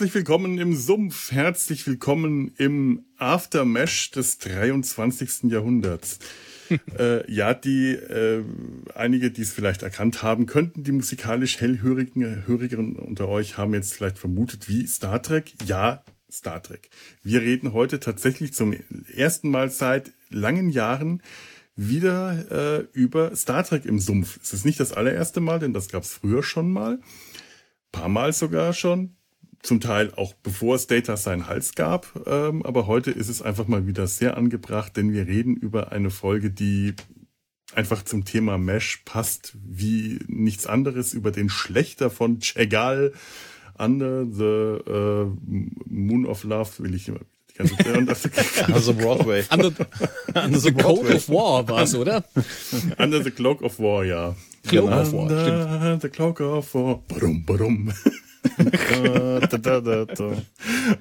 Herzlich willkommen im Sumpf, herzlich willkommen im Aftermash des 23. Jahrhunderts. äh, ja, die äh, einige, die es vielleicht erkannt haben, könnten die musikalisch hellhörigen Hörigeren unter euch haben jetzt vielleicht vermutet, wie Star Trek. Ja, Star Trek. Wir reden heute tatsächlich zum ersten Mal seit langen Jahren wieder äh, über Star Trek im Sumpf. Es ist nicht das allererste Mal, denn das gab es früher schon mal. Paar Mal sogar schon. Zum Teil auch bevor es Data seinen Hals gab. Ähm, aber heute ist es einfach mal wieder sehr angebracht, denn wir reden über eine Folge, die einfach zum Thema Mesh passt, wie nichts anderes über den Schlechter von Chegal Under the uh, Moon of Love, will ich immer Under the Broadway. Under, under the Cloak of War war es, oder? Under the Cloak of War, ja. Cloak genau. of War, Under stimmt. the Cloak of War. Badum, badum.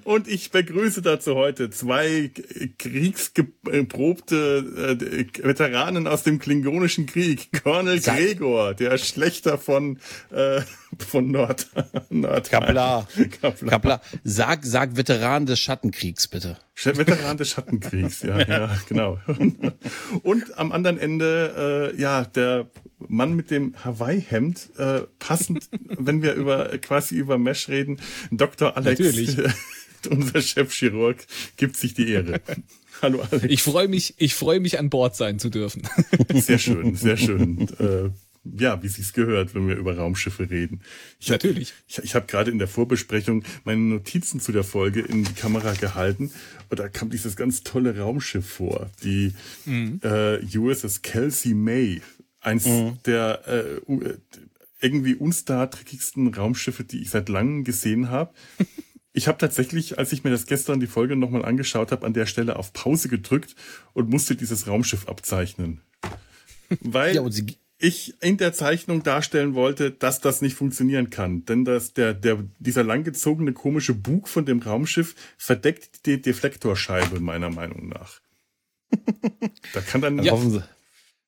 Und ich begrüße dazu heute zwei kriegsgeprobte äh, Veteranen aus dem Klingonischen Krieg. Colonel Gregor, der Schlechter von, äh, von Nord, Nord Kaplar. Kaplar. Kaplar. Sag, sag Veteran des Schattenkriegs, bitte. Veteran des Schattenkriegs, ja, ja, genau. Und am anderen Ende, äh, ja, der Mann mit dem Hawaii-Hemd, äh, passend, wenn wir über quasi über Mesh reden, Dr. Alex, Natürlich. unser Chefchirurg, gibt sich die Ehre. Hallo Alex. Ich freue mich, ich freue mich an Bord sein zu dürfen. Sehr schön, sehr schön. Äh, ja, wie sich's gehört, wenn wir über Raumschiffe reden. Ich Natürlich. Hab, ich ich habe gerade in der Vorbesprechung meine Notizen zu der Folge in die Kamera gehalten und da kam dieses ganz tolle Raumschiff vor, die mhm. äh, USS Kelsey May. Eins mhm. der äh, irgendwie unstartrickigsten Raumschiffe, die ich seit langem gesehen habe. Ich habe tatsächlich, als ich mir das gestern die Folge nochmal angeschaut habe, an der Stelle auf Pause gedrückt und musste dieses Raumschiff abzeichnen. Weil ja, ich in der Zeichnung darstellen wollte, dass das nicht funktionieren kann. Denn das, der, der, dieser langgezogene komische Bug von dem Raumschiff verdeckt die Deflektorscheibe, meiner Meinung nach. da kann dann. Ja. Hoffen Sie,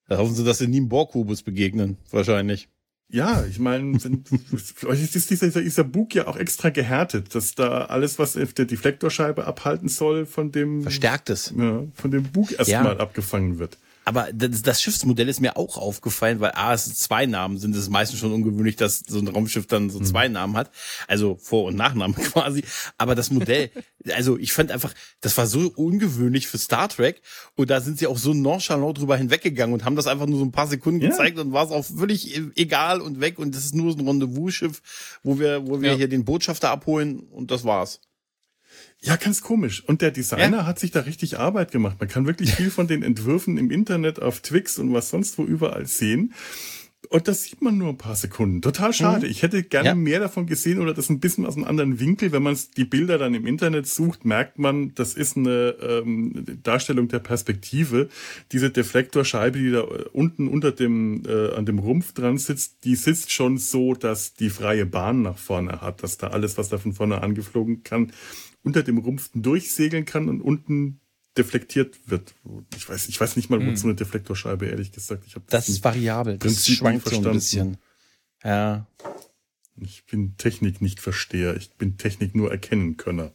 da hoffen Sie, dass Sie nie einem Bohrkubus begegnen, wahrscheinlich. Ja, ich meine, vielleicht ist dieser, dieser Bug ja auch extra gehärtet, dass da alles, was auf der Deflektorscheibe abhalten soll, von dem Verstärktes. Ja, von dem Bug erstmal ja. abgefangen wird. Aber das, das Schiffsmodell ist mir auch aufgefallen, weil A, es zwei Namen sind. Es ist meistens schon ungewöhnlich, dass so ein Raumschiff dann so zwei mhm. Namen hat. Also Vor- und Nachnamen quasi. Aber das Modell, also ich fand einfach, das war so ungewöhnlich für Star Trek. Und da sind sie auch so nonchalant drüber hinweggegangen und haben das einfach nur so ein paar Sekunden ja. gezeigt und war es auch völlig e-, egal und weg. Und das ist nur so ein Rendezvous-Schiff, wo wir, wo wir ja. hier den Botschafter abholen und das war's. Ja, ganz komisch. Und der Designer ja. hat sich da richtig Arbeit gemacht. Man kann wirklich viel von den Entwürfen im Internet auf Twix und was sonst wo überall sehen. Und das sieht man nur ein paar Sekunden. Total schade. Mhm. Ich hätte gerne ja. mehr davon gesehen oder das ein bisschen aus einem anderen Winkel. Wenn man die Bilder dann im Internet sucht, merkt man, das ist eine ähm, Darstellung der Perspektive. Diese Deflektorscheibe, die da unten unter dem äh, an dem Rumpf dran sitzt, die sitzt schon so, dass die freie Bahn nach vorne hat, dass da alles, was da von vorne angeflogen kann, unter dem Rumpf durchsegeln kann und unten deflektiert wird. Ich weiß, ich weiß nicht mal, wo hm. so eine Deflektorscheibe, ehrlich gesagt. Ich das, das ist variabel. Das Prinzip schwankt so ein bisschen. Ja. Ich bin Technik nicht Versteher. Ich bin Technik nur erkennen Könner.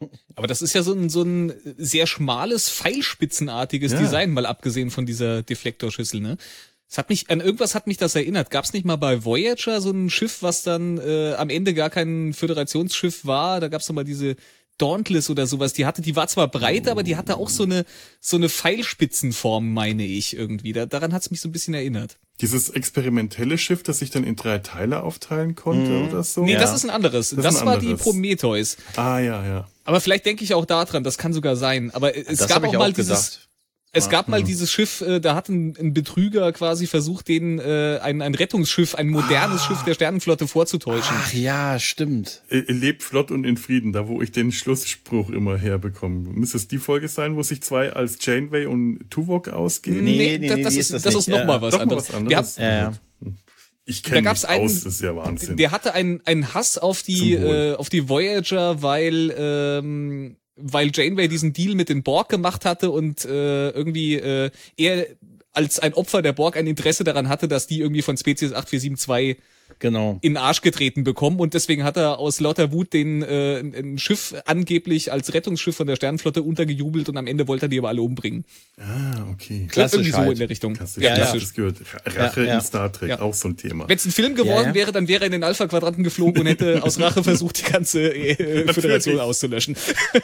Aber das ist ja so ein, so ein sehr schmales, pfeilspitzenartiges ja. Design, mal abgesehen von dieser Deflektorschüssel, ne? Es hat mich, an irgendwas hat mich das erinnert. Gab es nicht mal bei Voyager so ein Schiff, was dann äh, am Ende gar kein Föderationsschiff war? Da gab es mal diese Dauntless oder sowas. Die hatte, die war zwar breit, aber die hatte auch so eine so eine Pfeilspitzenform, meine ich irgendwie. Da, daran hat es mich so ein bisschen erinnert. Dieses experimentelle Schiff, das sich dann in drei Teile aufteilen konnte mhm. oder so? Nee, ja. das ist ein anderes. Das, das ein war anderes. die Prometheus. Ah ja, ja. Aber vielleicht denke ich auch daran, das kann sogar sein. Aber es das gab auch mal dieses es gab mal dieses Schiff, äh, da hat ein, ein Betrüger quasi versucht, den äh, ein, ein Rettungsschiff, ein modernes ah. Schiff der Sternenflotte vorzutäuschen. Ach ja, stimmt. Lebt flott und in Frieden, da wo ich den Schlussspruch immer herbekomme. Müsste es die Folge sein, wo sich zwei als Janeway und Tuvok ausgehen? Nee, nee, nee, das, nee, das, ist, das, das ist noch mal was anderes. Was anderes. Ja. Ich kenne einen, aus, das ist ja Wahnsinn. Der hatte einen, einen Hass auf die, äh, auf die Voyager, weil ähm, weil Janeway diesen Deal mit den Borg gemacht hatte und äh, irgendwie äh, er als ein Opfer der Borg ein Interesse daran hatte, dass die irgendwie von Spezies 8472 genau. in den Arsch getreten bekommen und deswegen hat er aus lauter Wut den äh, ein Schiff angeblich als Rettungsschiff von der Sternenflotte untergejubelt und am Ende wollte er die aber alle umbringen. Ah, okay. Klassisch Irgendwie so halt. in der Richtung. Klassisch, Ja, ja, ja. das gehört. Rache Ja, ja. in Star Trek, Ja. auch so ein Thema. Wenn es ein Film geworden Ja, ja. wäre, dann wäre er in den Alpha-Quadranten geflogen und hätte aus Rache versucht, die ganze äh, Föderation auszulöschen.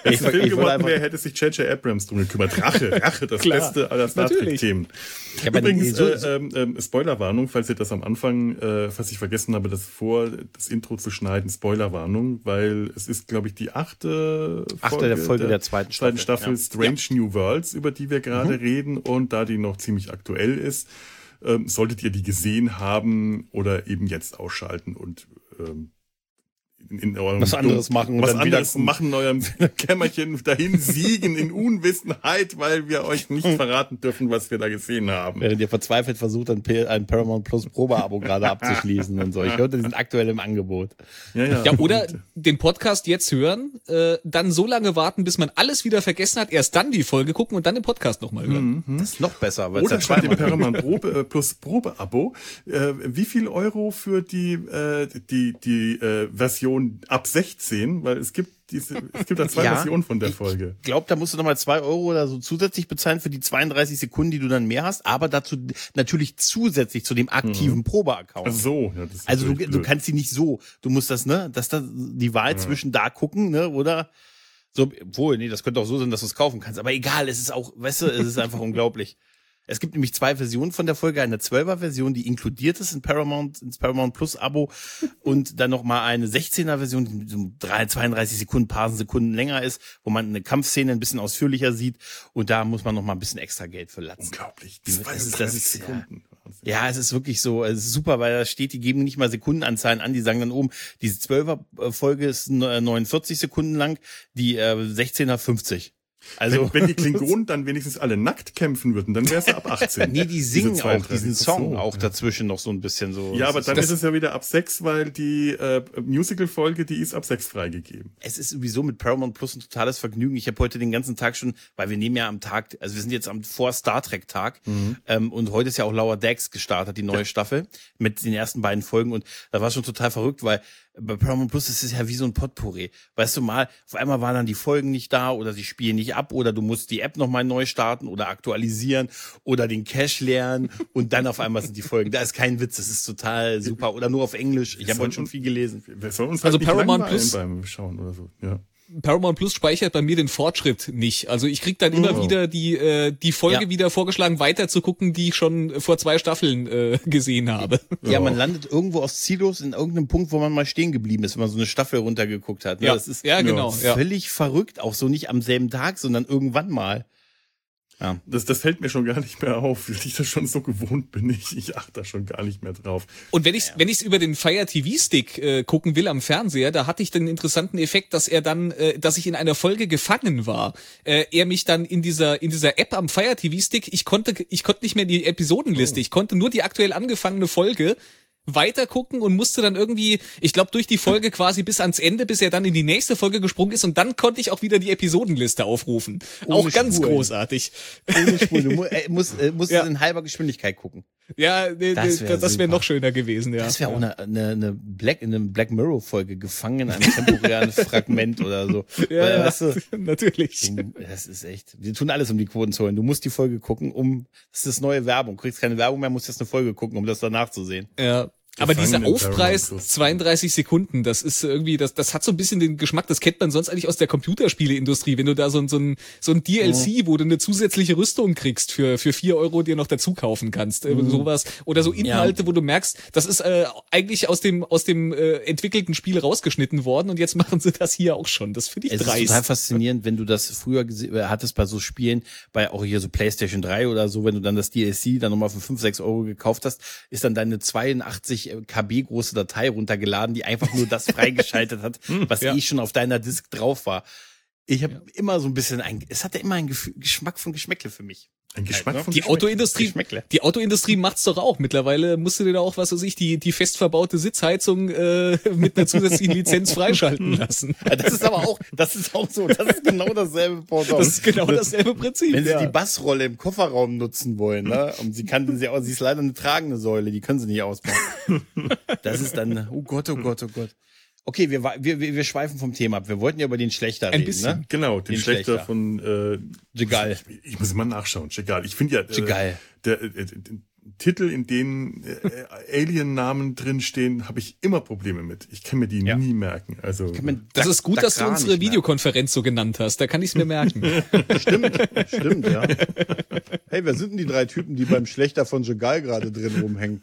Wenn es ein Film geworden wäre, hätte sich J.J. Abrams drum gekümmert. Rache, Rache, das Klar. Beste aller Star. Trek-Themen. Ja Übrigens, so, äh, ähm, ähm, Spoilerwarnung, falls ihr das am Anfang, äh, falls ich vergessen habe, das vor das Intro zu schneiden, Spoilerwarnung, weil es ist, glaube ich, die achte, Achte der Folge der zweiten zweiten Staffel, Staffel ja. Strange New Worlds, über die wir gerade reden und da die noch ziemlich aktuell ist, ähm, solltet ihr die gesehen haben oder eben jetzt ausschalten und ähm, in, eurem Was anderes machen und was dann wieder anderes gucken. machen in eurem Kämmerchen dahin siegen in Unwissenheit, weil wir euch nicht verraten dürfen, was wir da gesehen haben. während ihr verzweifelt versucht, ein, Paramount Plus Probeabo gerade abzuschließen und so. Ich hörte, die sind aktuell im Angebot. Ja, ja. Ja, oder den Podcast jetzt hören, äh, dann so lange warten, bis man alles wieder vergessen hat, erst dann die Folge gucken und dann den Podcast nochmal hören. Mhm. Das ist noch besser, weil Oder statt dem zweimal Paramount Probe, äh, Plus Probeabo, äh, wie viel Euro für die, äh, die, die äh, Version ab 16? Weil es gibt diese, es gibt da zwei Ja. Versionen von der Folge. Ich glaube, da musst du nochmal zwei Euro oder so zusätzlich bezahlen für die 32 Sekunden, die du dann mehr hast, aber dazu natürlich zusätzlich zu dem aktiven Probeaccount. Ach so, ja, das ist Also du, du kannst die nicht so, du musst das, ne, dass da die Wahl zwischen da gucken, ne, oder so, wohl, nee, das könnte auch so sein, dass du es kaufen kannst, aber egal, es ist auch, weißt du, es ist einfach unglaublich. Es gibt nämlich zwei Versionen von der Folge, eine 12er Version, die inkludiert ist in Paramount, ins Paramount Plus Abo und dann noch mal eine 16er Version, die so drei- 32 Sekunden, paar Sekunden länger ist, wo man eine Kampfszene ein bisschen ausführlicher sieht und da muss man noch mal ein bisschen extra Geld für latzen. Unglaublich. Das ist- 32 das ist- Sekunden. Wahnsinn. Ja, es ist wirklich so, es ist super, weil da steht, die geben nicht mal Sekundenanzahlen an, die sagen dann oben, diese 12er Folge ist äh, 49 Sekunden lang, die äh, 16er 50. Also wenn, wenn die Klingonen dann wenigstens alle nackt kämpfen würden, dann wäre es ab 18. nee, die Diese singen auch 32. diesen Ach so, Song auch ja. dazwischen noch so ein bisschen so. Ja, aber dann das- ist es ja wieder ab 6, weil die äh, Musical-Folge, die ist ab 6 freigegeben. es ist sowieso mit Paramount Plus ein totales Vergnügen. Ich habe heute den ganzen Tag schon, weil wir nehmen ja am Tag, also wir sind jetzt am vor Star Trek Tag ähm, und heute ist ja auch Lower Decks gestartet, die neue Staffel mit den ersten beiden Folgen und da war schon total verrückt, weil bei Paramount Plus ist es ja wie so ein Potpourri. Weißt du mal, auf einmal waren dann die Folgen nicht da oder sie spielen nicht ab oder du musst die App nochmal neu starten oder aktualisieren oder den Cache lernen und dann auf einmal sind die Folgen. Da ist kein Witz, das ist total super oder nur auf Englisch. Ich habe heute schon viel gelesen. Wir sollen uns Also halt nicht Paramount Plus- beim Schauen oder so. Ja. Paramount Plus speichert bei mir den Fortschritt nicht. Also ich krieg dann immer Oh. wieder die äh, die Folge Ja. wieder vorgeschlagen, weiter zu gucken, die ich schon vor zwei Staffeln äh, gesehen habe. Ja, man landet irgendwo aus Ziellos in irgendeinem Punkt, wo man mal stehen geblieben ist, wenn man so eine Staffel runtergeguckt hat. ne? Ja, das ist ja, genau, ja. völlig verrückt. Auch so nicht am selben Tag, sondern irgendwann mal. Ja. Das, das fällt mir schon gar nicht mehr auf, weil ich das schon so gewohnt bin. Ich, ich achte da schon gar nicht mehr drauf. Und wenn ich wenn ich über den Fire TV Stick äh, gucken will am Fernseher, da hatte ich den interessanten Effekt, dass er dann, äh, dass ich in einer Folge gefangen war. Äh, er mich dann in dieser in dieser App am Fire TV Stick, ich konnte ich konnte nicht mehr die Episodenliste, ich konnte nur die aktuell angefangene Folge weiter gucken und musste dann irgendwie, ich glaube, durch die Folge quasi bis ans Ende, bis er dann in die nächste Folge gesprungen ist und dann konnte ich auch wieder die Episodenliste aufrufen. Ohne auch ganz großartig. Ohne Spur. Du mu äh, musst, äh, musst Ja. in halber Geschwindigkeit gucken. Ja, nee, Das das wär wäre das wär noch schöner gewesen, ja. Das wäre auch eine, eine, eine Black, einem Black Mirror Folge gefangen in einem temporären Fragment oder so. ja, Weil, weißt du, natürlich. du, das ist echt. Wir tun alles, um die Quoten zu holen. Du musst die Folge gucken, um, das ist neue Werbung. Du kriegst keine Werbung mehr, musst jetzt eine Folge gucken, um das danach zu sehen. Ja. Aber dieser Aufpreis Plus. 32 Sekunden, das ist irgendwie, das, das hat so ein bisschen den Geschmack, das kennt man sonst eigentlich aus der Computerspieleindustrie, wenn du da so ein, so ein, so ein DLC, wo du eine zusätzliche Rüstung kriegst für, für vier Euro dir noch dazu kaufen kannst, äh, sowas. Oder so Inhalte, wo du merkst, das ist äh, eigentlich aus dem, aus dem äh, entwickelten Spiel rausgeschnitten worden und jetzt machen sie das hier auch schon. Das finde ich Es ist total dreist. faszinierend, wenn du das früher äh, hattest bei so Spielen, bei auch hier so PlayStation 3 oder so, wenn du dann das DLC dann nochmal für 5, 6 Euro gekauft hast, ist dann deine 82 KB große Datei runtergeladen, die einfach nur das freigeschaltet hat, was ja. eh schon auf deiner Disk drauf war. Ich habe immer so ein bisschen ein, es hatte immer einen Gefühl, Geschmack von Geschmäckle für mich. Ein Geschmack ne? von Die Autoindustrie, Geschmäckle. die Autoindustrie macht's doch auch. Mittlerweile musst du dir da auch, was weiß ich, die, die fest verbaute Sitzheizung äh, mit einer zusätzlichen Lizenz freischalten lassen. Ja, Das ist aber auch, das ist auch so, das ist genau dasselbe Pendant. Das ist genau dasselbe Prinzip. Wenn sie ja. die Bassrolle im Kofferraum nutzen wollen, ne? Und sie kann sie, auch- sie ist leider eine tragende Säule, die können sie nicht ausbauen. Das ist dann, oh Gott, oh Gott, oh Gott. Okay, wir, wir, wir wir schweifen vom Thema ab. Wir wollten ja über den Schlechter Ein reden, bisschen. ne? Genau, den, Den Schlechter, Schlechter. von äh, Jegal. Ich, ich muss mal nachschauen. Jegal. Ich finde ja äh, Jegal. der, äh, Titel, in denen äh, Alien-Namen drinstehen, habe ich immer Probleme mit. Ich kann mir die Ja. nie merken. Also Das ist gut, dass du unsere. Videokonferenz so genannt hast. Da kann ich's mir merken. Stimmt, stimmt, ja. Hey, wer sind denn die drei Typen, die beim Schlechter von Jegal gerade drin rumhängen?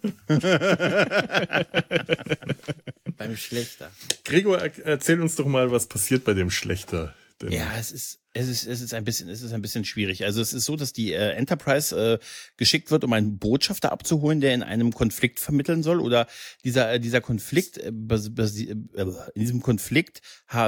beim Schlechter. Gregor, er, erzähl uns doch mal, was passiert bei dem Schlechter. Denn Ja, es ist, es ist, es ist ein bisschen, es ist ein bisschen schwierig. Also es ist so, dass die äh, Enterprise äh, geschickt wird, um einen Botschafter abzuholen, der in einem Konflikt vermitteln soll. Oder dieser, äh, dieser Konflikt, äh, äh, in diesem Konflikt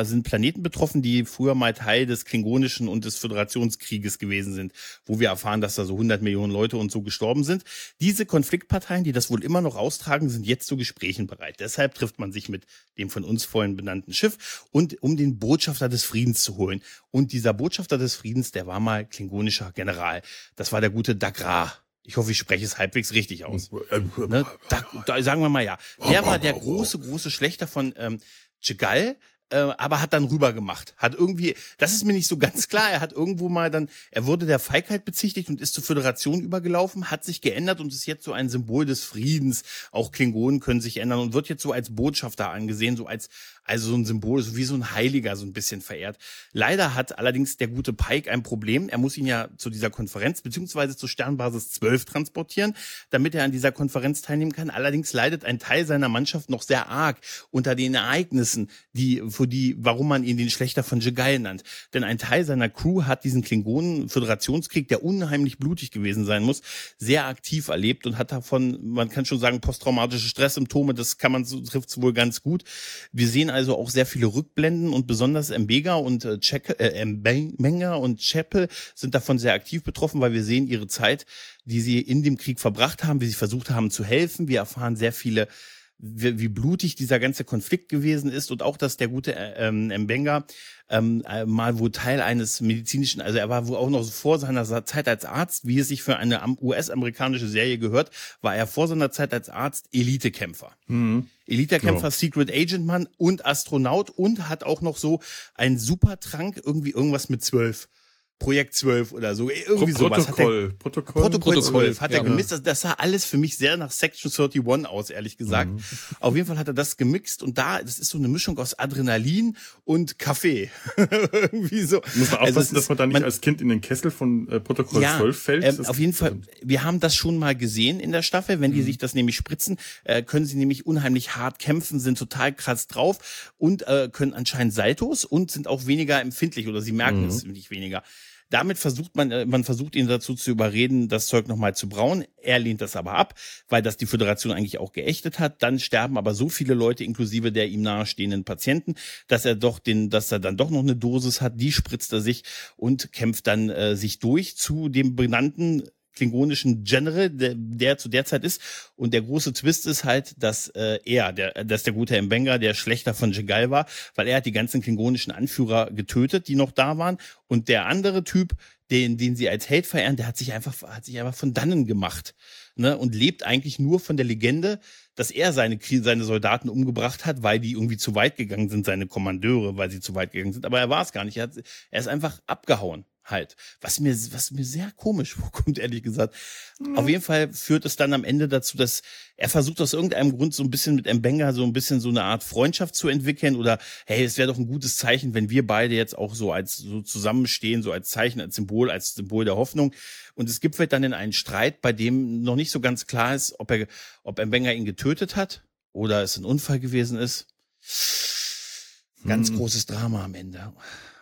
sind Planeten betroffen, die früher mal Teil des Klingonischen und des Föderationskrieges gewesen sind, wo wir erfahren, dass da so 100 Millionen Leute und so gestorben sind. Diese Konfliktparteien, die das wohl immer noch austragen, sind jetzt zu Gesprächen bereit. Deshalb trifft man sich mit dem von uns vorhin benannten Schiff und um den Botschafter des Friedens zu holen. Und dieser Botschafter des Friedens, der war mal klingonischer General. Das war der gute Dagra. Ich hoffe, ich spreche es halbwegs richtig aus. Ne? Da, da, sagen wir mal ja. Der war der große, große Schlechter von ähm, Jegal, äh, aber hat dann rüber gemacht. Hat irgendwie, das ist mir nicht so ganz klar, er hat irgendwo mal dann, er wurde der Feigheit bezichtigt und ist zur Föderation übergelaufen, hat sich geändert und ist jetzt so ein Symbol des Friedens. Auch Klingonen können sich ändern und wird jetzt so als Botschafter angesehen, so als, also so ein Symbol, so wie so ein Heiliger so ein bisschen verehrt. Leider hat allerdings der gute Pike ein Problem. Er muss ihn ja zu dieser Konferenz beziehungsweise zur Sternbasis 12 transportieren, damit er an dieser Konferenz teilnehmen kann. Allerdings leidet ein Teil seiner Mannschaft noch sehr arg unter den Ereignissen, die, für die, warum man ihn den Schlechter von Jegal nannt. Denn ein Teil seiner Crew hat diesen Klingonen-Föderationskrieg, der unheimlich blutig gewesen sein muss, sehr aktiv erlebt und hat davon, man kann schon sagen, posttraumatische Stresssymptome, das kann man so, trifft wohl ganz gut. Wir sehen also auch sehr viele Rückblenden und besonders Mbega und äh, Check, äh, Mbenga und Chapel sind davon sehr aktiv betroffen, weil wir sehen ihre Zeit, die sie in dem Krieg verbracht haben, wie sie versucht haben zu helfen. Wir erfahren sehr viele wie, wie blutig dieser ganze Konflikt gewesen ist und auch, dass der gute äh, ähm, Mbenga ähm, äh, mal wohl Teil eines medizinischen, also er war wohl auch noch vor seiner Zeit als Arzt, wie es sich für eine am- US-amerikanische Serie gehört, war er vor seiner Zeit als Arzt Elitekämpfer. Elitekämpfer, Ja. Secret Agent Mann und Astronaut und hat auch noch so einen Supertrank, irgendwie irgendwas mit zwölf. Projekt 12 oder so, irgendwie Pro sowas. Hat er- Protokoll, Protokoll. Protokoll Protokoll, 12 hat er ja. gemixt. Das, das sah alles für mich sehr nach Section 31 aus, ehrlich gesagt. Mhm. Auf jeden Fall hat er das gemixt und da, das ist so eine Mischung aus Adrenalin und Kaffee. Irgendwie so. Muss man Also aufpassen, es dass man da nicht als Kind in den Kessel von äh, Protokoll 12 fällt. ähm, auf jeden Fall. Wir haben das schon mal gesehen in der Staffel. Wenn die sich das nämlich spritzen, äh, können sie nämlich unheimlich hart kämpfen, sind total krass drauf und äh, können anscheinend Saltos und sind auch weniger empfindlich oder sie merken es nicht weniger. Damit versucht man, äh, man versucht ihn dazu zu überreden, das Zeug nochmal zu brauen. Er lehnt das aber ab, weil das die Föderation eigentlich auch geächtet hat. Dann sterben aber so viele Leute, inklusive der ihm nahestehenden Patienten, dass er doch den, dass er dann doch noch eine Dosis hat. Die spritzt er sich und kämpft dann äh, sich durch zu dem benannten klingonischen General, der, der zu der Zeit ist. Und der große Twist ist halt, dass äh, er, der, dass der gute Mbenga der Schlechter von Jegal war, weil er hat die ganzen klingonischen Anführer getötet, die noch da waren. Und der andere Typ, den, den sie als Held verehren, der hat sich einfach, hat sich einfach von dannen gemacht. Ne, und lebt eigentlich nur von der Legende, dass er seine, seine Soldaten umgebracht hat, weil die irgendwie zu weit gegangen sind, seine Kommandeure, weil sie zu weit gegangen sind. Aber er war es gar nicht. Er, hat, er ist einfach abgehauen halt. Was mir, was mir sehr komisch vorkommt, ehrlich gesagt. Auf jeden Fall führt es dann am Ende dazu, dass er versucht aus irgendeinem Grund so ein bisschen mit Mbenga so ein bisschen so eine Art Freundschaft zu entwickeln oder hey, es wäre doch ein gutes Zeichen, wenn wir beide jetzt auch so als so zusammenstehen, so als Zeichen, als Symbol, als Symbol der Hoffnung. Und es gipfelt dann in einen Streit, bei dem noch nicht so ganz klar ist, ob er, ob Mbenga ihn getötet hat oder es ein Unfall gewesen ist. Ganz Hm. großes Drama am Ende.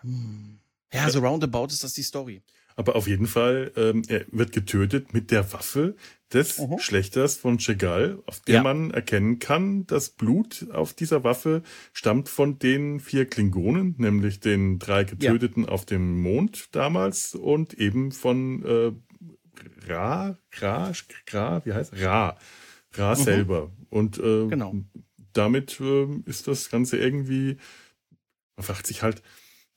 Hm. Ja, so roundabout ist das die Story. Aber auf jeden Fall, ähm, er wird getötet mit der Waffe des Mhm. Schlechters von Chegal, auf der Ja. man erkennen kann, das Blut auf dieser Waffe stammt von den vier Klingonen, nämlich den drei Getöteten auf dem Mond damals und eben von äh, Ra, Ra, Ra, wie heißt Ra, Ra mhm. selber. Und äh, genau. damit äh, ist das Ganze irgendwie, man fragt sich halt,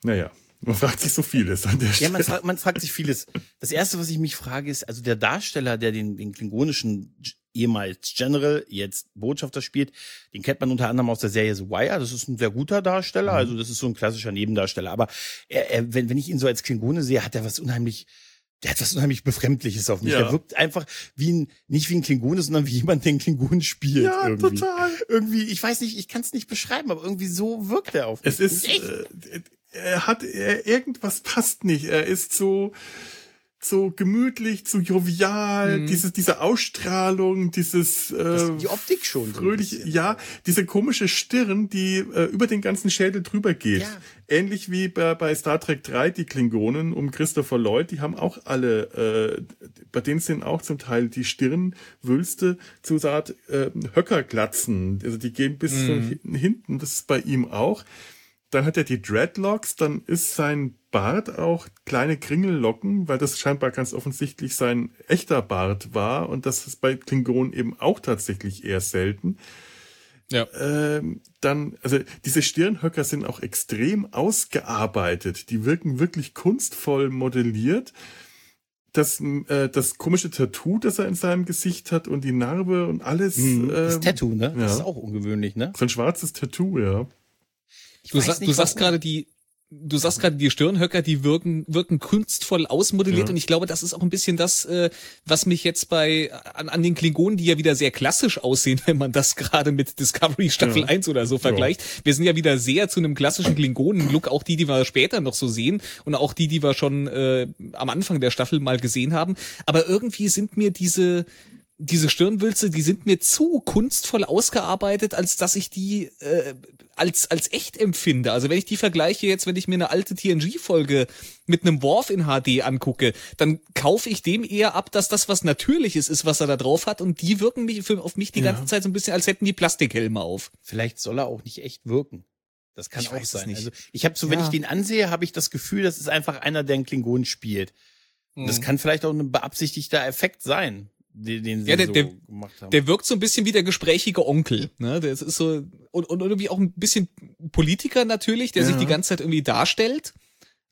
naja, man fragt sich so vieles an der Stelle. Ja, man, fragt, man fragt sich vieles. Das erste, was ich mich frage, ist, also der Darsteller, der den, den klingonischen ehemals General, jetzt Botschafter spielt, den kennt man unter anderem aus der Serie The Wire. Das ist ein sehr guter Darsteller, mhm. also das ist so ein klassischer Nebendarsteller. Aber er, er, wenn, wenn ich ihn so als Klingone sehe, hat er was unheimlich der hat was unheimlich Befremdliches auf mich. Ja. Der wirkt einfach wie ein, nicht wie ein Klingone, sondern wie jemand, der einen Klingonen spielt. Ja, irgendwie. total. Irgendwie, ich weiß nicht, ich kann es nicht beschreiben, aber irgendwie so wirkt er auf mich. Es ist, äh, er hat, er, irgendwas passt nicht. Er ist so, so gemütlich, so jovial, mhm. diese, diese Ausstrahlung, dieses äh, die Optik schon fröhlich, so ja, diese komische Stirn, die äh, über den ganzen Schädel drüber geht. Ja. Ähnlich wie bei, bei Star Trek 3 die Klingonen um Christopher Lloyd, die haben auch alle, äh, bei denen sind auch zum Teil die Stirnwülste zu so Art äh, Höckerglatzen, also die gehen bis mhm. hinten, das ist bei ihm auch. Dann hat er die Dreadlocks, dann ist sein Bart auch kleine Kringellocken, weil das scheinbar ganz offensichtlich sein echter Bart war und das ist bei Klingonen eben auch tatsächlich eher selten. Ja. Ähm, dann, also diese Stirnhöcker sind auch extrem ausgearbeitet. Die wirken wirklich kunstvoll modelliert. Das, äh, das komische Tattoo, das er in seinem Gesicht hat und die Narbe und alles. Mhm, das ähm, Tattoo, ne? Das ja. ist auch ungewöhnlich, ne? So ein schwarzes Tattoo, ja. Du, sa nicht, du sagst gerade die, du sagst gerade die Stirnhöcker, die wirken wirken kunstvoll ausmodelliert ja. und ich glaube, das ist auch ein bisschen das, äh, was mich jetzt bei an, an den Klingonen, die ja wieder sehr klassisch aussehen, wenn man das gerade mit Discovery Staffel ja. 1 oder so vergleicht. Ja. Wir sind ja wieder sehr zu einem klassischen Klingonen-Look, auch die, die wir später noch so sehen und auch die, die wir schon äh, am Anfang der Staffel mal gesehen haben. Aber irgendwie sind mir diese diese Stirnwülze, die sind mir zu kunstvoll ausgearbeitet, als dass ich die äh, als als echt empfinde. Also wenn ich die vergleiche jetzt, wenn ich mir eine alte TNG-Folge mit einem Worf in HD angucke, dann kaufe ich dem eher ab, dass das was Natürliches ist, was er da drauf hat. Und die wirken mich für, auf mich die ja. ganze Zeit so ein bisschen, als hätten die Plastikhelme auf. Vielleicht soll er auch nicht echt wirken. Das kann ich auch sein. Also ich habe so, ja. wenn ich den ansehe, habe ich das Gefühl, das ist einfach einer, der einen Klingon spielt. Mhm. Das kann vielleicht auch ein beabsichtigter Effekt sein den, den sie ja, der, so der, gemacht haben. Der wirkt so ein bisschen wie der gesprächige Onkel. Ne? Das ist so und, und irgendwie auch ein bisschen Politiker natürlich, der ja. sich die ganze Zeit irgendwie darstellt,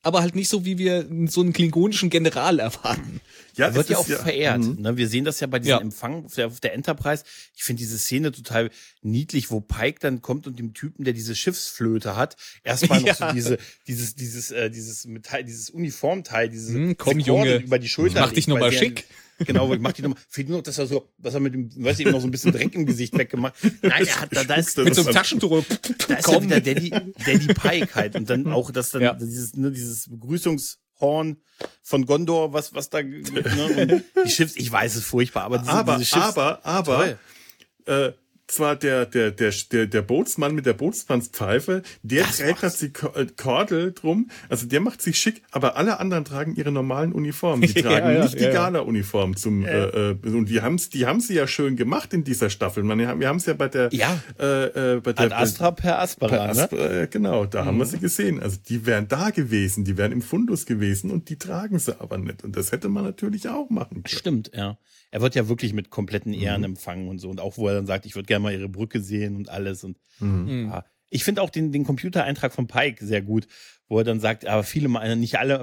aber halt nicht so, wie wir so einen klingonischen General erwarten. Ja, er wird ja auch ja, verehrt. Mhm. Ne? Wir sehen das ja bei diesem ja. Empfang auf der, auf der Enterprise. Ich finde diese Szene total niedlich, wo Pike dann kommt und dem Typen, der diese Schiffsflöte hat, erstmal noch ja. so diese, dieses, dieses, äh, dieses Metall, dieses Uniformteil, dieses hm, komm, Junge, über die Schulter. Mach dich nochmal schick. Genau, ich mach die nochmal. Fehlt nur noch, dass er so, was er mit dem, weiß ich, noch so ein bisschen Dreck im Gesicht weggemacht. Nein, er hat da, da ist mit so einem Taschentuch. Da ist ja wieder Daddy, Daddy Pike halt und dann auch das dann ja. dieses, ne, dieses Begrüßungshorn von Gondor, was, was da, ne, und die Schiffs, ich weiß es furchtbar, aber diese, aber, diese Schiffs, aber, aber, äh, zwar der, der, der, der, der Bootsmann mit der Bootsmannspfeife, der das trägt das die äh, Kordel drum, also der macht sich schick, aber alle anderen tragen ihre normalen Uniformen. Die tragen ja, ja, nicht ja, die Gala-Uniform zum, äh, äh, und die haben's, die haben sie ja schön gemacht in dieser Staffel. Man, wir haben es ja bei der, ja. äh, äh, bei der, Ad Astra per Aspera, per Astra, ne? äh, genau, da mhm. haben wir sie gesehen. Also die wären da gewesen, die wären im Fundus gewesen und die tragen sie aber nicht. Und das hätte man natürlich auch machen können. Stimmt, ja er wird ja wirklich mit kompletten Ehren mhm. empfangen und so. Und auch wo er dann sagt, ich würde gerne mal ihre Brücke sehen und alles. Und mhm. ja. ich finde auch den, den Computereintrag von Pike sehr gut, wo er dann sagt, aber viele, nicht alle,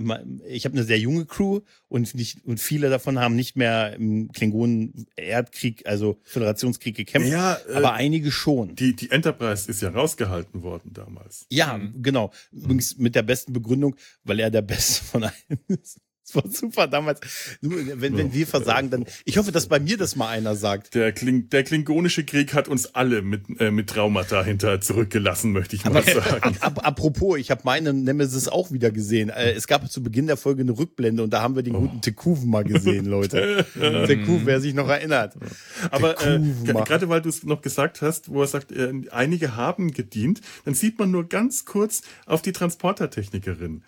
ich habe eine sehr junge Crew und nicht und viele davon haben nicht mehr im Klingonen-Erdkrieg, also Föderationskrieg gekämpft, ja, äh, aber einige schon. Die, die Enterprise ist ja rausgehalten worden damals. Ja, mhm. genau. Übrigens mit der besten Begründung, weil er der Beste von allen ist. Das war super damals. Wenn, wenn wir versagen, dann. Ich hoffe, dass bei mir das mal einer sagt. Der, Kling, der klingonische Krieg hat uns alle mit, äh, mit Traumata hinter zurückgelassen, möchte ich mal Aber, sagen. Ap apropos, ich habe meine Nemesis auch wieder gesehen. Äh, es gab zu Beginn der Folge eine Rückblende und da haben wir den oh. guten Tekuven mal gesehen, Leute. Tekuven, wer sich noch erinnert. Aber äh, gerade weil du es noch gesagt hast, wo er sagt, äh, einige haben gedient, dann sieht man nur ganz kurz auf die Transportertechnikerin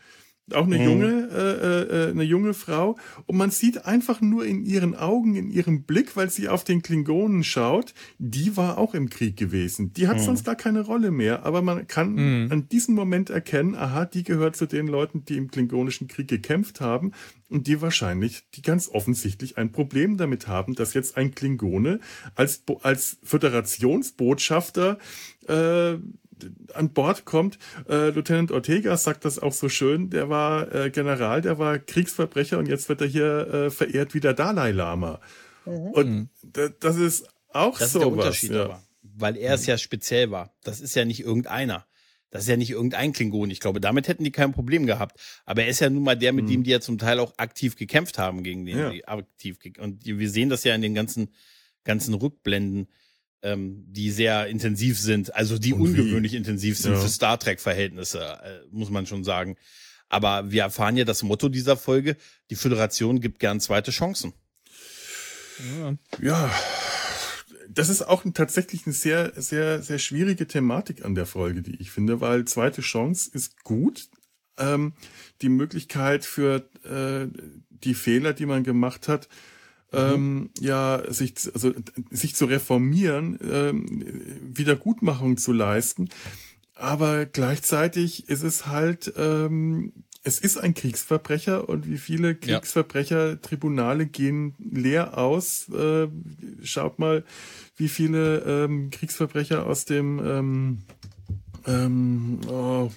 auch eine mhm. junge, äh, äh, eine junge Frau. Und man sieht einfach nur in ihren Augen, in ihrem Blick, weil sie auf den Klingonen schaut, die war auch im Krieg gewesen. Die hat mhm. sonst gar keine Rolle mehr. Aber man kann mhm. an diesem Moment erkennen, aha, die gehört zu den Leuten, die im Klingonischen Krieg gekämpft haben und die wahrscheinlich, die ganz offensichtlich ein Problem damit haben, dass jetzt ein Klingone als, als Föderationsbotschafter äh, an Bord kommt. Äh, Lieutenant Ortega sagt das auch so schön. Der war äh, General, der war Kriegsverbrecher und jetzt wird er hier äh, verehrt wie der Dalai Lama. Mhm. Und das ist auch das so ist der Unterschied ja. aber, weil er es ja speziell war. Das ist ja nicht irgendeiner. Das ist ja nicht irgendein Klingon. Ich glaube, damit hätten die kein Problem gehabt. Aber er ist ja nun mal der, mit mhm. dem die ja zum Teil auch aktiv gekämpft haben gegen den, ja. aktiv. Und wir sehen das ja in den ganzen, ganzen Rückblenden ähm, die sehr intensiv sind, also die Und ungewöhnlich wie? intensiv sind ja. für Star Trek-Verhältnisse, äh, muss man schon sagen. Aber wir erfahren ja das Motto dieser Folge, die Föderation gibt gern zweite Chancen. Ja, ja das ist auch tatsächlich eine sehr, sehr, sehr schwierige Thematik an der Folge, die ich finde, weil zweite Chance ist gut. Ähm, die Möglichkeit für äh, die Fehler, die man gemacht hat, ähm, ja, sich, also, sich zu reformieren, ähm, Wiedergutmachung zu leisten. Aber gleichzeitig ist es halt, ähm, es ist ein Kriegsverbrecher und wie viele Kriegsverbrecher-Tribunale gehen leer aus. Äh, schaut mal, wie viele ähm, Kriegsverbrecher aus dem ähm, ähm, oh,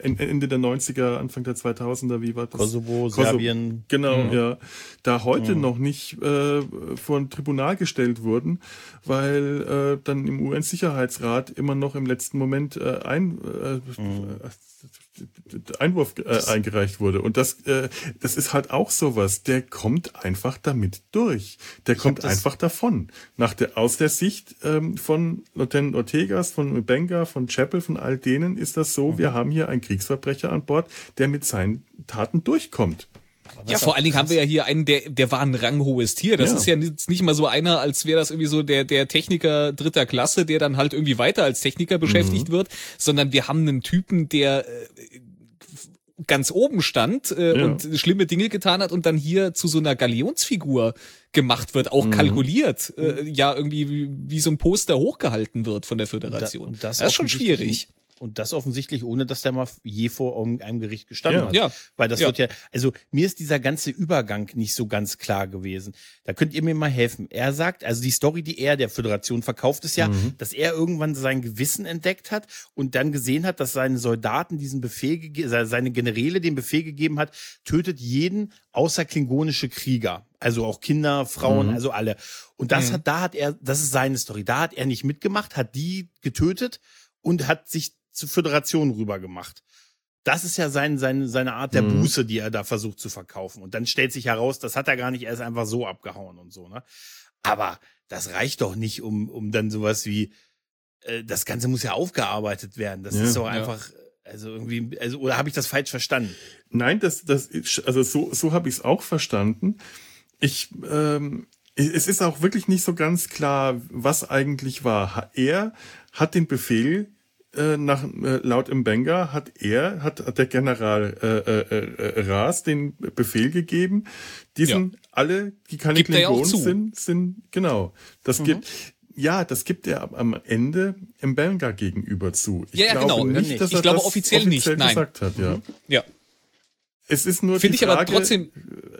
Ende der 90er, Anfang der 2000er, wie war das? Kosovo, Kosovo Serbien. Genau, mhm. ja. Da heute mhm. noch nicht äh, vor ein Tribunal gestellt wurden, weil äh, dann im UN-Sicherheitsrat immer noch im letzten Moment äh, ein, äh, mhm. Einwurf äh, eingereicht wurde. Und das, äh, das ist halt auch sowas. Der kommt einfach damit durch. Der ich kommt einfach davon. Nach der, aus der Sicht ähm, von Lieutenant Ortegas, von Benga, von Chapel, von all denen ist das so, mhm. wir haben hier einen Kriegsverbrecher an Bord, der mit seinen Taten durchkommt. Ja, vor allen Dingen haben wir ja hier einen, der, der war ein ranghohes Tier. Das ja. ist ja nicht, nicht mal so einer, als wäre das irgendwie so der, der Techniker dritter Klasse, der dann halt irgendwie weiter als Techniker beschäftigt mhm. wird, sondern wir haben einen Typen, der äh, ganz oben stand äh, ja. und schlimme Dinge getan hat und dann hier zu so einer Galionsfigur gemacht wird, auch mhm. kalkuliert, äh, ja irgendwie wie, wie so ein Poster hochgehalten wird von der Föderation. Da, das, das ist schon schwierig. Und das offensichtlich, ohne dass der mal je vor einem Gericht gestanden ja. hat. Ja. Weil das ja. wird ja, also mir ist dieser ganze Übergang nicht so ganz klar gewesen. Da könnt ihr mir mal helfen. Er sagt, also die Story, die er der Föderation verkauft, ist ja, mhm. dass er irgendwann sein Gewissen entdeckt hat und dann gesehen hat, dass seine Soldaten diesen Befehl gegeben, seine Generäle den Befehl gegeben hat, tötet jeden außer klingonische Krieger. Also auch Kinder, Frauen, mhm. also alle. Und das mhm. hat, da hat er, das ist seine Story. Da hat er nicht mitgemacht, hat die getötet und hat sich zur Föderation rüber gemacht. Das ist ja sein, sein, seine Art der mhm. Buße, die er da versucht zu verkaufen. Und dann stellt sich heraus, das hat er gar nicht, er ist einfach so abgehauen und so, ne? Aber das reicht doch nicht, um, um dann sowas wie, äh, das Ganze muss ja aufgearbeitet werden. Das ja, ist doch einfach, ja. also irgendwie, also, oder habe ich das falsch verstanden? Nein, das, das, also so, so habe ich es auch verstanden. Ich, ähm, es ist auch wirklich nicht so ganz klar, was eigentlich war. Er hat den Befehl äh, nach, äh, laut Mbenga hat er, hat der General äh, äh, äh, Ras den Befehl gegeben, diesen ja. alle, die keine gibt Klingonen sind, sind, genau. Das mhm. gibt, ja, das gibt er am Ende Mbenga gegenüber zu. Ich ja, ja genau. Nicht, dass ich er glaube das offiziell, offiziell nicht. gesagt Nein. hat, ja. Mhm. Ja. Es ist nur Finde die Frage, ich aber trotzdem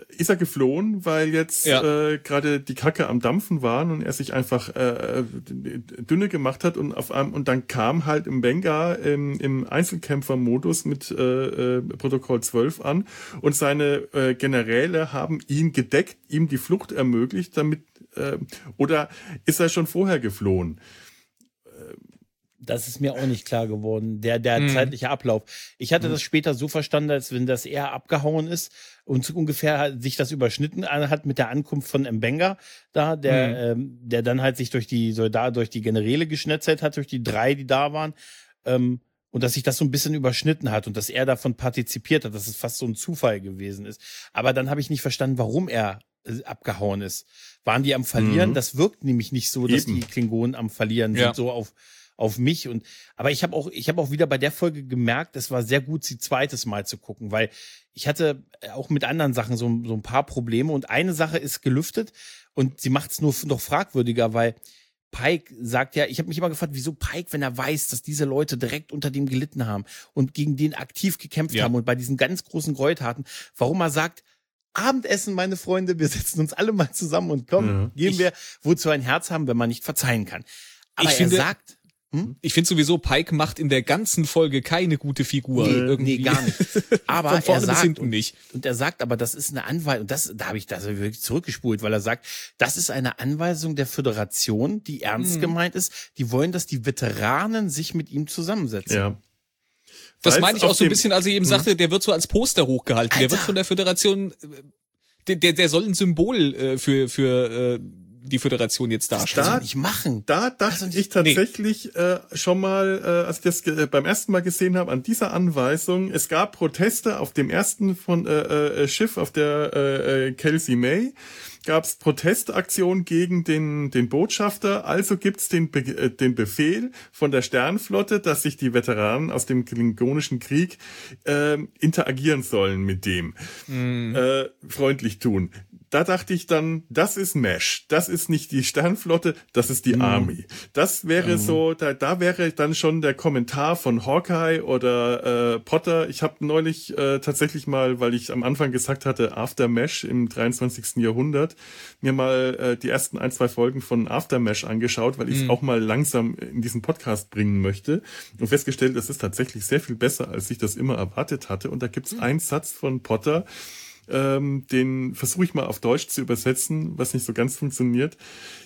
ist er geflohen, weil jetzt ja. äh, gerade die Kacke am Dampfen waren und er sich einfach äh, dünne gemacht hat und auf einem und dann kam halt im Benga im, im Einzelkämpfermodus mit äh, äh, Protokoll 12 an und seine äh, Generäle haben ihn gedeckt, ihm die Flucht ermöglicht, damit äh, oder ist er schon vorher geflohen? Das ist mir auch nicht klar geworden, der, der mhm. zeitliche Ablauf. Ich hatte mhm. das später so verstanden, als wenn das eher abgehauen ist und ungefähr sich das überschnitten hat mit der Ankunft von Mbenga da, der, mhm. ähm, der dann halt sich durch die Soldaten, durch die Generäle geschnetzelt hat, durch die drei, die da waren. Ähm, und dass sich das so ein bisschen überschnitten hat und dass er davon partizipiert hat, dass es fast so ein Zufall gewesen ist. Aber dann habe ich nicht verstanden, warum er äh, abgehauen ist. Waren die am Verlieren? Mhm. Das wirkt nämlich nicht so, dass Eben. die Klingonen am Verlieren ja. sind, so auf auf mich und aber ich habe auch ich habe auch wieder bei der Folge gemerkt, es war sehr gut, sie zweites Mal zu gucken, weil ich hatte auch mit anderen Sachen so, so ein paar Probleme und eine Sache ist gelüftet und sie macht es nur noch fragwürdiger, weil Pike sagt ja, ich habe mich immer gefragt, wieso Pike, wenn er weiß, dass diese Leute direkt unter dem gelitten haben und gegen den aktiv gekämpft ja. haben und bei diesen ganz großen Gräueltaten, warum er sagt, Abendessen, meine Freunde, wir setzen uns alle mal zusammen und kommen, ja. geben wir, wozu ein Herz haben, wenn man nicht verzeihen kann. Aber ich er finde, sagt, hm? Ich finde sowieso, Pike macht in der ganzen Folge keine gute Figur. Nee, irgendwie. nee gar nicht. Aber Von vorne er sagt, bis nicht. Und er sagt aber, das ist eine Anweisung, und das, da habe ich das wirklich zurückgespult, weil er sagt, das ist eine Anweisung der Föderation, die ernst hm. gemeint ist. Die wollen, dass die Veteranen sich mit ihm zusammensetzen. Ja. Das meine ich auch so ein bisschen, als ich eben hm. sagte, der wird so als Poster hochgehalten. Alter. Der wird von der Föderation, äh, der, der, der soll ein Symbol äh, für, für äh, die Föderation jetzt darstellt. Da, nicht machen. Da dachte ich tatsächlich nee. äh, schon mal, äh, als ich das äh, beim ersten Mal gesehen habe, an dieser Anweisung. Es gab Proteste auf dem ersten von äh, äh, Schiff auf der äh, äh Kelsey May gab es Protestaktionen gegen den, den Botschafter. Also gibt's den, Be äh, den Befehl von der Sternflotte, dass sich die Veteranen aus dem Klingonischen Krieg äh, interagieren sollen mit dem. Mm. Äh, freundlich tun da dachte ich dann, das ist Mesh, das ist nicht die Sternflotte, das ist die mm. Army. Das wäre mm. so, da, da wäre dann schon der Kommentar von Hawkeye oder äh, Potter. Ich habe neulich äh, tatsächlich mal, weil ich am Anfang gesagt hatte, After Mesh im 23. Jahrhundert, mir mal äh, die ersten ein, zwei Folgen von After Mesh angeschaut, weil ich es mm. auch mal langsam in diesen Podcast bringen möchte und festgestellt, es ist tatsächlich sehr viel besser, als ich das immer erwartet hatte. Und da gibt's mm. einen Satz von Potter, ähm, den versuche ich mal auf Deutsch zu übersetzen, was nicht so ganz funktioniert.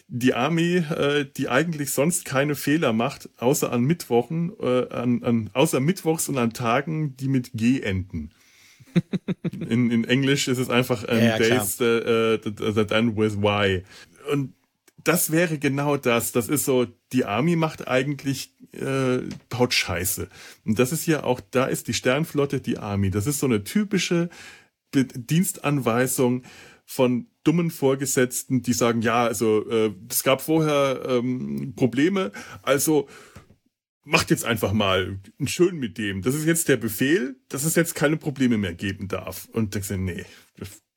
Die Armee, äh, die eigentlich sonst keine Fehler macht, außer an Mittwochen, äh, an, an, außer Mittwochs und an Tagen, die mit G enden. in, in Englisch ist es einfach um, ja, Days that, that, end with Y. Und das wäre genau das. Das ist so, die Army macht eigentlich, äh, baut Scheiße. Und das ist ja auch, da ist die Sternflotte die Army. Das ist so eine typische Dienstanweisung von dummen Vorgesetzten, die sagen, ja, also äh, es gab vorher ähm, Probleme, also macht jetzt einfach mal schön mit dem. Das ist jetzt der Befehl, dass es jetzt keine Probleme mehr geben darf. Und denkst du, nee,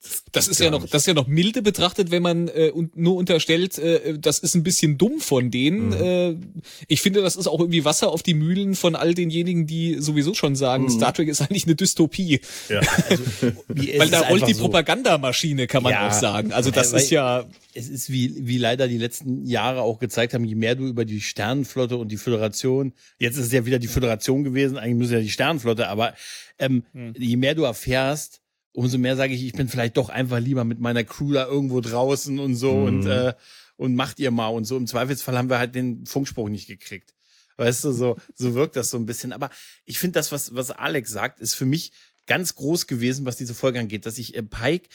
das, das ist ja noch, das ist ja noch milde betrachtet, wenn man äh, und nur unterstellt, äh, das ist ein bisschen dumm von denen. Mhm. Äh, ich finde, das ist auch irgendwie Wasser auf die Mühlen von all denjenigen, die sowieso schon sagen, mhm. Star Trek ist eigentlich eine Dystopie. Ja. Also, Weil da rollt die so. Propagandamaschine, kann man ja, auch sagen. Also das ist ja. Es ist wie, wie leider die letzten Jahre auch gezeigt haben, je mehr du über die Sternenflotte und die Föderation, jetzt ist es ja wieder die Föderation gewesen, eigentlich müssen ja die Sternenflotte, aber ähm, mhm. je mehr du erfährst, umso mehr sage ich, ich bin vielleicht doch einfach lieber mit meiner Crew da irgendwo draußen und so mhm. und äh, und macht ihr mal und so. Im Zweifelsfall haben wir halt den Funkspruch nicht gekriegt. Weißt du, so so wirkt das so ein bisschen. Aber ich finde das, was was Alex sagt, ist für mich ganz groß gewesen, was diese Folge angeht, dass ich äh, Pike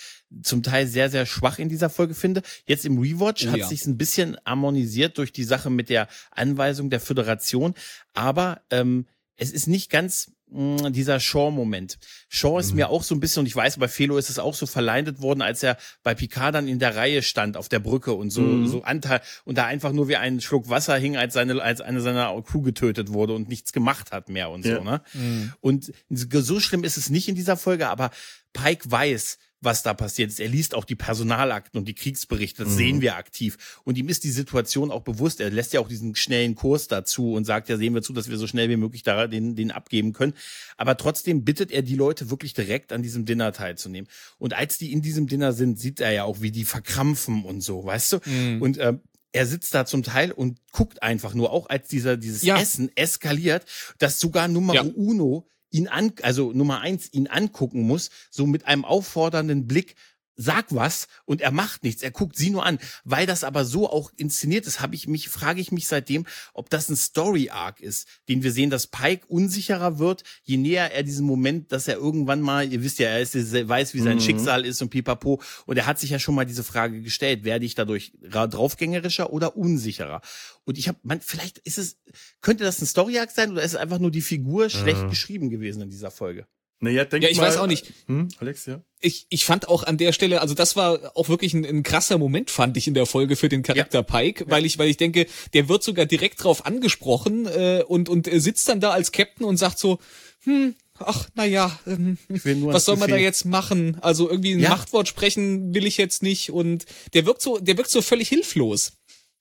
zum Teil sehr, sehr schwach in dieser Folge finde. Jetzt im Rewatch oh, hat ja. sich ein bisschen harmonisiert durch die Sache mit der Anweisung der Föderation, aber ähm, es ist nicht ganz mh, dieser Shaw-Moment. Shaw ist mhm. mir auch so ein bisschen, und ich weiß, bei Felo ist es auch so verleidet worden, als er bei Picard dann in der Reihe stand auf der Brücke und so, mhm. so Anteil, und da einfach nur wie ein Schluck Wasser hing, als seine, als eine seiner Crew getötet wurde und nichts gemacht hat mehr und ja. so, ne? Mhm. Und so schlimm ist es nicht in dieser Folge, aber Pike weiß, was da passiert ist. Er liest auch die Personalakten und die Kriegsberichte, das mhm. sehen wir aktiv. Und ihm ist die Situation auch bewusst. Er lässt ja auch diesen schnellen Kurs dazu und sagt, ja, sehen wir zu, dass wir so schnell wie möglich da den, den abgeben können. Aber trotzdem bittet er die Leute wirklich direkt an diesem Dinner teilzunehmen. Und als die in diesem Dinner sind, sieht er ja auch, wie die verkrampfen und so, weißt du? Mhm. Und äh, er sitzt da zum Teil und guckt einfach nur, auch als dieser dieses ja. Essen eskaliert, dass sogar Nummer ja. Uno ihn an, also Nummer eins, ihn angucken muss, so mit einem auffordernden Blick, sag was und er macht nichts, er guckt sie nur an. Weil das aber so auch inszeniert ist, habe ich mich, frage ich mich seitdem, ob das ein Story Arc ist, den wir sehen, dass Pike unsicherer wird, je näher er diesen Moment, dass er irgendwann mal, ihr wisst ja, er ist, weiß, wie sein mhm. Schicksal ist und pipapo, und er hat sich ja schon mal diese Frage gestellt, werde ich dadurch draufgängerischer oder unsicherer? Und ich habe, man, vielleicht ist es, könnte das ein Story Arc sein oder ist es einfach nur die Figur schlecht mhm. geschrieben gewesen in dieser Folge? Naja, denk Ja, ich mal, weiß auch nicht. Hm, Alex, ja. ich, ich fand auch an der Stelle, also das war auch wirklich ein, ein krasser Moment, fand ich in der Folge für den Charakter Pike, weil ich, weil ich denke, der wird sogar direkt drauf angesprochen äh, und und er sitzt dann da als Captain und sagt so, hm, ach na ja, ähm, was soll man da jetzt machen? Also irgendwie ein Ja. Machtwort sprechen will ich jetzt nicht und der wirkt so, der wirkt so völlig hilflos.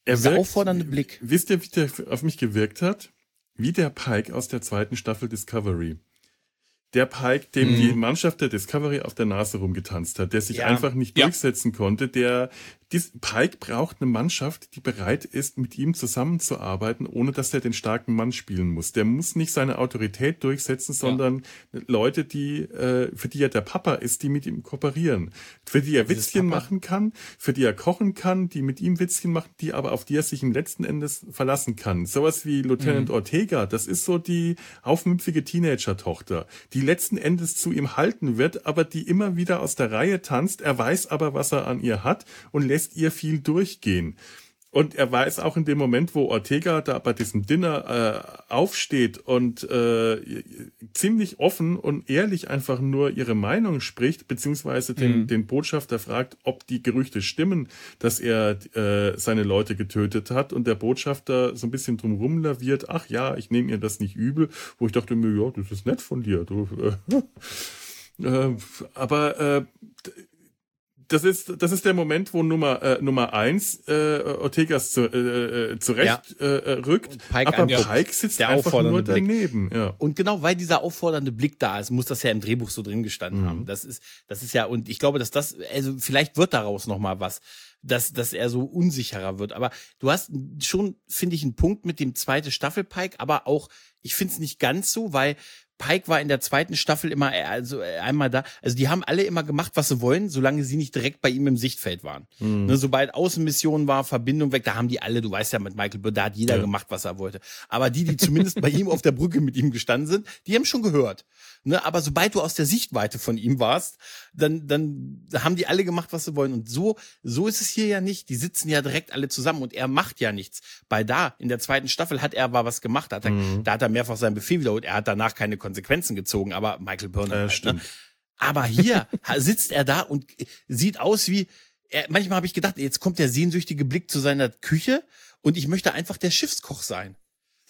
Er wirkt, auffordernde Blick. wisst ihr, wie der auf mich gewirkt hat? Wie der Pike aus der zweiten Staffel Discovery. Der Pike, dem die Mannschaft der Discovery auf der Nase rumgetanzt hat, der sich Ja. einfach nicht durchsetzen konnte, der, dies, Pike braucht eine Mannschaft, die bereit ist, mit ihm zusammenzuarbeiten, ohne dass er den starken Mann spielen muss. Der muss nicht seine Autorität durchsetzen, sondern Leute, die, äh, für die er der Papa ist, die mit ihm kooperieren, für die er Dieses Witzchen Papa. machen kann, für die er kochen kann, die mit ihm Witzchen machen, die aber auf die er sich im letzten Endes verlassen kann. Sowas wie Lieutenant Ortega, das ist so die aufmüpfige Teenager-Tochter, die letzten Endes zu ihm halten wird, aber die immer wieder aus der Reihe tanzt. Er weiß aber, was er an ihr hat und lässt ihr viel durchgehen. Und er weiß auch in dem Moment, wo Ortega da bei diesem Dinner äh, aufsteht und äh, ziemlich offen und ehrlich einfach nur ihre Meinung spricht, beziehungsweise den, den Botschafter fragt, ob die Gerüchte stimmen, dass er äh, seine Leute getötet hat und der Botschafter so ein bisschen drumrum laviert, ach ja, ich nehme ihr das nicht übel, wo ich dachte mir, ja, das ist nett von dir. Du, äh, äh, aber äh, das ist das ist der Moment, wo Nummer äh, Nummer eins äh, Ortegas zu, äh, äh, zurecht äh, äh, rückt, Und Pike aber anguckt. Pike sitzt Der einfach nur Blick. daneben. Ja. Und genau weil dieser auffordernde Blick da ist, muss das ja im Drehbuch so drin gestanden Mhm. haben. Das ist, das ist ja, und ich glaube, dass das, also vielleicht wird daraus noch mal was, dass, dass er so unsicherer wird. Aber du hast schon, finde ich, einen Punkt mit dem zweite Staffel Pike, aber auch, ich finde es nicht ganz so, weil Pike war in der zweiten Staffel immer äh, also äh, einmal da. Also die haben alle immer gemacht, was sie wollen, solange sie nicht direkt bei ihm im Sichtfeld waren. Mhm. Ne, sobald Außenmission war, Verbindung weg, da haben die alle, du weißt ja, mit Michael Burr, da hat jeder Ja. gemacht, was er wollte. Aber die, die zumindest bei ihm auf der Brücke mit ihm gestanden sind, die haben schon gehört. Ne, aber sobald du aus der Sichtweite von ihm warst, dann, dann haben die alle gemacht, was sie wollen. Und so, so ist es hier ja nicht. Die sitzen ja direkt alle zusammen und er macht ja nichts. Bei da, in der zweiten Staffel hat er aber was gemacht. Da hat er, Mhm. da hat er mehrfach seinen Befehl wiederholt. Er hat danach keine Konsequenzen gezogen, aber Michael Byrne Äh, halt, stimmt. ne? Aber hier sitzt er da und sieht aus wie, er, manchmal habe ich gedacht, jetzt kommt der sehnsüchtige Blick zu seiner Küche und ich möchte einfach der Schiffskoch sein.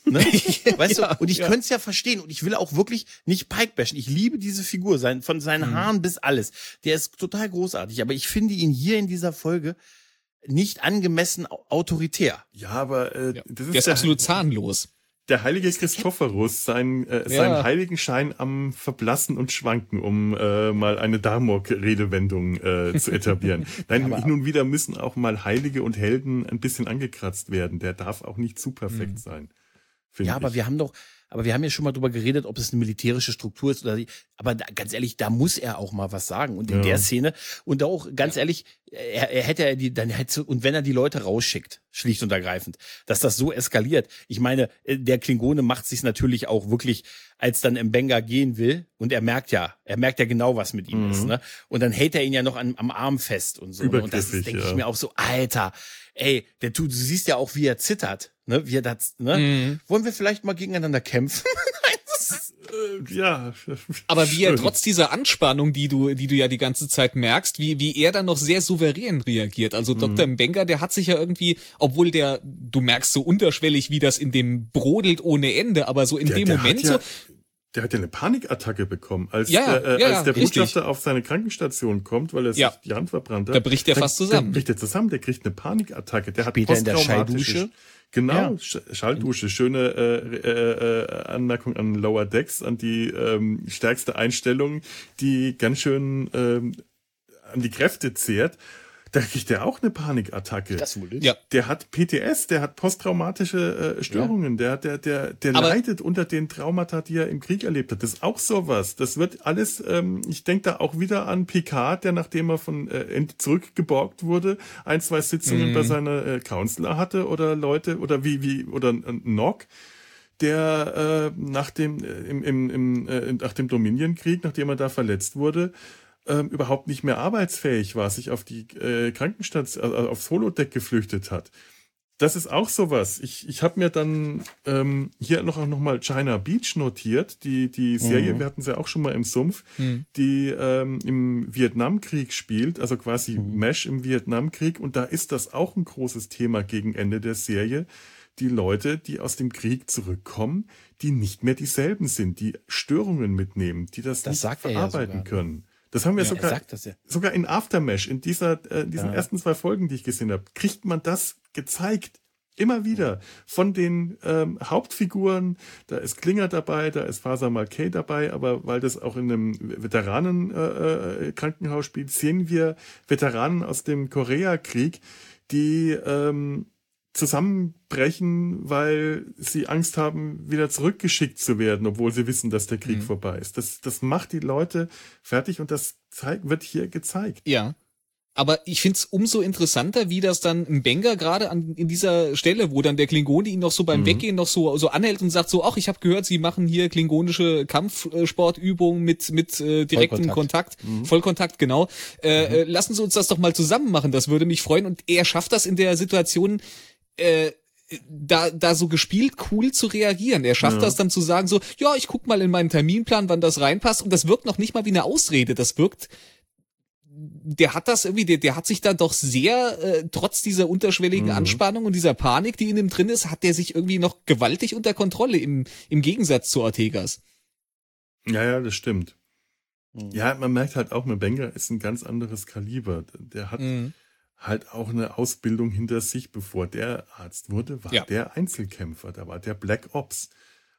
Ne? weißt Ja, du, und ich ja. könnte es ja verstehen und ich will auch wirklich nicht Pike bashen. Ich liebe diese Figur, sein, von seinen Haaren bis alles. Der ist total großartig, aber ich finde ihn hier in dieser Folge nicht angemessen au- autoritär. Ja, aber äh, Ja. das ist, Der ist absolut zahnlos. Der heilige Christophorus, sein, äh, Ja. seinen Heiligenschein am Verblassen und Schwanken, um äh, mal eine Darmok-Redewendung äh, zu etablieren. Nein, hin und wieder müssen auch mal Heilige und Helden ein bisschen angekratzt werden. Der darf auch nicht zu perfekt sein. finde Ja, aber ich. wir haben doch, aber wir haben ja schon mal drüber geredet, ob es eine militärische Struktur ist oder die, aber da, ganz ehrlich, da muss er auch mal was sagen. Und in Ja. der Szene, und auch ganz ehrlich, er, er hätte er die, dann hätte, und wenn er die Leute rausschickt, schlicht und ergreifend, dass das so eskaliert. Ich meine, äh, der Klingone macht sich natürlich auch wirklich, als dann Mbenga gehen will, und er merkt ja, er merkt ja genau, was mit ihm Mhm. ist, ne? Und dann hält er ihn ja noch an, am Arm fest und so. ne? Und das denke ja. ich mir auch so, Alter, ey, der tut, du siehst ja auch, wie er zittert, ne? Wie er das, ne? Mhm. Wollen wir vielleicht mal gegeneinander kämpfen? Ist, äh, ja. Aber wie er trotz dieser Anspannung, die du, die du ja die ganze Zeit merkst, wie, wie er dann noch sehr souverän reagiert. Also Mhm. Dr. Mbenga, der hat sich ja irgendwie, obwohl der, du merkst so unterschwellig, wie das in dem brodelt ohne Ende, aber so in Der- dem der Moment ja, so, Der hat ja eine Panikattacke bekommen, als, Ja, äh, ja, als der richtig. Botschafter auf seine Krankenstation kommt, weil er sich Ja. die Hand verbrannt hat. Da bricht er fast zusammen. Da bricht er zusammen, der kriegt eine Panikattacke. Der Später hat in der posttraumatische- Schalldusche. Genau, Ja. Sch- Schalldusche, schöne äh, äh, äh, Anmerkung an Lower Decks, an die ähm, stärkste Einstellung, die ganz schön ähm, an die Kräfte zehrt. Da kriegt er auch eine Panikattacke. das wohl ist. ja. Der hat PTS, der hat posttraumatische äh, Störungen, der, der, der, der Aber- leidet unter den Traumata, die er im Krieg erlebt hat. Das ist auch sowas. Das wird alles, ähm, ich denke da auch wieder an Picard, der nachdem er von äh, zurückgeborgt wurde, ein, zwei Sitzungen bei seiner äh, Counselor hatte oder Leute oder wie, wie, oder äh, Nock der äh, nach dem äh, im, im, im, äh, nach dem Dominion-Krieg, nachdem er da verletzt wurde, ähm, überhaupt nicht mehr arbeitsfähig war, sich auf die äh, Krankenstation, also aufs Holodeck geflüchtet hat. Das ist auch sowas. Ich, ich habe mir dann ähm, hier noch, noch mal China Beach notiert, die, die Serie, mhm. wir hatten sie ja auch schon mal im Sumpf, mhm. die ähm, im Vietnamkrieg spielt, also quasi mhm. Mesh im Vietnamkrieg. Und da ist das auch ein großes Thema gegen Ende der Serie. Die Leute, die aus dem Krieg zurückkommen, die nicht mehr dieselben sind, die Störungen mitnehmen, die das, das nicht verarbeiten ja können. Das haben wir ja, sogar, ja. sogar in Aftermesh, in dieser, äh, in diesen ja. ersten zwei Folgen, die ich gesehen habe, kriegt man das gezeigt. Immer wieder. Von den ähm, Hauptfiguren, da ist Klinger dabei, da ist Faser Malkay dabei, aber weil das auch in einem Veteranen-Krankenhaus äh, äh spielt, sehen wir Veteranen aus dem Koreakrieg, die ähm, zusammenbrechen, weil sie Angst haben, wieder zurückgeschickt zu werden, obwohl sie wissen, dass der Krieg mhm. vorbei ist. Das, das macht die Leute fertig und das zeig, wird hier gezeigt. Ja. Aber ich find's umso interessanter, wie das dann im Benga gerade an in dieser Stelle, wo dann der Klingone ihn noch so beim mhm. Weggehen noch so so anhält und sagt so, ach, ich habe gehört, Sie machen hier klingonische Kampfsportübungen mit mit äh, direktem Kontakt, mhm. Vollkontakt, genau. Äh, mhm. Äh, lassen Sie uns das doch mal zusammen machen, das würde mich freuen. Und er schafft das in der Situation äh, da, da so gespielt cool zu reagieren. Er schafft ja. das dann zu sagen so, ja, ich guck mal in meinen Terminplan, wann das reinpasst und das wirkt noch nicht mal wie eine Ausrede. Das wirkt, der hat das irgendwie, der, der hat sich da doch sehr, äh, trotz dieser unterschwelligen mhm. Anspannung und dieser Panik, die in ihm drin ist, hat der sich irgendwie noch gewaltig unter Kontrolle im, im Gegensatz zu Ortegas. Ja, ja, das stimmt. Mhm. Ja, man merkt halt auch, Benga ist ein ganz anderes Kaliber. Der hat, mhm halt auch eine Ausbildung hinter sich. Bevor der Arzt wurde, war ja. der Einzelkämpfer, da war der Black Ops.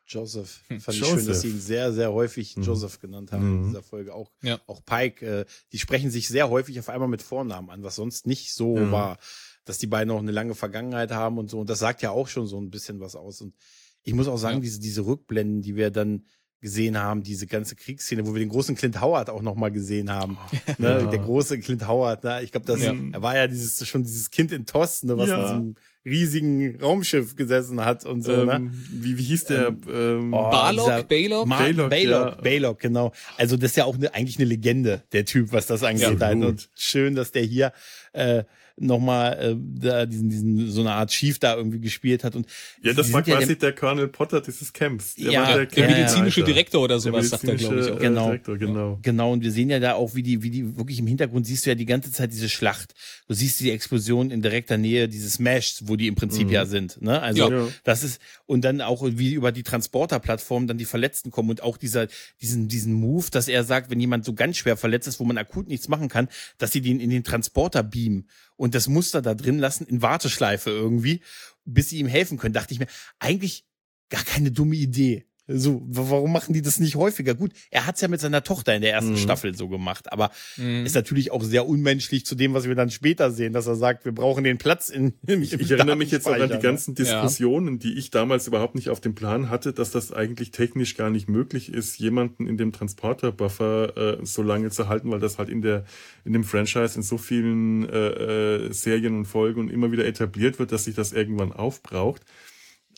Joseph. Hm. Fand Joseph. ich schön, dass sie ihn sehr, sehr häufig mhm. Joseph genannt haben mhm. in dieser Folge. Auch, ja. auch Pike, äh, die sprechen sich sehr häufig auf einmal mit Vornamen an, was sonst nicht so ja. war, dass die beiden auch eine lange Vergangenheit haben und so. Und das sagt ja auch schon so ein bisschen was aus. Und ich muss auch sagen, ja. diese, diese Rückblenden, die wir dann gesehen haben, diese ganze Kriegsszene, wo wir den großen Clint Howard auch nochmal gesehen haben. Oh, ne? Ja. Der große Clint Howard, ne? ich glaube, das ja. er war ja dieses schon dieses Kind in Tost, ne? was ja. in diesem riesigen Raumschiff gesessen hat und so. Ne? Ähm, ne? wie, wie hieß der? Ähm, ähm oh, Barlock, Baylock? Baylock, Baylock, ja. Baylock, genau. Also das ist ja auch eine, eigentlich eine Legende, der Typ, was das angeht. Ja, und schön, dass der hier äh, nochmal äh, da diesen, diesen so eine Art Chief da irgendwie gespielt hat. Und ja, das war quasi ja der, der, Colonel Potter dieses Camps. Der ja, der, der medizinische Direktor oder sowas, sagt er, glaube ich. Auch. Genau, Direktor, genau. Genau, und wir sehen ja da auch, wie die, wie die, wirklich im Hintergrund siehst du ja die ganze Zeit diese Schlacht. Du siehst die Explosion in direkter Nähe dieses Meshs, wo die im Prinzip mhm. ja sind. Ne? Also ja. das ist, und dann auch wie über die Transporterplattform dann die Verletzten kommen und auch dieser, diesen, diesen Move, dass er sagt, wenn jemand so ganz schwer verletzt ist, wo man akut nichts machen kann, dass sie den in den Transporter beamen und das Muster da drin lassen in Warteschleife irgendwie, bis sie ihm helfen können, dachte ich mir, eigentlich gar keine dumme Idee. So, warum machen die das nicht häufiger? Gut, er hat's ja mit seiner Tochter in der ersten mhm. Staffel so gemacht, aber mhm. ist natürlich auch sehr unmenschlich zu dem, was wir dann später sehen, dass er sagt, wir brauchen den Platz in. in ich, ich erinnere mich jetzt auch an die ganzen Diskussionen, ja. die ich damals überhaupt nicht auf dem Plan hatte, dass das eigentlich technisch gar nicht möglich ist, jemanden in dem Transporterbuffer äh, so lange zu halten, weil das halt in der in dem Franchise in so vielen äh, äh, Serien und Folgen und immer wieder etabliert wird, dass sich das irgendwann aufbraucht.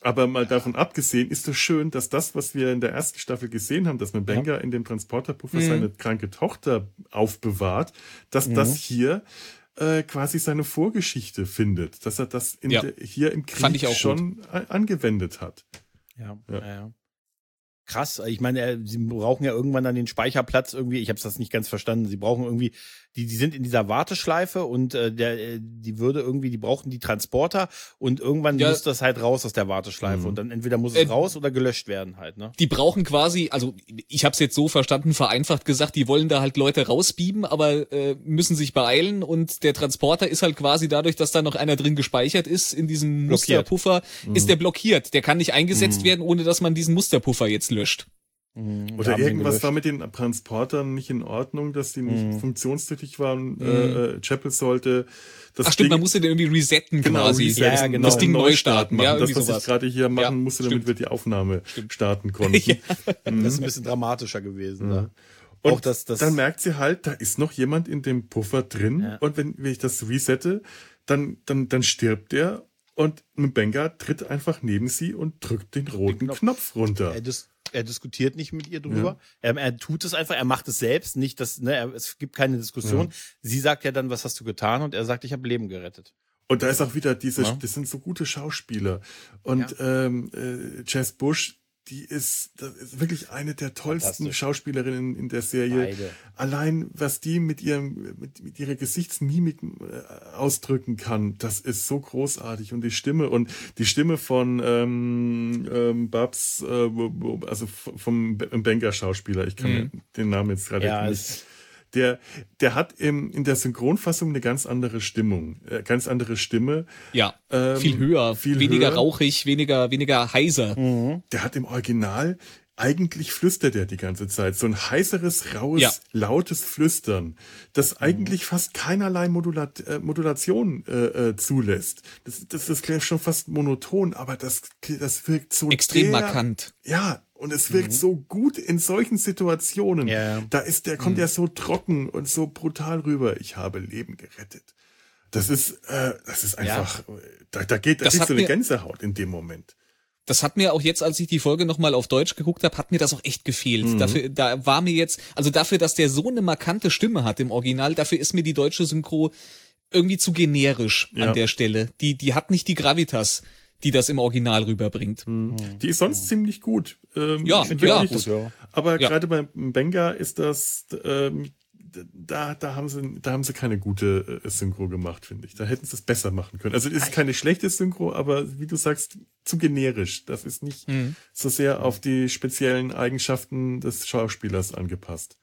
Aber mal davon abgesehen, ist es schön, dass das, was wir in der ersten Staffel gesehen haben, dass Mbenga ja. in dem Transporterpuffer mhm. seine kranke Tochter aufbewahrt, dass mhm. das hier äh, quasi seine Vorgeschichte findet, dass er das ja. der, hier im Krieg schon angewendet hat. Ja, ja. ja krass. Ich meine, sie brauchen ja irgendwann dann den Speicherplatz irgendwie. Ich habe das nicht ganz verstanden. Sie brauchen irgendwie, die, die sind in dieser Warteschleife und äh, der, äh, die würde irgendwie, die brauchen die Transporter und irgendwann ja. muss das halt raus aus der Warteschleife mhm. und dann entweder muss es äh, raus oder gelöscht werden halt. Ne? Die brauchen quasi, also ich habe es jetzt so verstanden, vereinfacht gesagt, die wollen da halt Leute rausbieben, aber äh, müssen sich beeilen und der Transporter ist halt quasi dadurch, dass da noch einer drin gespeichert ist in diesem blockiert. Musterpuffer, mhm. ist der blockiert. Der kann nicht eingesetzt mhm. werden, ohne dass man diesen Musterpuffer jetzt löst gelöscht. Mhm, Oder irgendwas war mit den Transportern nicht in Ordnung, dass die nicht mhm. funktionstüchtig waren. Mhm. Äh, äh, Chapel sollte das Ach stimmt, Ding, man musste den irgendwie resetten genau, quasi. Resetten, ja, genau. Das Ding neu starten. Machen. Ja, das, was sowas. ich gerade hier machen ja, musste, damit stimmt. wir die Aufnahme stimmt. starten konnten. ja. mhm. Das ist ein bisschen dramatischer gewesen. Mhm. Ne? Und auch das, das dann merkt sie halt, da ist noch jemand in dem Puffer drin. Ja. Und wenn, wenn ich das resette, dann, dann, dann stirbt der und Mbenga tritt einfach neben sie und drückt den roten Knopf. Knopf runter. Ja, das, er diskutiert nicht mit ihr drüber. Ja. Er, er, tut es einfach, er macht es selbst, nicht dass, ne, er, es gibt keine Diskussion. Ja. Sie sagt ja dann, was hast du getan? Und er sagt, ich habe Leben gerettet. Und da ist auch wieder diese, ja. das sind so gute Schauspieler. Und ja. ähm, äh, Jess Bush, die ist, das ist wirklich eine der tollsten Schauspielerinnen in der Serie. Beide. Allein, was die mit ihrem, mit, mit ihrer Gesichtsmimik äh, ausdrücken kann, das ist so großartig. Und die Stimme und die Stimme von ähm, ähm, Babs, äh, also vom Banker-Schauspieler, ich kann mhm. den Namen jetzt gerade ja, nicht der, der hat im, in der Synchronfassung eine ganz andere Stimmung, äh, ganz andere Stimme. Ja, ähm, viel höher, viel weniger höher. rauchig, weniger, weniger heiser. Mhm. Der hat im Original eigentlich flüstert er die ganze Zeit. So ein heißeres, raues, ja. lautes Flüstern, das mhm. eigentlich fast keinerlei Modulat äh, Modulation äh, äh, zulässt. Das, das, das klingt schon fast monoton, aber das, das wirkt so extrem der, markant. Ja, und es wirkt mhm. so gut in solchen Situationen. Ja. Da ist der kommt mhm. ja so trocken und so brutal rüber. Ich habe Leben gerettet. Das ist, äh, das ist einfach, ja. da, da geht, da das kriegst du eine Gänsehaut in dem Moment das hat mir auch jetzt, als ich die Folge nochmal auf Deutsch geguckt habe, hat mir das auch echt gefehlt. Mhm. Dafür, da war mir jetzt, also dafür, dass der so eine markante Stimme hat im Original, dafür ist mir die deutsche Synchro irgendwie zu generisch ja. an der Stelle. Die, die hat nicht die Gravitas, die das im Original rüberbringt. Mhm. Die ist sonst ziemlich gut. Ähm, ja, ja, gut, ja. Aber ja. gerade beim Benga ist das ähm, da, da haben sie, da haben sie keine gute äh, Synchro gemacht, finde ich. Da hätten sie es besser machen können. Also es ist keine schlechte Synchro, aber wie du sagst, zu generisch. Das ist nicht mhm. so sehr auf die speziellen Eigenschaften des Schauspielers angepasst.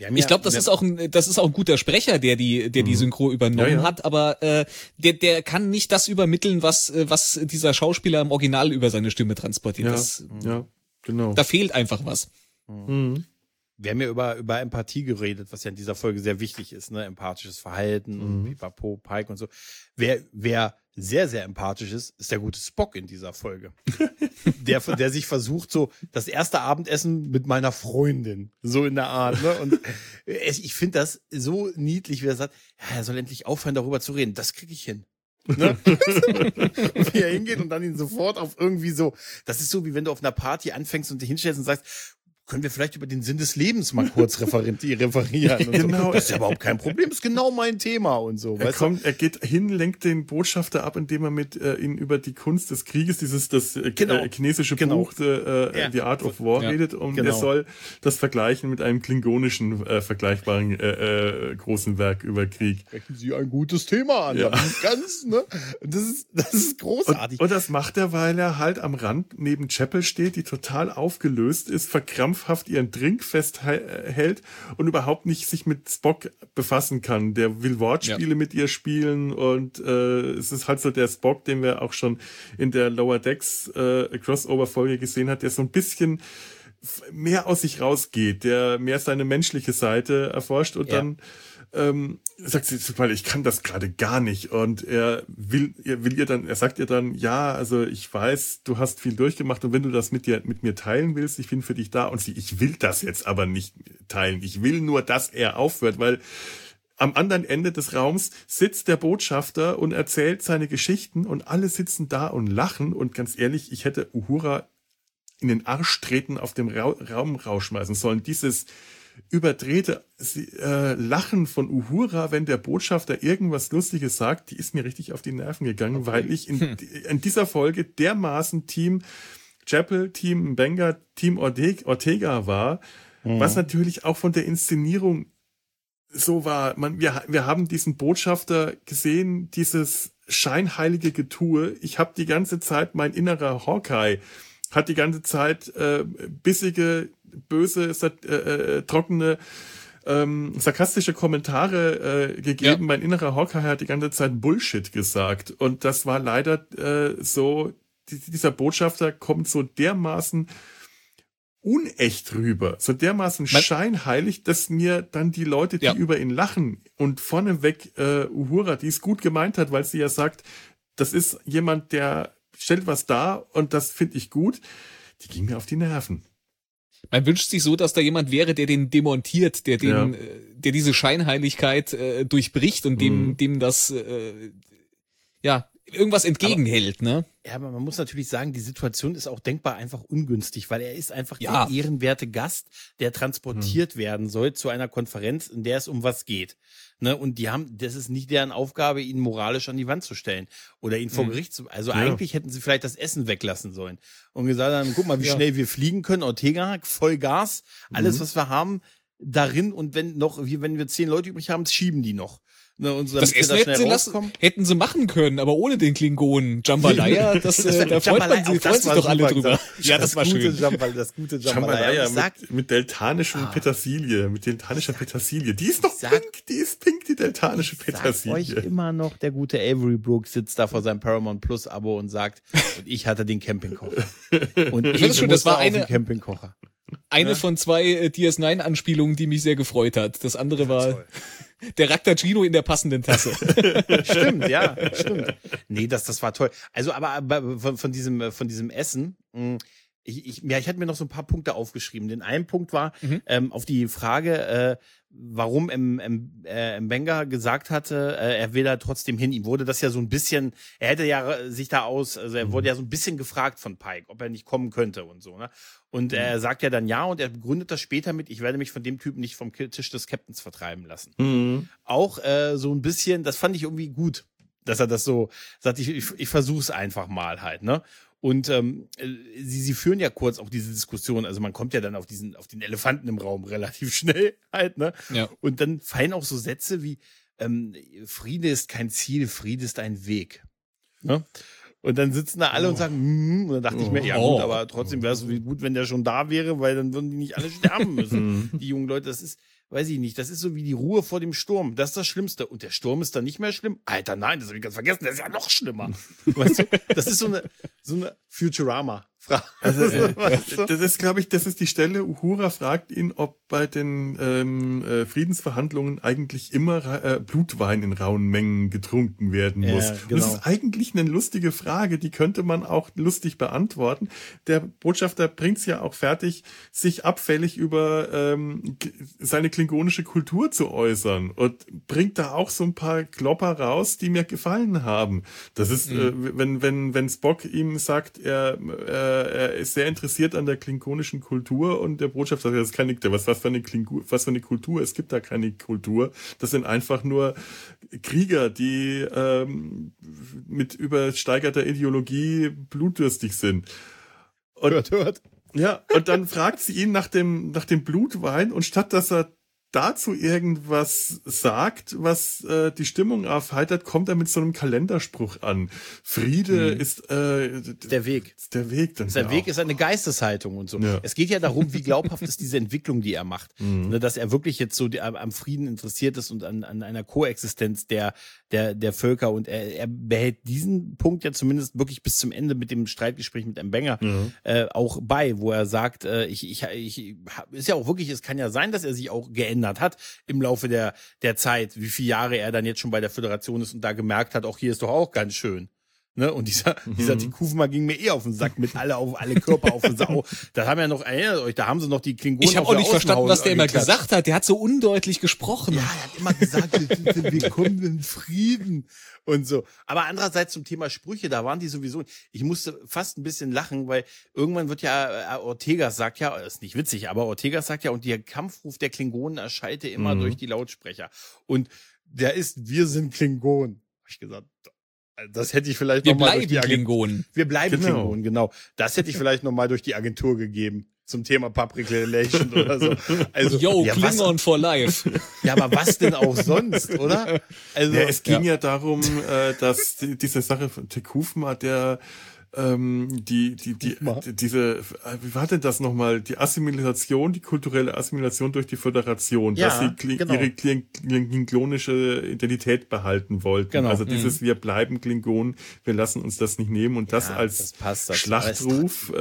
Ja, ich glaube, das ist auch ein, das ist auch ein guter Sprecher, der die, der die mhm. Synchro übernommen ja, ja. hat, aber äh, der, der kann nicht das übermitteln, was, äh, was dieser Schauspieler im Original über seine Stimme transportiert. Ja, das, ja genau. Da fehlt einfach was. Mhm wir haben ja über, über Empathie geredet, was ja in dieser Folge sehr wichtig ist, ne? Empathisches Verhalten mhm. und Pipapo, Pike und so. Wer, wer sehr, sehr empathisch ist, ist der gute Spock in dieser Folge. der, der sich versucht, so das erste Abendessen mit meiner Freundin, so in der Art. Ne? Und ich finde das so niedlich, wie er sagt, ja, er soll endlich aufhören, darüber zu reden. Das kriege ich hin. Ne? wie er hingeht und dann ihn sofort auf irgendwie so, das ist so, wie wenn du auf einer Party anfängst und dich hinstellst und sagst, können wir vielleicht über den Sinn des Lebens mal kurz referieren. genau. So. Das ist ja überhaupt kein Problem, das ist genau mein Thema und so. Er kommt, er geht hin, lenkt den Botschafter ab, indem er mit äh, ihn über die Kunst des Krieges, dieses das äh, genau. äh, chinesische genau. Buch äh, ja. The Art of War ja. redet und genau. er soll das vergleichen mit einem klingonischen äh, vergleichbaren äh, äh, großen Werk über Krieg. Sprechen Sie ein gutes Thema an, ja. ganz, ne? Das ist das ist großartig. Und, und das macht er, weil er halt am Rand neben Chapel steht, die total aufgelöst ist, verkrampft krampfhaft ihren Drink festhält und überhaupt nicht sich mit Spock befassen kann. Der will Wortspiele ja. mit ihr spielen und äh, es ist halt so der Spock, den wir auch schon in der Lower Decks äh, Crossover-Folge gesehen hat, der so ein bisschen mehr aus sich rausgeht, der mehr seine menschliche Seite erforscht und ja. dann ähm, sagt sie, weil ich kann das gerade gar nicht. Und er will, er will ihr dann, er sagt ihr dann, ja, also ich weiß, du hast viel durchgemacht und wenn du das mit dir, mit mir teilen willst, ich bin für dich da. Und sie, ich will das jetzt aber nicht teilen. Ich will nur, dass er aufhört, weil am anderen Ende des Raums sitzt der Botschafter und erzählt seine Geschichten und alle sitzen da und lachen. Und ganz ehrlich, ich hätte Uhura in den Arsch treten, auf dem Ra Raum rausschmeißen sollen. Dieses, überdrehte äh, Lachen von Uhura, wenn der Botschafter irgendwas Lustiges sagt, die ist mir richtig auf die Nerven gegangen, okay. weil ich in, hm. in dieser Folge dermaßen Team Chapel, Team Benga, Team Ortega war, mhm. was natürlich auch von der Inszenierung so war. Man, wir, wir haben diesen Botschafter gesehen, dieses scheinheilige Getue. Ich habe die ganze Zeit mein innerer Hawkeye hat die ganze Zeit äh, bissige böse, äh, äh, trockene, ähm, sarkastische Kommentare äh, gegeben. Ja. Mein innerer Hawkeye hat die ganze Zeit Bullshit gesagt. Und das war leider äh, so, die, dieser Botschafter kommt so dermaßen unecht rüber, so dermaßen Man scheinheilig, dass mir dann die Leute, die ja. über ihn lachen und vorneweg äh, Uhura, die es gut gemeint hat, weil sie ja sagt, das ist jemand, der stellt was dar und das finde ich gut, die ging mir auf die Nerven. Man wünscht sich so, dass da jemand wäre, der den demontiert, der den, ja. Äh, der diese Scheinheiligkeit äh, durchbricht und dem, mhm. dem das, äh, ja, irgendwas entgegenhält, ne? Ja, aber man muss natürlich sagen, die Situation ist auch denkbar einfach ungünstig, weil er ist einfach Ja. der ehrenwerte Gast, der transportiert werden soll zu einer Konferenz, in der es um was geht. Ne? Und die haben, das ist nicht deren Aufgabe, ihn moralisch an die Wand zu stellen oder ihn vor Gericht zu. Also eigentlich hätten sie vielleicht das Essen weglassen sollen und gesagt haben, guck mal, wie Ja. schnell wir fliegen können. Ortega, voll Gas, alles, was wir haben, darin und wenn noch, wenn wir zehn Leute übrig haben, schieben die noch. Ne, und so, Das Essen da hätten sie, lassen, hätten sie machen können, aber ohne den Klingonen. Jambalaya, das, Das äh, war- da freut Jambalaya, man sich, das freut sich war doch alle drüber. Ja, das war gute schön. Jambalaya, das gute Jambalaya. Jambalaya Ich sag, mit, mit deltanischen Petersilie, mit deltanischer Petersilie. Die ist doch sag- pink, die ist pink, die deltanische sag euch Petersilie. immer noch, der gute Avery Brooks sitzt da vor seinem Paramount Plus Abo und sagt, und ich hatte den Campingkocher. Und ich das schon, das war auf eine- den Campingkocher. Eine von zwei äh, DS9-Anspielungen, die mich sehr gefreut hat. Das andere war der Raktagino in der passenden Tasse. Stimmt, ja, stimmt. Nee, das, das war toll. Also, aber, aber von, von diesem, äh, von diesem Essen, mh, ich, ich, ja, ich hatte mir noch so ein paar Punkte aufgeschrieben. Den einen Punkt war Mhm. ähm, auf die Frage, äh, warum M, M, äh, Mbenga gesagt hatte, äh, er will da trotzdem hin. Ihm wurde das ja so ein bisschen, er hätte ja äh, sich da aus, also er wurde ja so ein bisschen gefragt von Pike, ob er nicht kommen könnte und so. Ne? Und er sagt ja dann ja und er begründet das später mit, ich werde mich von dem Typen nicht vom Tisch des Captains vertreiben lassen Mhm. auch äh, so ein bisschen, das fand ich irgendwie gut, dass er das so sagt, ich, ich, ich versuch's einfach mal halt, ne? Und ähm, äh, sie, sie führen ja kurz auch diese Diskussion, also man kommt ja dann auf diesen, auf den Elefanten im Raum relativ schnell halt, ne? Ja. Und dann fallen auch so Sätze wie ähm, Friede ist kein Ziel, Friede ist ein Weg. Ne? Und dann sitzen da alle und sagen, hm, und dann dachte ich mir, ja Oh. gut, aber trotzdem wäre es gut, wenn der schon da wäre, weil dann würden die nicht alle sterben müssen. die jungen Leute, das ist, weiß ich nicht, das ist so wie die Ruhe vor dem Sturm. Das ist das Schlimmste. Und der Sturm ist dann nicht mehr schlimm? Alter, nein, das habe ich ganz vergessen, das ist ja noch schlimmer. weißt du, das ist so eine, so eine Also, äh, Weißt du? das ist, glaube ich, das ist die Stelle. Uhura fragt ihn, ob bei den ähm, äh, Friedensverhandlungen eigentlich immer äh, Blutwein in rauen Mengen getrunken werden Ja, muss. Und genau. das ist eigentlich eine lustige Frage, die könnte man auch lustig beantworten. Der Botschafter bringt es ja auch fertig, sich abfällig über ähm, seine klingonische Kultur zu äußern und bringt da auch so ein paar Klopper raus, die mir gefallen haben. Das ist, äh, wenn, wenn, wenn Spock ihm sagt, er, äh, er ist sehr interessiert an der klingonischen Kultur und der Botschafter sagt, das ist keine, was, was, für eine Klingu, was für eine Kultur, es gibt da keine Kultur. Das sind einfach nur Krieger, die ähm, mit übersteigerter Ideologie blutdürstig sind. Und Hört, hört. ja, und dann fragt sie ihn nach dem, nach dem Blutwein und statt dass er dazu irgendwas sagt, was äh, die Stimmung aufheitert, kommt er mit so einem Kalenderspruch an. Friede ist äh, Der Weg. ist der Weg. Dann Der ja Weg auch. ist eine Geisteshaltung und so. Ja. Es geht ja darum, wie glaubhaft ist diese Entwicklung, die er macht. Ne, dass er wirklich jetzt so die, am- Frieden interessiert ist und an, an einer Koexistenz der, der, der Völker. Und er, er behält diesen Punkt ja zumindest wirklich bis zum Ende mit dem Streitgespräch mit Mbenga äh, auch bei, wo er sagt, äh, ich, ich, ich, ist ja auch wirklich, es kann ja sein, dass er sich auch geändert hat im Laufe der, der Zeit, wie viele Jahre er dann jetzt schon bei der Föderation ist und da gemerkt hat, auch hier ist doch auch ganz schön. Ne? Und dieser, dieser Tikufma ging mir eh auf den Sack mit alle auf alle Körper auf den Sau. Da haben ja noch, erinnert euch, da haben sie noch die Klingonen Ich habe auch nicht verstanden, was der immer geklatscht. gesagt hat. Der hat so undeutlich gesprochen. Ja, er hat immer gesagt, wir willkommen in Frieden und so. Aber andererseits zum Thema Sprüche, da waren die sowieso, ich musste fast ein bisschen lachen, weil irgendwann wird ja, äh, Ortegas sagt ja, ist nicht witzig, aber Ortegas sagt ja, und der Kampfruf der Klingonen erschallte immer durch die Lautsprecher. Und der ist, wir sind Klingonen. Hab ich gesagt, das hätte ich vielleicht Wir noch mal durch bleiben die Agentur. Klingonen. Wir bleiben Genau. Klingonen, genau. Das hätte ich vielleicht noch mal durch die Agentur gegeben zum Thema Public Relation oder so. Also, Yo, ja, was, Klingon for life. ja, aber was denn auch sonst, oder? Also, Ja, es ging ja, darum, äh, dass die, diese Sache von Tekufma, der ähm, die, die, die, die, diese, äh, wie war denn das nochmal? Die Assimilation, die kulturelle Assimilation durch die Föderation, Ja, dass sie kli genau. ihre kli klingonische Identität behalten wollten. Genau. Also dieses, wir bleiben Klingonen, wir lassen uns das nicht nehmen und das Ja, als das passt dazu. Schlachtruf, äh,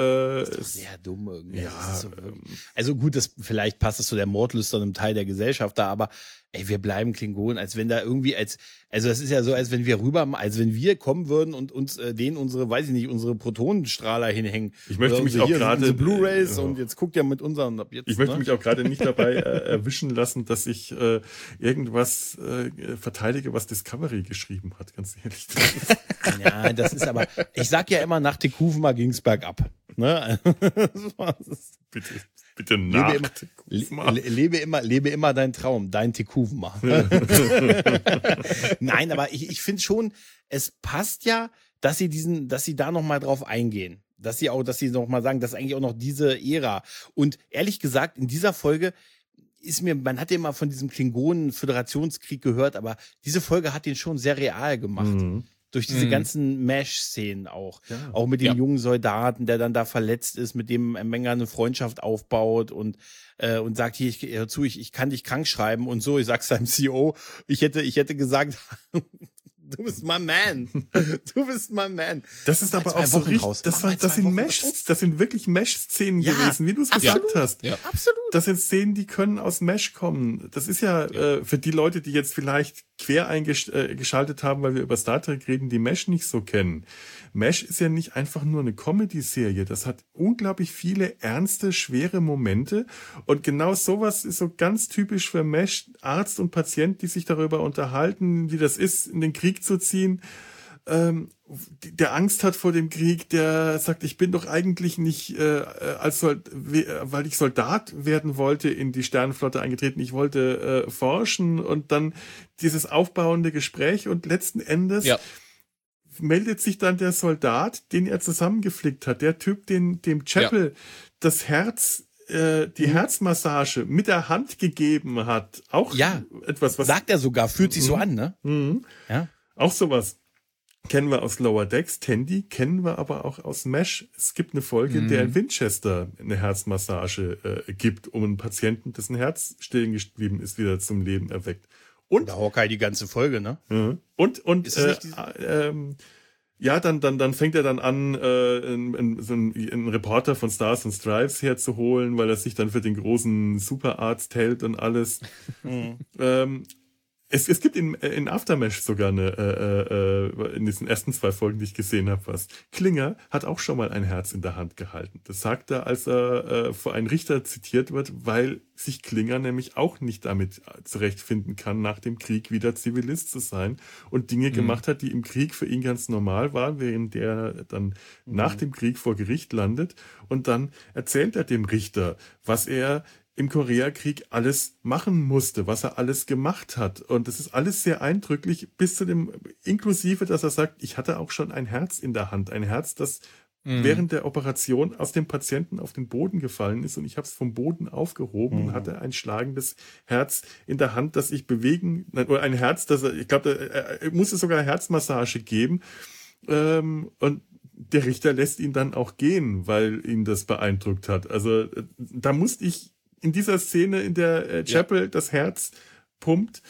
Das sehr dumm irgendwie. Ja, Das so wirklich- also gut, das vielleicht passt es zu der mordlüsternen Teil der Gesellschaft da, aber ey, wir bleiben Klingonen, als wenn da irgendwie als also das ist ja so, als wenn wir rüber, als wenn wir kommen würden und uns äh, denen unsere, weiß ich nicht, unsere Protonenstrahler hinhängen. Ich möchte Oder mich auch gerade- Blu-rays ja. und jetzt guckt ihr mit unseren ab jetzt. Ich möchte ne? mich auch gerade nicht dabei äh, erwischen lassen, dass ich äh, irgendwas äh, verteidige, was Discovery geschrieben hat, ganz ehrlich. Ja, das ist aber, ich sag ja immer, nach Tekuvma ging's bergab. Ne? bitte, bitte nach lebe immer, le, lebe immer, lebe immer dein Traum, dein Tekuvma. Nein, aber ich, ich finde schon, es passt ja, dass sie diesen, dass sie da nochmal drauf eingehen. Dass sie auch, dass sie nochmal sagen, das ist eigentlich auch noch diese Ära. Und ehrlich gesagt, in dieser Folge, ist mir, man hat ja immer von diesem Klingonen-Föderationskrieg gehört, aber diese Folge hat den schon sehr real gemacht. Mhm. Durch diese mhm. ganzen Mesh-Szenen auch. Ja. Auch mit dem ja. jungen Soldaten, der dann da verletzt ist, mit dem Menger eine Freundschaft aufbaut und, äh, und sagt, hier, ich, hör zu, ich, ich kann dich krank schreiben und so. Ich sag's seinem CEO. Ich hätte, ich hätte gesagt, Du bist my man. Du bist my man. Das ist aber auch so richtig, raus. das, war, das sind Mesh, das sind wirklich Mesh-Szenen ja, gewesen, wie du es gesagt hast. Ja, absolut. Das sind Szenen, die können aus Mesh kommen. Das ist ja, ja. Äh, für die Leute, die jetzt vielleicht quer eingeschaltet äh, haben, weil wir über Star Trek reden, die Mesh nicht so kennen. Mesh ist ja nicht einfach nur eine Comedy-Serie. Das hat unglaublich viele ernste, schwere Momente. Und genau sowas ist so ganz typisch für Mesh. Arzt und Patient, die sich darüber unterhalten, wie das ist, in den Krieg zu ziehen. Ähm, der Angst hat vor dem Krieg, der sagt, ich bin doch eigentlich nicht äh, als Sold weil ich Soldat werden wollte in die Sternenflotte eingetreten. Ich wollte äh, forschen und dann dieses aufbauende Gespräch und letzten Endes ja meldet sich dann der Soldat, den er zusammengeflickt hat, der Typ, den dem Chapel ja. das Herz äh, die mhm. Herzmassage mit der Hand gegeben hat. Auch ja, etwas, was sagt er sogar, fühlt sich mhm. so an, ne? Mhm. Ja. Auch sowas kennen wir aus Lower Decks. Tandy kennen wir aber auch aus Mesh. Es gibt eine Folge, in der mhm. Winchester eine Herzmassage äh, gibt, um einen Patienten, dessen Herz stehen geblieben ist, wieder zum Leben erweckt. Und der Hawkeye die ganze Folge, ne? Mhm. Und und äh, äh, ähm, ja, dann dann dann fängt er dann an, äh, in, in, so einen, einen Reporter von Stars and Stripes herzuholen, weil er sich dann für den großen Superarzt hält und alles. Mhm. Ähm, es, es gibt in, in Aftermash sogar eine, äh, äh, in diesen ersten zwei Folgen, die ich gesehen habe, was. Klinger hat auch schon mal ein Herz in der Hand gehalten. Das sagt er, als er äh, vor einem Richter zitiert wird, weil sich Klinger nämlich auch nicht damit zurechtfinden kann, nach dem Krieg wieder Zivilist zu sein und Dinge mhm. gemacht hat, die im Krieg für ihn ganz normal waren, während der dann mhm. nach dem Krieg vor Gericht landet. Und dann erzählt er dem Richter, was er im Koreakrieg alles machen musste, was er alles gemacht hat. Und das ist alles sehr eindrücklich, bis zu dem, inklusive, dass er sagt, ich hatte auch schon ein Herz in der Hand, ein Herz, das mhm. während der Operation aus dem Patienten auf den Boden gefallen ist und ich habe es vom Boden aufgehoben mhm. und hatte ein schlagendes Herz in der Hand, das ich bewegen, oder ein Herz, das er, ich glaube, er, er musste sogar Herzmassage geben. Ähm, und der Richter lässt ihn dann auch gehen, weil ihn das beeindruckt hat. Also äh, da musste ich in dieser Szene, in der äh, Chapel ja. das Herz pumpt,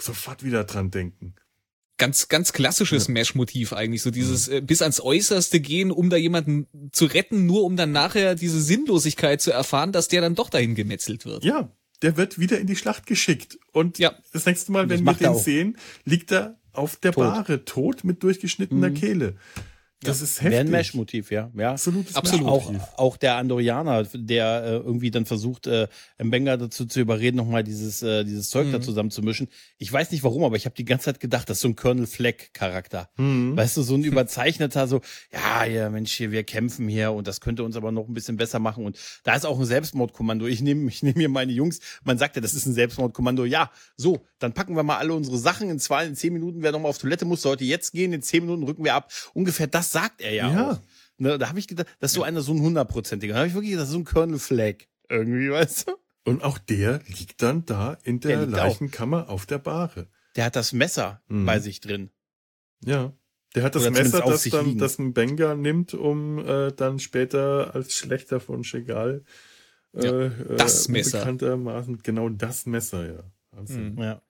sofort wieder dran denken. Ganz, ganz klassisches ja. Mesh-Motiv eigentlich, so dieses äh, bis ans Äußerste gehen, um da jemanden zu retten, nur um dann nachher diese Sinnlosigkeit zu erfahren, dass der dann doch dahin gemetzelt wird. Ja, der wird wieder in die Schlacht geschickt. Und ja. das nächste Mal, wenn wir den sehen, liegt er auf der tot. Bahre, tot mit durchgeschnittener mhm. Kehle. Das ja. ist heftig. Wäre ein Mesh-Motiv, ja. ja. Absolut. Absolut. Auch, auch der Andorianer, der äh, irgendwie dann versucht, äh, Mbenga dazu zu überreden, nochmal dieses, äh, dieses Zeug mhm. da zusammenzumischen. Ich weiß nicht warum, aber ich habe die ganze Zeit gedacht, das ist so ein Colonel Fleck-Charakter. Mhm. Weißt du, so ein überzeichneter, so, ja, ja, Mensch, hier, wir kämpfen hier und das könnte uns aber noch ein bisschen besser machen. Und da ist auch ein Selbstmordkommando. Ich nehme ich nehm hier meine Jungs, man sagt ja, das ist ein Selbstmordkommando. Ja, so, dann packen wir mal alle unsere Sachen in zwei, in zehn Minuten, wer nochmal auf Toilette muss, sollte jetzt gehen, in zehn Minuten rücken wir ab. Ungefähr das sagt er ja, ja. auch. Ne, da habe ich gedacht, das ist so einer, so ein hundertprozentiger. Da habe ich wirklich gedacht, so ein Colonel Flag irgendwie, weißt du? Und auch der liegt dann da in der, der Leichenkammer auf der Bahre. Der hat das Messer mhm. bei sich drin. Ja. Der hat das Oder Messer, das dann liegen. das ein Benga nimmt, um äh, dann später als Schlechter von Chegal äh, ja, das äh, Messer. bekanntermaßen genau das Messer, ja. Mhm. Ja.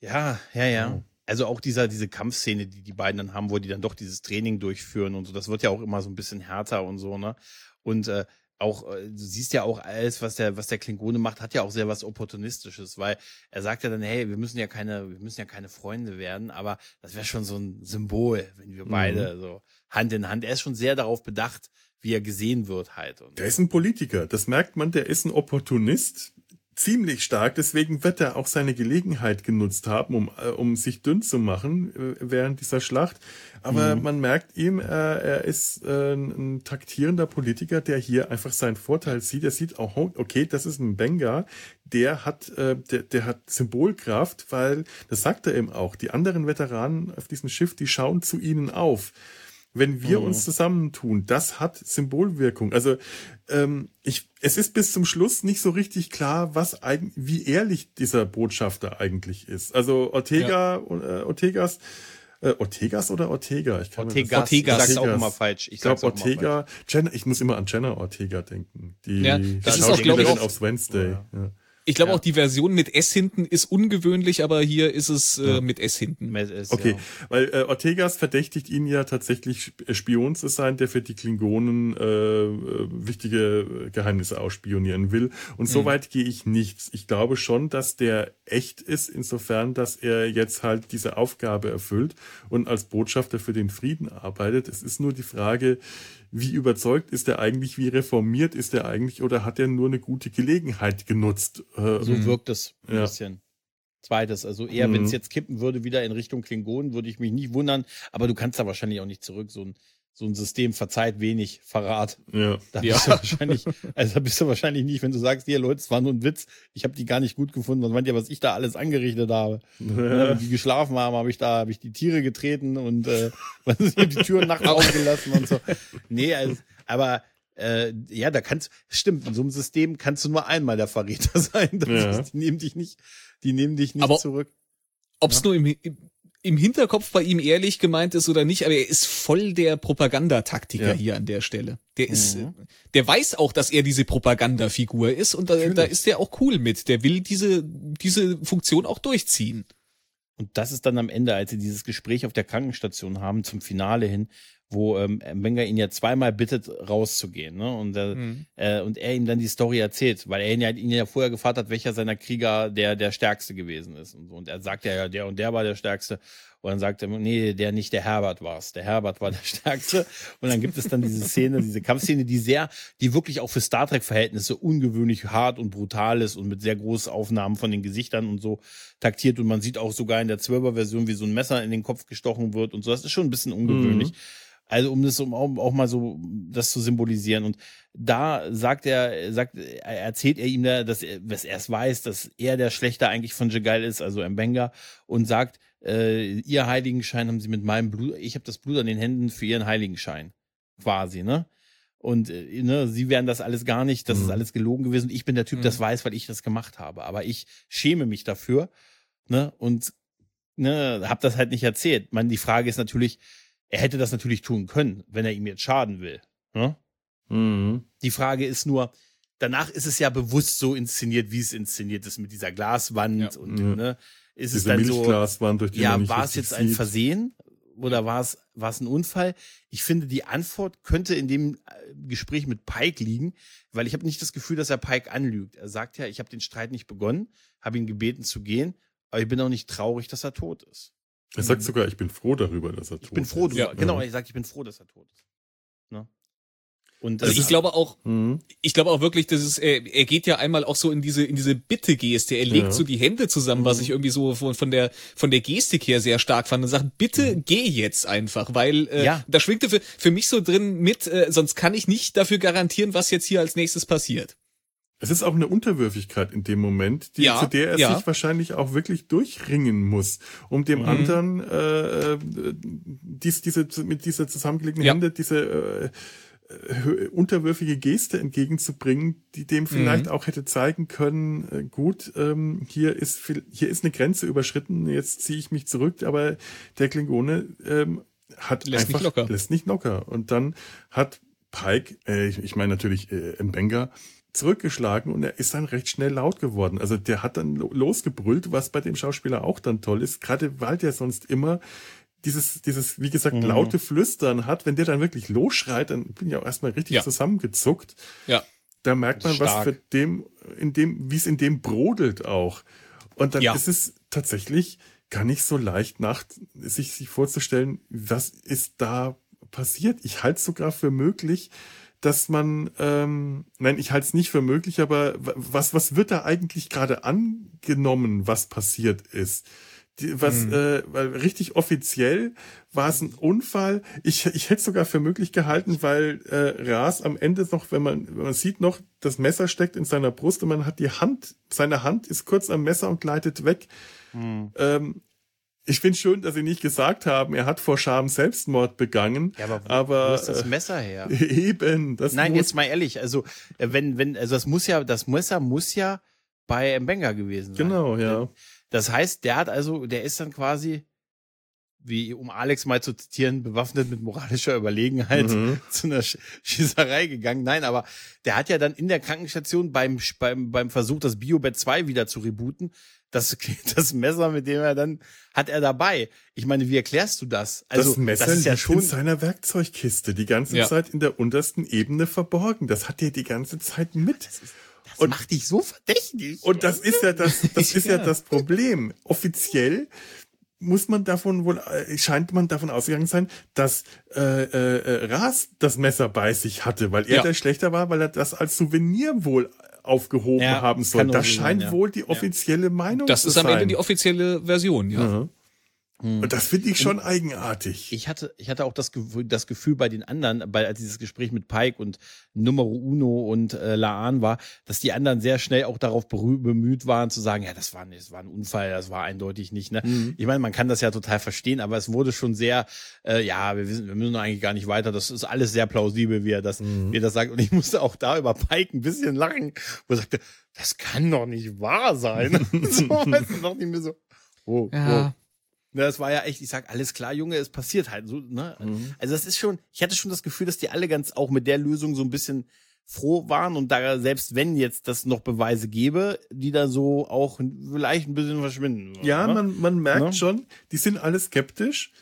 Ja, ja, ja also auch dieser, diese Kampfszene, die die beiden dann haben, wo die dann doch dieses Training durchführen und so, das wird ja auch immer so ein bisschen härter und so, ne? Und äh, auch, äh, du siehst ja auch alles, was der, was der Klingone macht, hat ja auch sehr was Opportunistisches, weil er sagt ja dann, hey, wir müssen ja keine, wir müssen ja keine Freunde werden, aber das wäre schon so ein Symbol, wenn wir beide mhm. so Hand in Hand. Er ist schon sehr darauf bedacht, wie er gesehen wird halt. Und der ist ein Politiker, das merkt man, der ist ein Opportunist, ziemlich stark. Deswegen wird er auch seine Gelegenheit genutzt haben, um, äh, um sich dünn zu machen äh, während dieser Schlacht. Aber mhm. man merkt ihm, äh, er ist äh, ein taktierender Politiker, der hier einfach seinen Vorteil sieht. Er sieht auch, okay, das ist ein Benga, der hat, äh, der, der hat Symbolkraft, weil, das sagt er eben auch, die anderen Veteranen auf diesem Schiff, die schauen zu ihnen auf wenn wir mhm. uns zusammentun, das hat Symbolwirkung. Also ähm, ich, es ist bis zum Schluss nicht so richtig klar, was eigentlich, wie ehrlich dieser Botschafter eigentlich ist. Also Ortega, ja. äh, Ortegas, äh, Ortegas oder Ortega? Ich kann Ortegas, Ortegas. Ich sag's auch immer falsch. Ich, ich glaube Ortega, Jenna, ich muss immer an Jenna Ortega denken. Die ja, das ist auch, glaube ich, aufs Wednesday. Ja. Ja. Ich glaube ja. auch die Version mit S hinten ist ungewöhnlich, aber hier ist es äh, ja. mit S hinten. okay, ja. weil äh, Ortegas verdächtigt ihn ja tatsächlich äh, Spion zu sein, der für die Klingonen äh, äh wichtige Geheimnisse ausspionieren will. Und mhm. so weit gehe ich nicht. Ich glaube schon, dass der echt ist, insofern, dass er jetzt halt diese Aufgabe erfüllt und als Botschafter für den Frieden arbeitet. Es ist nur die Frage, wie überzeugt ist er eigentlich, wie reformiert ist er eigentlich oder hat er nur eine gute Gelegenheit genutzt? Äh, so wirkt es ein ja. bisschen. Zweites, also eher, mhm. wenn es jetzt kippen würde, wieder in Richtung Klingonen, würde ich mich nicht wundern, aber du kannst da wahrscheinlich auch nicht zurück. So ein so ein System verzeiht wenig Verrat. Ja. Da bist ja. du wahrscheinlich, also da bist du wahrscheinlich nicht, wenn du sagst, hier Leute, es war nur ein Witz, ich habe die gar nicht gut gefunden. Was meint ihr, was ich da alles angerichtet habe? Ja. Die geschlafen haben, habe ich da, habe ich die Tiere getreten und äh, die Türen nachts aufgelassen und so. Nee, also, aber äh, ja, da kannst, stimmt, in so einem System kannst du nur einmal der Verräter sein. Ja. Ist, die nehmen dich nicht, die nehmen dich nicht aber zurück. Ob es ja? nur im, im Hinterkopf bei ihm ehrlich gemeint ist oder nicht, aber er ist voll der Propagandataktiker ja. hier an der Stelle. Der ist, mhm. der weiß auch, dass er diese Propagandafigur ist und da, da ist er auch cool mit. Der will diese, diese Funktion auch durchziehen. Und das ist dann am Ende, als sie dieses Gespräch auf der Krankenstation haben, zum Finale hin, wo ähm, Wenger ihn ja zweimal bittet, rauszugehen. Ne? Und, äh, mhm. äh, und er ihm dann die Story erzählt, weil er ihn ja, ihn ja vorher gefragt hat, welcher seiner Krieger der, der stärkste gewesen ist. Und, so. und er sagt ja, ja, der und der war der stärkste. Und dann sagt er, nee, der nicht, der Herbert war's. Der Herbert war der stärkste. Und dann gibt es dann diese Szene, diese Kampfszene, die sehr, die wirklich auch für Star Trek-Verhältnisse ungewöhnlich hart und brutal ist und mit sehr großen Aufnahmen von den Gesichtern und so taktiert. Und man sieht auch sogar in der 12er-Version, wie so ein Messer in den Kopf gestochen wird und so. Das ist schon ein bisschen ungewöhnlich. Mhm. Also um das um auch mal so das zu symbolisieren. Und da sagt er, sagt, erzählt er ihm da, dass er, was er es weiß, dass er der Schlechter eigentlich von Jagal ist, also Mbenga, und sagt, äh, ihr Heiligenschein haben sie mit meinem Blut, ich habe das Blut an den Händen für ihren Heiligenschein. Quasi, ne? Und äh, ne, sie werden das alles gar nicht, das mhm. ist alles gelogen gewesen. Ich bin der Typ, mhm. das weiß, weil ich das gemacht habe. Aber ich schäme mich dafür, ne? Und ne, hab das halt nicht erzählt. Man, die Frage ist natürlich, er hätte das natürlich tun können, wenn er ihm jetzt schaden will. Ne? Mhm. Die Frage ist nur, danach ist es ja bewusst so inszeniert, wie es inszeniert ist mit dieser Glaswand ja. und ne, ist Diese es dann Milchglaswand, durch die ja, war es jetzt ein Versehen oder war es war es ein Unfall? Ich finde, die Antwort könnte in dem äh, Gespräch mit Pike liegen, weil ich habe nicht das Gefühl, dass er Pike anlügt. Er sagt ja, ich habe den Streit nicht begonnen, habe ihn gebeten zu gehen, aber ich bin auch nicht traurig, dass er tot ist. Er sagt sogar, ich bin froh darüber, dass er tot ist. Ich bin froh, ist. Ja, genau, er sagt, ich bin froh, dass er tot ist. Ne? Und also ich glaube auch, mhm. ich glaube auch wirklich, dass es, er, er geht ja einmal auch so in diese in diese Bitte-Geste. Er legt ja. so die Hände zusammen, was mhm. ich irgendwie so von, von der von der Gestik her sehr stark fand und sagt, bitte mhm. geh jetzt einfach, weil äh, ja. da schwingte für, für mich so drin mit, äh, sonst kann ich nicht dafür garantieren, was jetzt hier als nächstes passiert. Es ist auch eine Unterwürfigkeit in dem Moment, die, ja, zu der er ja. sich wahrscheinlich auch wirklich durchringen muss, um dem mhm. anderen äh, äh dies, diese mit dieser zusammengelegten ja. Hände diese äh, unterwürfige Geste entgegenzubringen, die dem vielleicht mhm. auch hätte zeigen können, äh, gut, ähm, hier ist hier ist eine Grenze überschritten, jetzt ziehe ich mich zurück, aber der Klingone ähm, hat lässt einfach nicht locker. lässt nicht locker und dann hat Pike, äh, ich, ich meine natürlich äh, Mbenga, zurückgeschlagen und er ist dann recht schnell laut geworden. Also der hat dann losgebrüllt, was bei dem Schauspieler auch dann toll ist, gerade weil der sonst immer dieses, dieses, wie gesagt, mhm. laute Flüstern hat, wenn der dann wirklich losschreit, dann bin ich auch erstmal richtig ja. zusammengezuckt. Ja. Da merkt man, was für dem, in dem, wie es in dem brodelt auch. Und dann ja. ist es tatsächlich gar nicht so leicht nach, sich, sich vorzustellen, was ist da passiert. Ich halte sogar für möglich, dass man, ähm, nein, ich halte es nicht für möglich, aber was, was wird da eigentlich gerade angenommen, was passiert ist? Die, was, mhm. äh, weil richtig offiziell war es ein Unfall. Ich, ich hätte sogar für möglich gehalten, weil äh, Ras am Ende noch, wenn man, wenn man sieht noch, das Messer steckt in seiner Brust und man hat die Hand, seine Hand ist kurz am Messer und gleitet weg. Mhm. Ähm, ich finde schön, dass sie nicht gesagt haben, er hat vor Scham Selbstmord begangen. Ja, aber wo, aber, wo ist das Messer her? Eben. Das Nein, jetzt mal ehrlich, also äh, wenn, wenn, also das muss ja, das Messer muss ja bei Mbenga gewesen sein. Genau, ja. Das heißt, der hat also, der ist dann quasi, wie um Alex mal zu zitieren, bewaffnet mit moralischer Überlegenheit mhm. zu einer Schießerei gegangen. Nein, aber der hat ja dann in der Krankenstation beim, beim, beim Versuch, das Biobett 2 wieder zu rebooten, das, das Messer, mit dem er dann hat er dabei. Ich meine, wie erklärst du das? Also das Messer das ist ja schon in seiner Werkzeugkiste die ganze ja. Zeit in der untersten Ebene verborgen. Das hat er die ganze Zeit mit. Das, und, macht dich so verdächtig. Und das ist ja das, das ist ja. ja das Problem. Offiziell muss man davon wohl, äh, scheint man davon ausgegangen sein, dass äh, äh, äh, Ras das Messer bei sich hatte, weil er ja. der schlechter war, weil er das als Souvenir wohl aufgehoben ja, haben soll. Das scheint sein, ja. wohl die offizielle Meinung das zu sein. Das ist am Ende die offizielle Version, ja. Mhm. Hm. Und das finde ich schon und eigenartig. Ich hatte, ich hatte auch das, das Gefühl bei den anderen, bei als dieses Gespräch mit Pike und Numero Uno und äh, Laan war, dass die anderen sehr schnell auch darauf bemüht waren zu sagen, ja, das war, das war ein Unfall, das war eindeutig nicht. Ne? Mhm. Ich meine, man kann das ja total verstehen, aber es wurde schon sehr, äh, ja, wir wissen, wir müssen eigentlich gar nicht weiter. Das ist alles sehr plausibel, wie er das, mhm. wie er das sagt. Und ich musste auch da über Pike ein bisschen lachen, wo er sagte, das kann doch nicht wahr sein. so, weißt du, dachte ich mir so, oh, ja. oh. Ne, das war ja echt, ich sag, alles klar, Junge, es passiert halt so, ne? Mhm. Also das ist schon, ich hatte schon das Gefühl, dass die alle ganz auch mit der Lösung so ein bisschen froh waren und da selbst wenn jetzt das noch Beweise gäbe, die da so auch vielleicht ein bisschen verschwinden. Ja, ne? man, man merkt ne? schon, die sind alle skeptisch.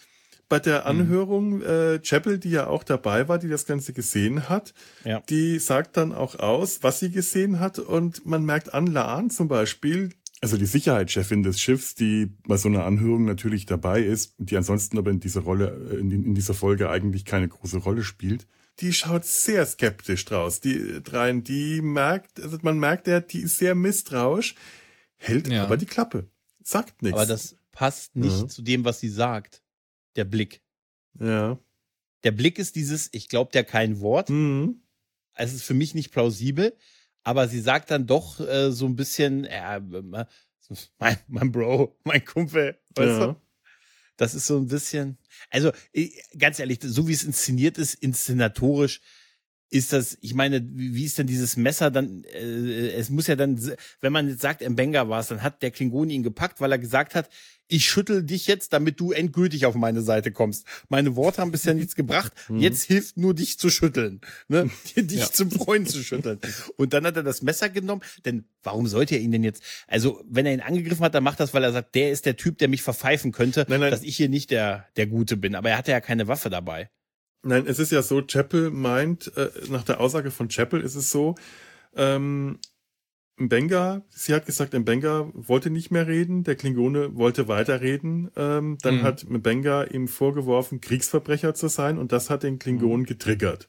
Bei der mhm. Anhörung, mhm. äh, Chapel, die ja auch dabei war, die das Ganze gesehen hat, ja. die sagt dann auch aus, was sie gesehen hat und man merkt an Laan zum Beispiel, also die Sicherheitschefin des Schiffs, die bei so einer Anhörung natürlich dabei ist, die ansonsten aber in dieser Rolle, äh, in, in dieser Folge eigentlich keine große Rolle spielt, die schaut sehr skeptisch draus. Die dreien, die merkt, also man merkt ja, die ist sehr misstrauisch, hält ja. aber die Klappe, sagt nichts. Aber das passt nicht ja. zu dem, was sie sagt. Der Blick. Ja. Der Blick ist dieses, ich glaube der kein Wort. Mhm. Es ist für mich nicht plausibel aber sie sagt dann doch äh, so ein bisschen, ja, mein, mein Bro, mein Kumpel, weißt ja. du? Das ist so ein bisschen, also ganz ehrlich, so wie es inszeniert ist, inszenatorisch, ist das, ich meine, wie ist denn dieses Messer dann, äh, es muss ja dann, wenn man jetzt sagt, Mbenga war es, dann hat der Klingoni ihn gepackt, weil er gesagt hat, ich schüttel dich jetzt, damit du endgültig auf meine Seite kommst. Meine Worte haben bisher nichts gebracht. Mhm. Jetzt hilft nur dich zu schütteln, ne? dich ja. zum Freund zu schütteln. Und dann hat er das Messer genommen, denn warum sollte er ihn denn jetzt, also wenn er ihn angegriffen hat, dann macht das, weil er sagt, der ist der Typ, der mich verpfeifen könnte, nein, nein. dass ich hier nicht der, der Gute bin. Aber er hatte ja keine Waffe dabei. Nein, es ist ja so, Chappell meint, äh, nach der Aussage von Chappell ist es so, ähm, Mbenga, sie hat gesagt, Mbenga wollte nicht mehr reden, der Klingone wollte weiterreden. Ähm, dann mhm. hat Mbenga ihm vorgeworfen, Kriegsverbrecher zu sein und das hat den Klingonen mhm. getriggert.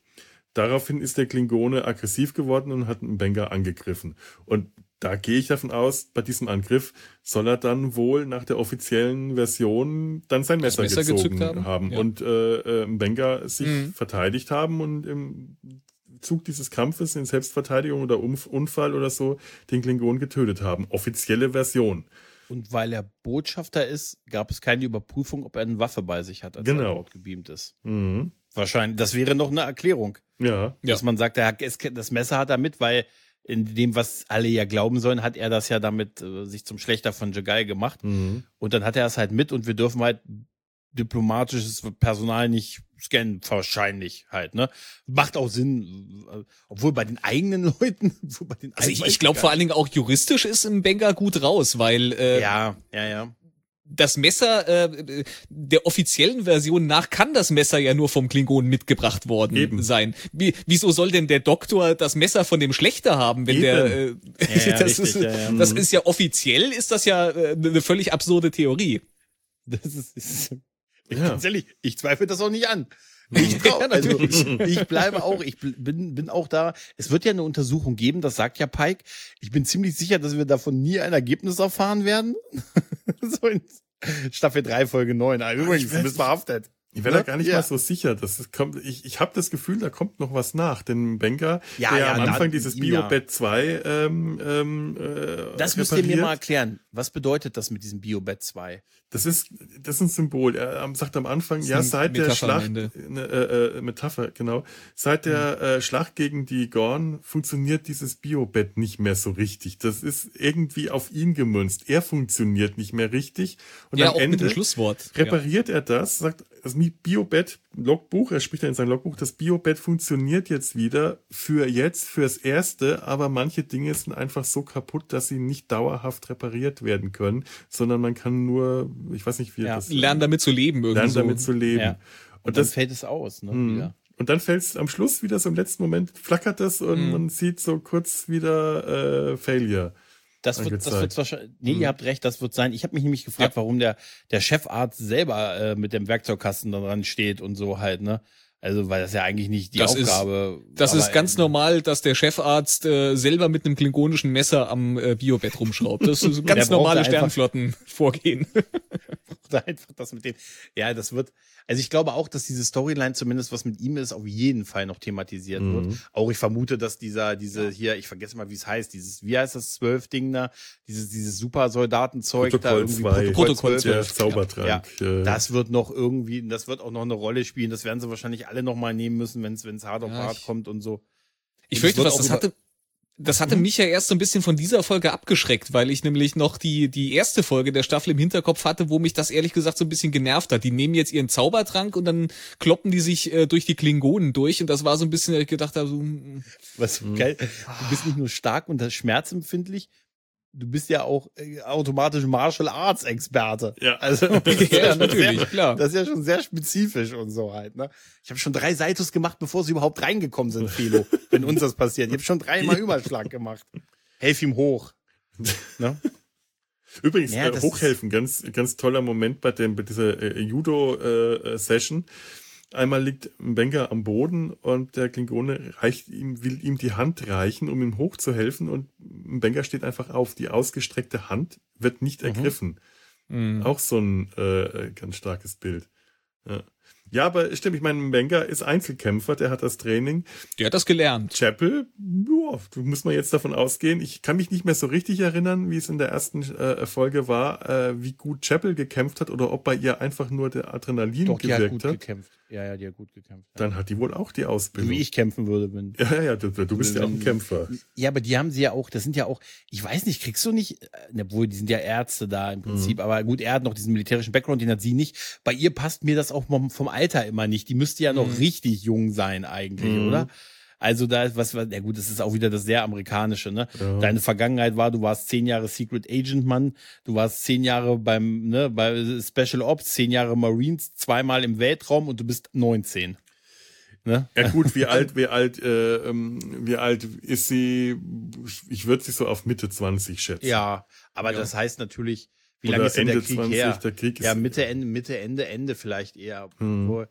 Daraufhin ist der Klingone aggressiv geworden und hat Mbenga angegriffen. Und da gehe ich davon aus, bei diesem Angriff soll er dann wohl nach der offiziellen Version dann sein Messer, Messer gezogen haben, haben. Ja. und äh, äh, Benga sich mhm. verteidigt haben und im Zug dieses Kampfes in Selbstverteidigung oder Unfall oder so den Klingon getötet haben. Offizielle Version. Und weil er Botschafter ist, gab es keine Überprüfung, ob er eine Waffe bei sich hat, als genau. er dort gebeamt ist. Mhm. Wahrscheinlich. Das wäre noch eine Erklärung. Ja. Dass ja. man sagt, er hat, das Messer hat er mit, weil in dem, was alle ja glauben sollen, hat er das ja damit äh, sich zum Schlechter von Jagai gemacht. Mhm. Und dann hat er es halt mit und wir dürfen halt diplomatisches Personal nicht scannen, wahrscheinlich halt, ne? Macht auch Sinn, äh, obwohl bei den eigenen Leuten, bei den also ich, ich glaube vor allen Dingen auch juristisch ist im Benga gut raus, weil äh, ja, ja, ja das Messer äh, der offiziellen Version nach kann das Messer ja nur vom Klingon mitgebracht worden Eben. sein. Wie, wieso soll denn der Doktor das Messer von dem Schlechter haben, wenn Eben. der äh, ja, das, richtig, ist, ja, ja. das ist ja offiziell ist das ja äh, eine völlig absurde Theorie. Das ist, ist ja. ganz ehrlich, ich zweifle das auch nicht an. Ich, trau, also ich, bleibe auch, ich bin, bin auch da. Es wird ja eine Untersuchung geben, das sagt ja Pike. Ich bin ziemlich sicher, dass wir davon nie ein Ergebnis erfahren werden. so in Staffel 3, Folge 9. Ah, übrigens, du bist verhaftet. Ich wäre da gar nicht ja. mal so sicher. Dass es kommt, ich ich habe das Gefühl, da kommt noch was nach. Denn Benga, ja, der ja, am Anfang dieses Biobed 2 ähm, ähm, äh, Das müsst ihr mir mal erklären. Was bedeutet das mit diesem Biobed 2? Das ist, das ist ein Symbol. Er sagt am Anfang, ja, seit Metapher der Schlacht, ne, äh, äh, Metapher, genau, seit der äh, Schlacht gegen die Gorn funktioniert dieses Biobed nicht mehr so richtig. Das ist irgendwie auf ihn gemünzt. Er funktioniert nicht mehr richtig. Und ja, am Ende Schlusswort. repariert er das, sagt, das Biobed Logbuch, er spricht ja in seinem Logbuch, das Biobed funktioniert jetzt wieder für jetzt, fürs Erste, aber manche Dinge sind einfach so kaputt, dass sie nicht dauerhaft repariert werden können, sondern man kann nur, ich weiß nicht, wie ja, das lernen damit zu leben irgendwie. Lernen so. damit zu leben. Ja. Und, und dann das, fällt es aus, ne? Mh. Und dann fällt es am Schluss wieder so im letzten Moment, flackert es und mhm. man sieht so kurz wieder äh, Failure. Das wird, das wird wahrscheinlich, nee, mhm. ihr habt recht, das wird sein. Ich habe mich nämlich gefragt, ja. warum der, der Chefarzt selber äh, mit dem Werkzeugkasten da dran steht und so halt, ne? Also, weil das ja eigentlich nicht die das Aufgabe. Ist, das ist ganz normal, dass der Chefarzt äh, selber mit einem klingonischen Messer am äh, Biobett rumschraubt. Das ist ganz normale Sternflottenvorgehen. einfach das mit dem. Ja, das wird, also ich glaube auch, dass diese Storyline zumindest was mit ihm ist, auf jeden Fall noch thematisiert mhm. wird. Auch ich vermute, dass dieser, diese hier, ich vergesse mal, wie es heißt, dieses, wie heißt das Zwölf-Ding da, dieses, dieses Supersoldatenzeug da irgendwie zwei, Protokoll 12, Zaubertrank. Ja, das wird noch irgendwie, das wird auch noch eine Rolle spielen. Das werden sie wahrscheinlich alle noch mal nehmen müssen, wenn es, wenn es hart auf hart kommt und so. Ich fürchte, was das hatte, das hatte mhm. mich ja erst so ein bisschen von dieser Folge abgeschreckt, weil ich nämlich noch die, die erste Folge der Staffel im Hinterkopf hatte, wo mich das ehrlich gesagt so ein bisschen genervt hat. Die nehmen jetzt ihren Zaubertrank und dann kloppen die sich äh, durch die Klingonen durch und das war so ein bisschen, ich gedacht habe, so, mm. Was geil. Du bist nicht nur stark und schmerzempfindlich, du bist ja auch äh, automatisch Martial Arts Experte. Ja. Also ja, natürlich, sehr, klar. Das ist ja schon sehr spezifisch und so halt. Ne? Ich habe schon drei Seitos gemacht, bevor sie überhaupt reingekommen sind, Philo, wenn uns das passiert. Ich habe schon dreimal Überschlag gemacht. Helf ihm hoch. Ne? Übrigens, ja, äh, hochhelfen, ganz, ganz toller Moment bei, dem, bei dieser äh, Judo-Session. Äh, Einmal liegt Wenger am Boden und der Klingone reicht ihm, will ihm die Hand reichen, um ihm hochzuhelfen und Wenger steht einfach auf. Die ausgestreckte Hand wird nicht mhm. ergriffen. Mhm. Auch so ein äh, ganz starkes Bild. Ja. Ja, aber stimmt, ich meine, Wenger ist Einzelkämpfer, der hat das Training. Der hat das gelernt. Chapel, boah, du musst mal jetzt davon ausgehen. Ich kann mich nicht mehr so richtig erinnern, wie es in der ersten äh, Folge war, äh, wie gut Chapel gekämpft hat oder ob bei ihr einfach nur der Adrenalin Doch, gewirkt die hat. Gut hat. Gekämpft. Ja, ja, die hat gut gekämpft. Dann hat die wohl auch die Ausbildung. Wie ich kämpfen würde, wenn. Ja, ja, du, du bist wenn, ja auch ein Kämpfer. Ja, aber die haben sie ja auch, das sind ja auch, ich weiß nicht, kriegst du nicht, äh, obwohl die sind ja Ärzte da im Prinzip, mhm. aber gut, er hat noch diesen militärischen Background, den hat sie nicht. Bei ihr passt mir das auch vom Alter immer nicht. Die müsste ja noch mhm. richtig jung sein eigentlich, mhm. oder? Also da ist was, ja gut, das ist auch wieder das sehr amerikanische, ne? Ja. Deine Vergangenheit war, du warst zehn Jahre Secret Agent Mann, du warst zehn Jahre beim, ne, bei Special Ops, zehn Jahre Marines, zweimal im Weltraum und du bist 19. Ne? Ja gut, wie alt, wie alt, äh, ähm, wie alt ist sie? Ich würde sie so auf Mitte 20 schätzen. Ja, aber ja. das heißt natürlich, wie lange ist denn der Krieg 20, her? Der Krieg ja, Mitte, Ende, Mitte, Ende, Ende vielleicht eher. Hm.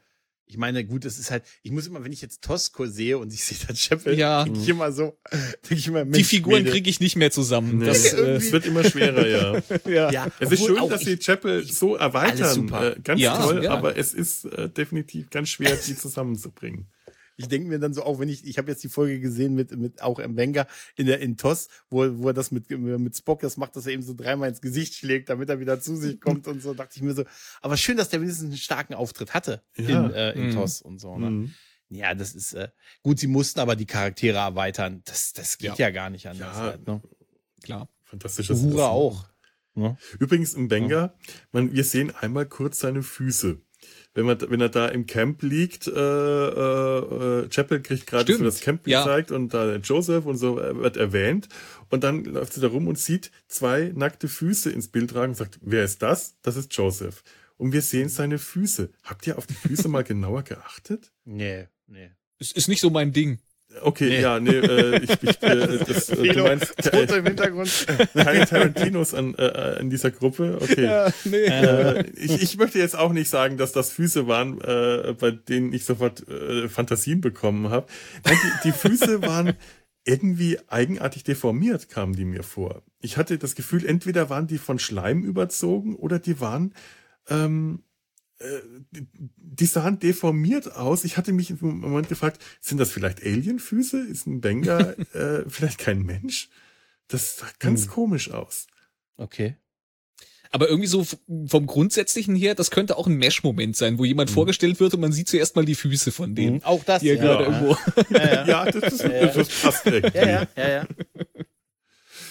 Ich meine, gut, es ist halt, ich muss immer, wenn ich jetzt Tosco sehe und ich sehe da Chapel, ja. denke ich immer so, denke ich immer, Mensch, Die Figuren kriege ich nicht mehr zusammen. Nee. Das, äh, es wird immer schwerer, ja. ja. ja. Es ist schön, dass sie Chapel so erweitern. Äh, ganz ja, toll, ja. aber es ist äh, definitiv ganz schwer, die zusammenzubringen ich denke mir dann so auch, wenn ich, ich habe jetzt die Folge gesehen mit, mit auch im Wenger in der in TOS, wo, wo er das mit, mit Spock das macht, dass er eben so dreimal ins Gesicht schlägt, damit er wieder zu sich kommt und so, dachte ich mir so, aber schön, dass der wenigstens einen starken Auftritt hatte ja. in, äh, in mhm. TOS und so, ne? Mhm. Ja, das ist äh, gut, sie mussten aber die Charaktere erweitern. Das, das geht ja, ja gar nicht anders. Ja, halt, ne? Klar. Fantastisches Uhura auch. Ja. Übrigens im Wenger, man, wir sehen einmal kurz seine Füße wenn, man, wenn er da im Camp liegt, äh, äh, äh Chapel kriegt gerade so das Camp ja. gezeigt und da Joseph und so äh, wird erwähnt. Und dann läuft sie da rum und sieht zwei nackte Füße ins Bild tragen und sagt, wer ist das? Das ist Joseph. Und wir sehen seine Füße. Habt ihr auf die Füße mal genauer geachtet? Nee, nee. Es ist nicht so mein Ding. Okay, nee. ja, nee, äh, ich, ich äh, das, äh, du meinst Tote im Hintergrund. keine Tarantinos an, äh, in dieser Gruppe. Okay. Ja, nee. äh, ich, ich möchte jetzt auch nicht sagen, dass das Füße waren, äh, bei denen ich sofort äh, Fantasien bekommen habe. Die, die Füße waren irgendwie eigenartig deformiert, kamen die mir vor. Ich hatte das Gefühl, entweder waren die von Schleim überzogen oder die waren ähm, äh, die sahen deformiert aus. Ich hatte mich im Moment gefragt, sind das vielleicht Alienfüße? Ist ein Benga äh, vielleicht kein Mensch? Das sah ganz hm. komisch aus. Okay. Aber irgendwie so vom Grundsätzlichen her, das könnte auch ein Mesh-Moment sein, wo jemand mhm. vorgestellt wird und man sieht zuerst mal die Füße von denen. Mhm. Auch das, die ja. gerade ja. irgendwo. Ja, ja. ja das, ist, das passt irgendwie. Ja, ja, ja, ja.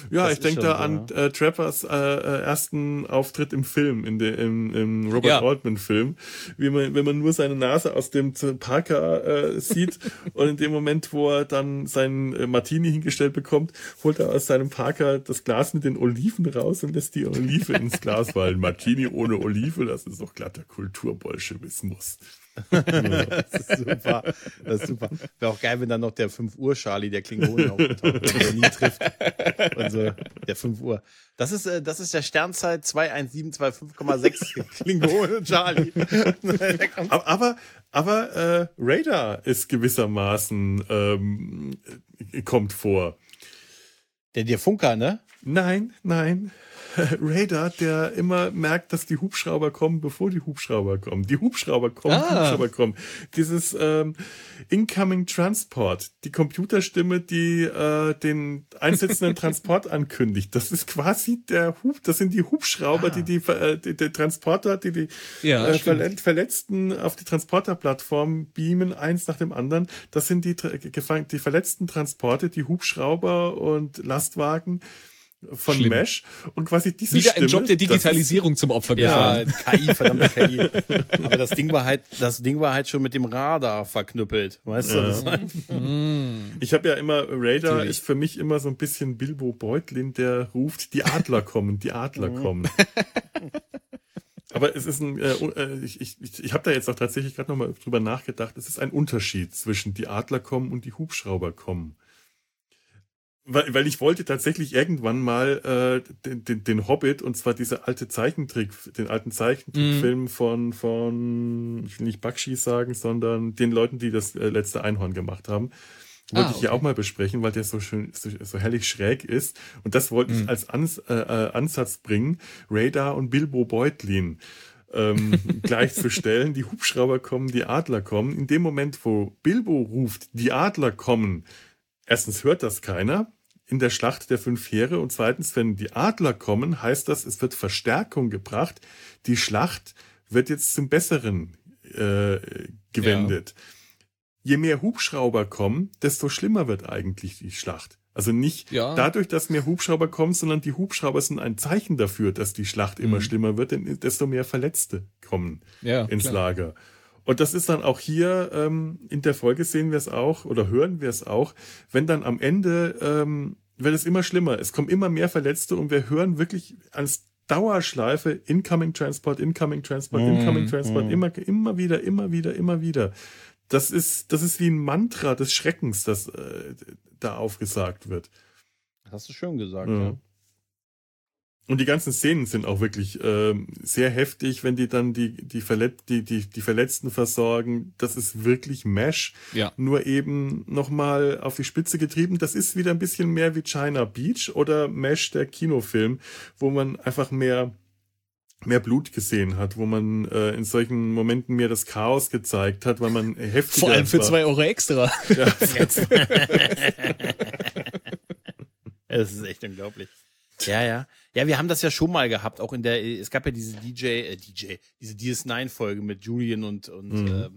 Ja, das ich denke da so, an äh, Trappers äh, äh, ersten Auftritt im Film, in de, im, im Robert ja. Altman-Film, wie man, wenn man nur seine Nase aus dem Parker äh, sieht und in dem Moment, wo er dann seinen äh, Martini hingestellt bekommt, holt er aus seinem Parker das Glas mit den Oliven raus und lässt die Olive ins Glas, weil Martini ohne Olive, das ist doch glatter Kulturbolschewismus das ist super. Das ist super. Wäre auch geil, wenn dann noch der 5 Uhr Charlie, der Klingonen aufgetaucht der nie trifft. Und so, der 5 Uhr. Das ist, äh, das ist der Sternzeit 21725,6 Klingonen Charlie. aber, aber, äh, Radar ist gewissermaßen, ähm, kommt vor. Der, der Funker, ne? Nein, nein. Radar, der immer merkt, dass die Hubschrauber kommen, bevor die Hubschrauber kommen. Die Hubschrauber kommen, ah. die Hubschrauber kommen. Dieses ähm, Incoming Transport, die Computerstimme, die äh, den einsetzenden Transport ankündigt. Das ist quasi der Hub, das sind die Hubschrauber, ah. die, die, äh, die, die Transporter, die die ja, äh, Verletzten auf die Transporterplattform beamen, eins nach dem anderen. Das sind die, die verletzten Transporte, die Hubschrauber und Lastwagen von Schlimm. Mesh und quasi diese Wieder Stimme, ein Job der Digitalisierung zum Opfer gefallen. Ja, KI, verdammte KI. Aber das Ding war halt, das Ding war halt schon mit dem Radar verknüppelt, weißt ja. du? Das ich habe ja immer Radar Natürlich. ist für mich immer so ein bisschen Bilbo Beutlin, der ruft, die Adler kommen, die Adler mhm. kommen. Aber es ist ein, äh, äh ich, ich, ich habe da jetzt auch tatsächlich gerade nochmal drüber nachgedacht, es ist ein Unterschied zwischen die Adler kommen und die Hubschrauber kommen weil, weil ich wollte tatsächlich irgendwann mal äh, den, den, den Hobbit und zwar diese alte Zeichentrick, den alten Zeichentrickfilm mm. von von ich will nicht Bakshi sagen, sondern den Leuten, die das äh, letzte Einhorn gemacht haben. Wollte ah, okay. ich hier auch mal besprechen, weil der so schön, so, so herrlich schräg ist. Und das wollte mm. ich mhm. als Ans, äh, äh, Ansatz bringen, Radar und Bilbo Beutlin ähm, gleichzustellen. Die Hubschrauber kommen, die Adler kommen. In dem Moment, wo Bilbo ruft, die Adler kommen, erstens hört das keiner in der Schlacht der fünf Heere und zweitens, wenn die Adler kommen, heißt das, es wird Verstärkung gebracht. Die Schlacht wird jetzt zum Besseren äh, gewendet. Ja. Je mehr Hubschrauber kommen, desto schlimmer wird eigentlich die Schlacht. Also nicht ja. dadurch, dass mehr Hubschrauber kommen, sondern die Hubschrauber sind ein Zeichen dafür, dass die Schlacht immer mhm. schlimmer wird, denn desto mehr Verletzte kommen ja, ins klar. Lager. Und das ist dann auch hier ähm, in der Folge sehen wir es auch oder hören wir es auch, wenn dann am Ende ähm, wird es immer schlimmer. Es kommen immer mehr Verletzte und wir hören wirklich als Dauerschleife Incoming Transport, Incoming Transport, mm, Incoming Transport, mm. immer, immer wieder, immer wieder, immer wieder. Das ist, das ist wie ein Mantra des Schreckens, das äh, da aufgesagt wird. Hast du schön gesagt, ja. ja. Und die ganzen Szenen sind auch wirklich äh, sehr heftig, wenn die dann die, die, Verlet die, die, die Verletzten versorgen. Das ist wirklich Mesh. Ja. Nur eben nochmal auf die Spitze getrieben. Das ist wieder ein bisschen mehr wie China Beach oder Mesh, der Kinofilm, wo man einfach mehr mehr Blut gesehen hat, wo man äh, in solchen Momenten mehr das Chaos gezeigt hat, weil man heftiger Vor allem für war. zwei Euro extra. Ja, es ist echt unglaublich. Ja, ja. Ja, wir haben das ja schon mal gehabt, auch in der, es gab ja diese DJ, äh, DJ, diese DS9-Folge mit Julian und, und mhm. äh,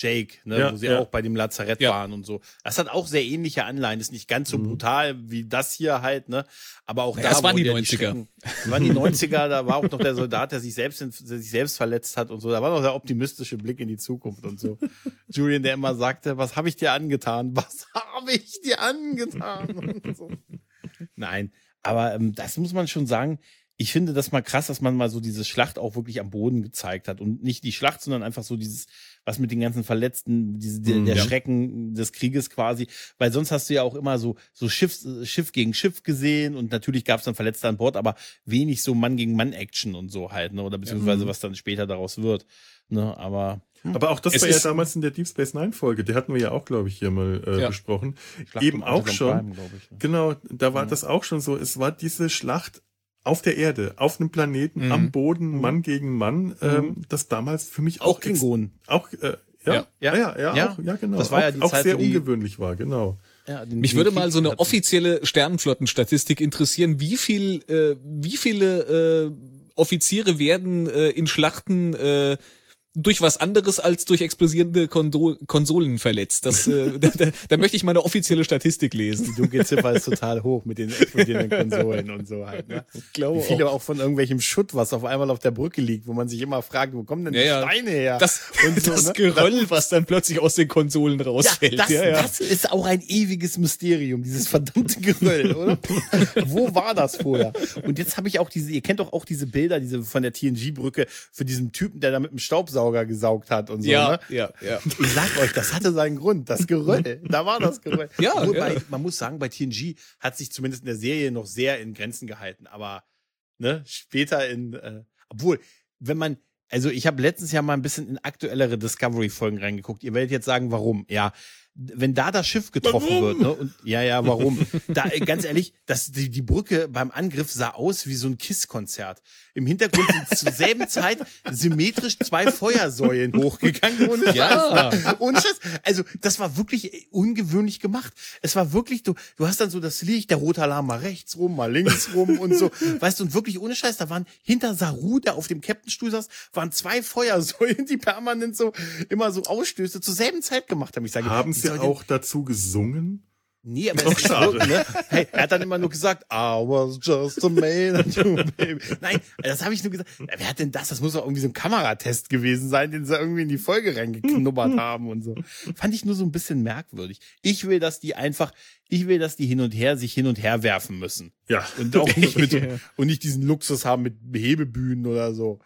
Jake, ne, ja, wo sie ja. auch bei dem Lazarett ja. waren und so. Das hat auch sehr ähnliche Anleihen, ist nicht ganz so mhm. brutal wie das hier halt, ne? Aber auch ja, da. Das waren die 90er. Die waren die 90er, da war auch noch der Soldat, der sich selbst, der sich selbst verletzt hat und so. Da war noch der optimistische Blick in die Zukunft und so. Julian, der immer sagte, was habe ich dir angetan? Was habe ich dir angetan? So. Nein, aber ähm, das muss man schon sagen. ich finde das mal krass, dass man mal so diese Schlacht auch wirklich am Boden gezeigt hat und nicht die Schlacht, sondern einfach so dieses, was mit den ganzen Verletzten, diese, der, der ja. Schrecken des Krieges quasi, weil sonst hast du ja auch immer so so Schiff Schiff gegen Schiff gesehen und natürlich gab es dann Verletzte an Bord, aber wenig so Mann gegen Mann Action und so halt, ne, oder beziehungsweise was dann später daraus wird, ne, aber Aber auch das Es war ja damals in der Deep Space Nine Folge, die hatten wir ja auch, glaube ich, hier mal äh, Ja. besprochen. Schlacht Eben auch schon. Prime, glaub ich, ne? Genau, da war das auch schon so. Es war diese Schlacht auf der Erde, auf einem Planeten, Mhm. am Boden, Mann gegen Mann, ähm, das damals für mich auch Auch Klingonen. Auch, äh, ja, Ja. ja, ja, ja, Ja. Auch, ja, genau. Das war ja die auch Zeit, sehr die- ungewöhnlich war, genau. Ja, den- Mich den würde mal so eine offizielle Sternenflottenstatistik interessieren, wie viel, äh, wie viele äh, Offiziere werden äh, in Schlachten äh, durch was anderes als durch explosierende Kondo Konsolen verletzt. Das, äh, da, da, da möchte ich mal eine offizielle Statistik lesen. Die Dunkelziffer ist total hoch mit den explodierenden Konsolen und so halt. Ne? Ich glaube Wie viele auch von irgendwelchem Schutt, was auf einmal auf der Brücke liegt, wo man sich immer fragt, wo kommen denn die Ja, ja. Steine her? Das, Und so, das ne? Geröll, was dann plötzlich aus den Konsolen ja, rausfällt. das, ja, ja. das ist auch ein ewiges Mysterium, dieses verdammte Geröll, oder? Wo war das vorher? Und jetzt habe ich auch diese, ihr kennt doch auch diese Bilder, diese von der TNG-Brücke für diesen Typen, der da mit dem Staubsauger gesaugt hat und so. ja, Ne? ja, ja. Ich sag euch, das hatte seinen Grund. Das Geröll, da war das Geröll. Ja, Obwohl ja. Bei, man muss sagen, bei TNG hat sich zumindest in der Serie noch sehr in Grenzen gehalten. Aber ne, später in, äh, obwohl, wenn man, also ich habe letztens ja mal ein bisschen in aktuellere Discovery-Folgen reingeguckt. Ihr werdet jetzt sagen, warum? Ja, wenn da das Schiff getroffen Warum? wird, ne? Und ja, ja, warum? Da äh, ganz ehrlich, das die, die Brücke beim Angriff sah aus wie so ein Kiss-Konzert. Im Hintergrund sind zur selben Zeit symmetrisch zwei Feuersäulen hochgegangen ohne Ja. Ohne Scheiß. Also, das war wirklich äh, ungewöhnlich gemacht. Es war wirklich, du, du hast dann so das Licht, der rote Alarm mal rechts rum, mal links rum und so. Weißt du, und wirklich ohne Scheiß, da waren hinter Saru, der auf dem Captainstuhl saß, waren zwei Feuersäulen, die permanent so immer so Ausstöße zur selben Zeit gemacht haben. Ich sage, Haben sie auch dazu gesungen? Nee, aber Doch, es ist schade. so, ne? Hey, er hat dann immer nur gesagt, I was just a man and you, baby. Nein, das habe ich nur gesagt. Wer hat denn das? Das muss doch irgendwie so ein Kameratest gewesen sein, den sie irgendwie in die Folge reingeknubbert haben und so. Fand ich nur so ein bisschen merkwürdig. Ich will, dass die einfach, ich will, dass die hin und her sich hin und her werfen müssen. Ja. Und auch nicht mit, und nicht diesen Luxus haben mit Hebebühnen oder so.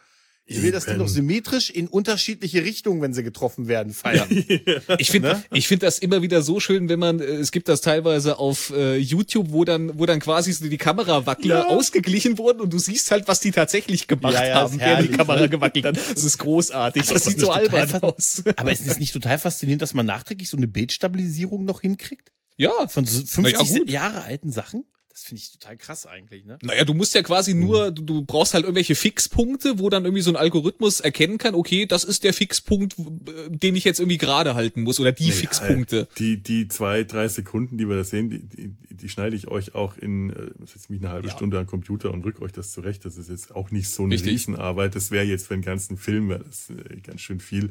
Ich will, dass die Eben. doch symmetrisch in unterschiedliche Richtungen, wenn sie getroffen werden, feiern. Ich finde, Ne? ich finde das immer wieder so schön, wenn man, äh, es gibt das teilweise auf äh, YouTube, wo dann, wo dann quasi so die Kamerawackler Ja. ausgeglichen wurden und du siehst halt, was die tatsächlich gemacht Ja, ja, haben, ist während die Kamera gewackelt hat. Das ist großartig. Aber Das ist sieht das so nicht total albern aus. Aber ist es nicht total faszinierend, dass man nachträglich so eine Bildstabilisierung noch hinkriegt? Ja. Von so Na 50 ja, gut. Jahre alten Sachen? Das finde ich total krass eigentlich, ne? Naja, du musst ja quasi nur, du, du brauchst halt irgendwelche Fixpunkte, wo dann irgendwie so ein Algorithmus erkennen kann, okay, das ist der Fixpunkt, w- den ich jetzt irgendwie gerade halten muss oder die Fixpunkte. Die, die zwei, drei Sekunden, die wir da sehen, die, die, die schneide ich euch auch in, äh, setze mich eine halbe Ja. Stunde an den Computer und rück euch das zurecht. Das ist jetzt auch nicht so eine Richtig. Riesenarbeit. Das wäre jetzt für einen ganzen Film, wäre das äh, ganz schön viel.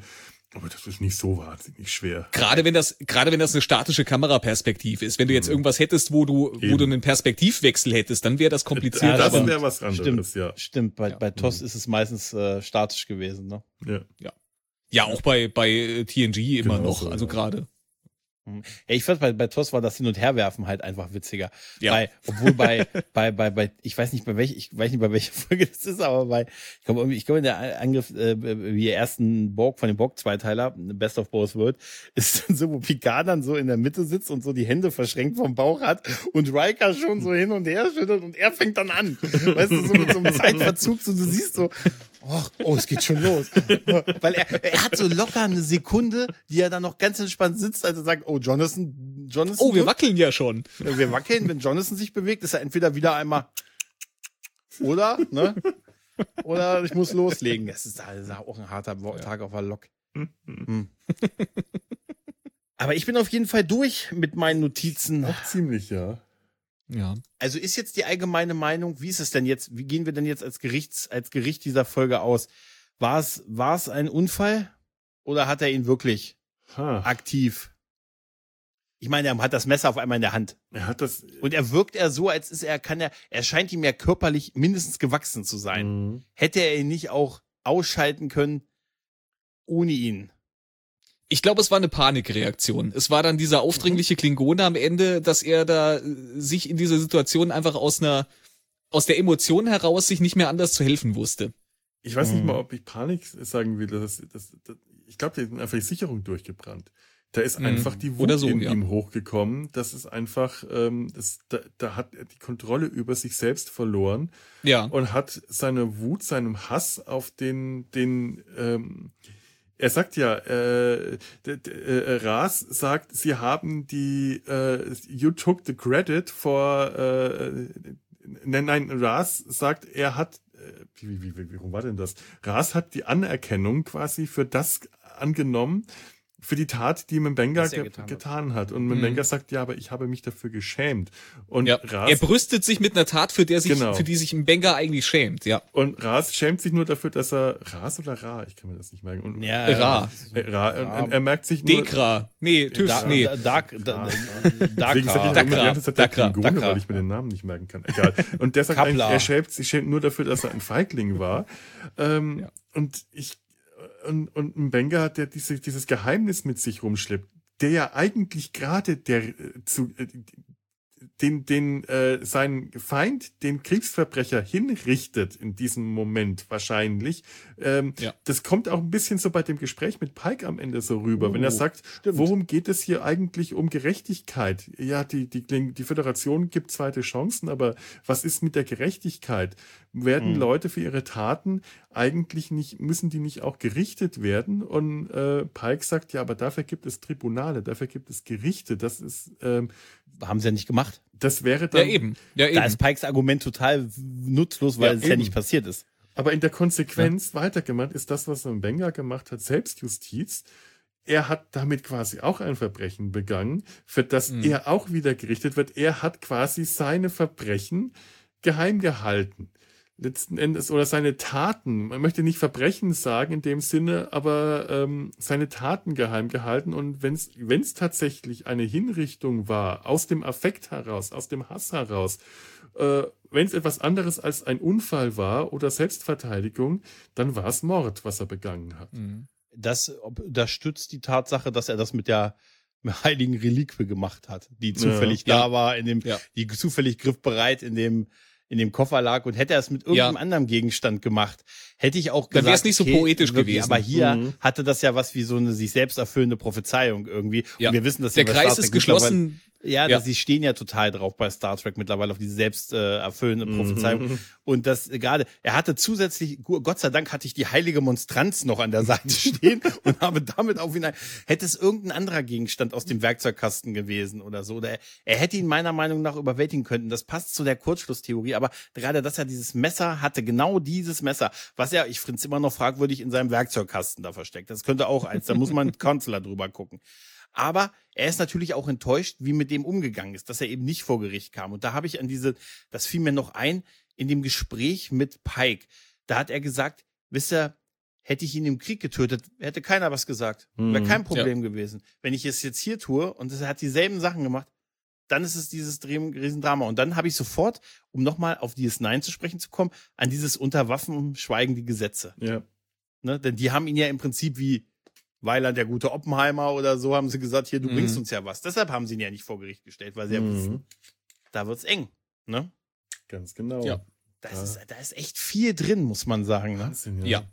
Aber das ist nicht so wahnsinnig schwer. Gerade wenn das, gerade wenn das eine statische Kameraperspektive ist. Wenn du jetzt irgendwas hättest, wo du, wo Mhm. Eben. du einen Perspektivwechsel hättest, dann wäre das kompliziert. das aber- wäre was anderes, Stimmt, ja. stimmt. Bei, bei TOS ist es meistens äh, statisch gewesen, ne? ja. Ja, auch bei, bei TNG immer Genau noch, so, also ja. gerade. Ja, ich fand bei, bei TOS war das Hin- und Herwerfen halt einfach witziger. Ja. Bei, obwohl bei, bei, bei, bei, ich weiß nicht bei welcher, ich weiß nicht bei welcher Folge das ist, aber bei, ich glaube irgendwie, ich glaube in der Angriff, äh, wie ersten Borg von dem Borg Zweiteiler, Best of Both World, ist dann so, wo Picard dann so in der Mitte sitzt und so die Hände verschränkt vom Bauch hat und Riker schon so hin und her schüttelt und er fängt dann an. Weißt du, so mit so einem Zeitverzug, so du siehst so, Oh, oh, es geht schon los. Weil er, er hat so locker eine Sekunde, die er dann noch ganz entspannt sitzt, als er sagt, oh, Jonathan, Jonathan. Oh, wir wackeln ja schon. wir wackeln. Wenn Jonathan sich bewegt, ist er entweder wieder einmal oder, ne? Oder ich muss loslegen. Das ist, das ist auch ein harter Tag auf der Lok. Hm. Aber ich bin auf jeden Fall durch mit meinen Notizen. Auch ziemlich, ja. Ja. Also ist jetzt die allgemeine Meinung, wie ist es denn jetzt, wie gehen wir denn jetzt als Gerichts, als Gericht dieser Folge aus? War es, war es ein Unfall oder hat er ihn wirklich Ha. aktiv? Ich meine, er hat das Messer auf einmal in der Hand. Er hat das. Und er wirkt er so, als ist er, kann er, er scheint ihm ja körperlich mindestens gewachsen zu sein. Mhm. Hätte er ihn nicht auch ausschalten können ohne ihn? Ich glaube, es war eine Panikreaktion. Es war dann dieser aufdringliche Klingone am Ende, dass er da äh, sich in dieser Situation einfach aus einer aus der Emotion heraus sich nicht mehr anders zu helfen wusste. Ich weiß nicht mal, ob ich Panik sagen will. Das, das, das, ich glaube, der hat einfach die Sicherung durchgebrannt. Da ist mhm. einfach die Wut so, in ja. ihm hochgekommen. Das ist einfach, ähm, das, da, da hat er die Kontrolle über sich selbst verloren. Ja. Und hat seine Wut, seinem Hass auf den, den, ähm, er sagt ja, äh, äh, Ras sagt, sie haben die, äh, you took the credit for, äh, nein, nein, Ras sagt, er hat, äh, wie, wie, wie, warum war denn das? Ras hat die Anerkennung quasi für das angenommen, für die Tat, die Mbenga ge getan, getan, hat. Und Mbenga mhm. sagt, ja, aber ich habe mich dafür geschämt. Und ja. Ras, er brüstet sich mit einer Tat, für der sich, genau. für die sich Mbenga eigentlich schämt, ja. Und Ras schämt sich nur dafür, dass er, Ras oder Ra? Ich kann mir das nicht merken. Und, ja, Ra. Äh, Ra. Ra. Und, er merkt sich nur. Dekra. Nee, TÜV, da, nee. Dark, da, Dakra. Dakra. Dakra. Dakra. weil ich mir den Namen nicht merken kann. Egal. Und der sagt er schämt sich schämt nur dafür, dass er ein Feigling war. Ähm, ja. Und ich und, und ein Benga, der diese, dieses Geheimnis mit sich rumschleppt, der ja eigentlich gerade der äh, zu äh, den, den äh, sein Feind, den Kriegsverbrecher hinrichtet in diesem Moment wahrscheinlich. Ähm, ja. Das kommt auch ein bisschen so bei dem Gespräch mit Pike am Ende so rüber, oh, wenn er oh, sagt, stimmt. worum geht es hier eigentlich um Gerechtigkeit? Ja, die, die, die Föderation gibt zweite Chancen, aber was ist mit der Gerechtigkeit? Werden mhm. Leute für ihre Taten eigentlich nicht, müssen die nicht auch gerichtet werden? Und äh, Pike sagt, ja, aber dafür gibt es Tribunale, dafür gibt es Gerichte. Das ist ähm, haben sie ja nicht gemacht. Das wäre dann. Ja, eben. Ja, eben. Da ist Pikes Argument total nutzlos, weil ja, es eben. ja nicht passiert ist. Aber in der Konsequenz ja. weitergemacht ist das, was Mbenga gemacht hat, Selbstjustiz. Er hat damit quasi auch ein Verbrechen begangen, für das mhm. er auch wieder gerichtet wird. Er hat quasi seine Verbrechen geheim gehalten letzten Endes oder seine Taten, man möchte nicht Verbrechen sagen in dem Sinne, aber ähm, seine Taten geheim gehalten und wenn es tatsächlich eine Hinrichtung war, aus dem Affekt heraus, aus dem Hass heraus, äh, wenn es etwas anderes als ein Unfall war oder Selbstverteidigung, dann war es Mord, was er begangen hat. Mhm. Das, das stützt die Tatsache, dass er das mit der heiligen Reliquie gemacht hat, die zufällig ja. da war, in dem, ja. die zufällig griffbereit in dem in dem Koffer lag und hätte er es mit irgendeinem ja. anderen Gegenstand gemacht, hätte ich auch gesagt, dann wäre es nicht so okay, poetisch wirklich, gewesen. Aber hier mhm. hatte das ja was wie so eine sich selbst erfüllende Prophezeiung irgendwie. Ja. Und wir wissen, dass der Kreis ist geschlossen. Ja, ja. sie stehen ja total drauf bei Star Trek mittlerweile auf diese selbst äh, erfüllende mhm. Prophezeiung. Mhm. Und das gerade, er hatte zusätzlich, Gott sei Dank hatte ich die heilige Monstranz noch an der Seite stehen und habe damit auf ihn, hätte es irgendein anderer Gegenstand aus dem Werkzeugkasten gewesen oder so. Oder er, er hätte ihn meiner Meinung nach überwältigen können. Das passt zu der Kurzschlusstheorie, aber gerade, dass er dieses Messer hatte, genau dieses Messer, was er, ich finde es immer noch fragwürdig, in seinem Werkzeugkasten da versteckt. Das könnte auch eins, da muss man Kanzler drüber gucken. Aber er ist natürlich auch enttäuscht, wie mit dem umgegangen ist, dass er eben nicht vor Gericht kam. Und da habe ich an diese, das fiel mir noch ein, in dem Gespräch mit Pike. Da hat er gesagt, wisst ihr, hätte ich ihn im Krieg getötet, hätte keiner was gesagt. Wäre mhm. kein Problem ja. gewesen. Wenn ich es jetzt hier tue und er hat dieselben Sachen gemacht, dann ist es dieses Riesendrama. Und dann habe ich sofort, um nochmal auf DS9 zu sprechen zu kommen, an dieses Unterwaffen schweigen die Gesetze. Ja. Ne? Denn die haben ihn ja im Prinzip wie weil er der gute Oppenheimer oder so, haben sie gesagt, hier, du mhm. bringst uns ja was. Deshalb haben sie ihn ja nicht vor Gericht gestellt, weil sie mhm. ja wissen, da wird's eng. Ne? Ganz genau. Ja. Da, ja. Ist, da ist echt viel drin, muss man sagen. Ne? Wahnsinn, ja. ja.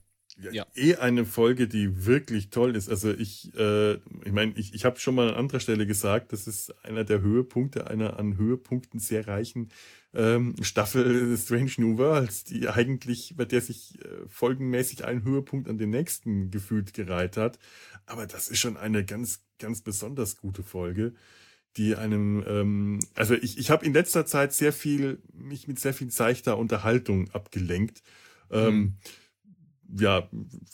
Ja. Eh eine Folge, die wirklich toll ist. Also ich, äh, ich meine, ich, ich habe schon mal an anderer Stelle gesagt, das ist einer der Höhepunkte einer an Höhepunkten sehr reichen ähm, Staffel Strange New Worlds, die eigentlich, bei der sich äh, folgenmäßig ein Höhepunkt an den nächsten gefühlt gereiht hat. Aber das ist schon eine ganz, ganz besonders gute Folge, die einem, ähm, also ich, ich habe in letzter Zeit sehr viel, mich mit sehr viel seichter Unterhaltung abgelenkt. Ähm, mhm ja,